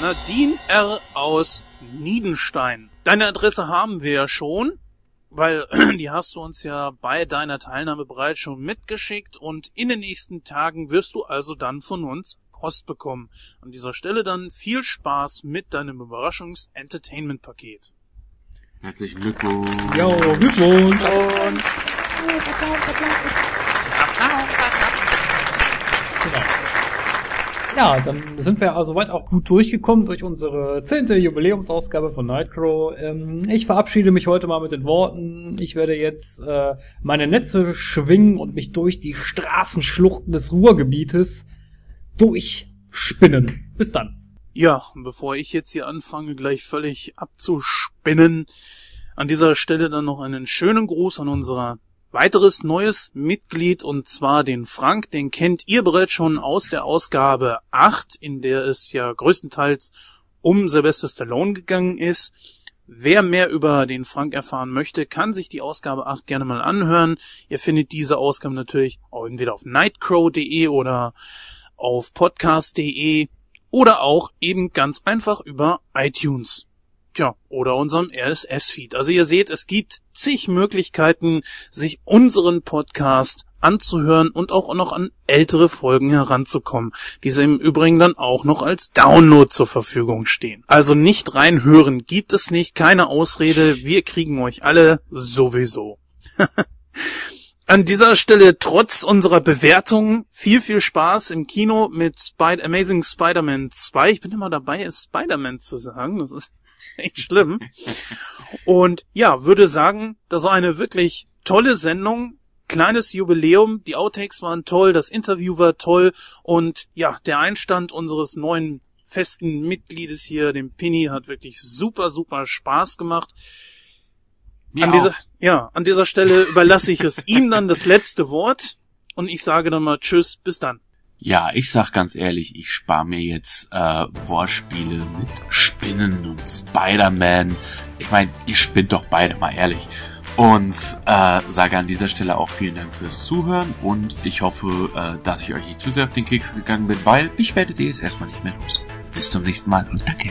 Nadine R. aus Niedenstein. Deine Adresse haben wir ja schon, weil die hast du uns ja bei deiner Teilnahme bereits schon mitgeschickt und in den nächsten Tagen wirst du also dann von uns Post bekommen. An dieser Stelle dann viel Spaß mit deinem Überraschungs-Entertainment-Paket. Herzlichen Glückwunsch. Jo, Glückwunsch. Und Genau. Ja, dann sind wir also weit auch gut durchgekommen durch unsere zehnte Jubiläumsausgabe von Nightcrow. Ähm, ich verabschiede mich heute mal mit den Worten, ich werde jetzt äh, meine Netze schwingen und mich durch die Straßenschluchten des Ruhrgebietes durchspinnen. Bis dann. Ja, bevor ich jetzt hier anfange, gleich völlig abzuspinnen, an dieser Stelle dann noch einen schönen Gruß an unser weiteres neues Mitglied und zwar den Frank, den kennt ihr bereits schon aus der Ausgabe 8, in der es ja größtenteils um Sylvester Stallone gegangen ist. Wer mehr über den Frank erfahren möchte, kann sich die Ausgabe 8 gerne mal anhören. Ihr findet diese Ausgabe natürlich auch entweder auf nightcrow.de oder auf podcast.de oder auch eben ganz einfach über iTunes. Ja, oder unserem RSS-Feed. Also ihr seht, es gibt zig Möglichkeiten, sich unseren Podcast anzuhören und auch noch an ältere Folgen heranzukommen. Diese im Übrigen dann auch noch als Download zur Verfügung stehen. Also nicht reinhören gibt es nicht, keine Ausrede, wir kriegen euch alle sowieso. An dieser Stelle trotz unserer Bewertung viel, viel Spaß im Kino mit Spy Amazing Spider-Man 2. Ich bin immer dabei, Spider-Man zu sagen. Das ist echt schlimm. Und ja, würde sagen, das war eine wirklich tolle Sendung. Kleines Jubiläum, die Outtakes waren toll, das Interview war toll und ja, der Einstand unseres neuen festen Mitgliedes hier, dem Pinny, hat wirklich super, super Spaß gemacht. Mir an auch. dieser, ja, an dieser Stelle überlasse ich es ihm dann das letzte Wort und ich sage dann mal Tschüss, bis dann. Ja, ich sag ganz ehrlich, ich spare mir jetzt äh, Wortspiele mit Spinnen und Spider-Man. Ich meine, ihr spinnt doch beide mal ehrlich. Und äh, sage an dieser Stelle auch vielen Dank fürs Zuhören und ich hoffe, äh, dass ich euch nicht zu sehr auf den Keks gegangen bin, weil ich werde es erstmal nicht mehr los. Bis zum nächsten Mal und danke.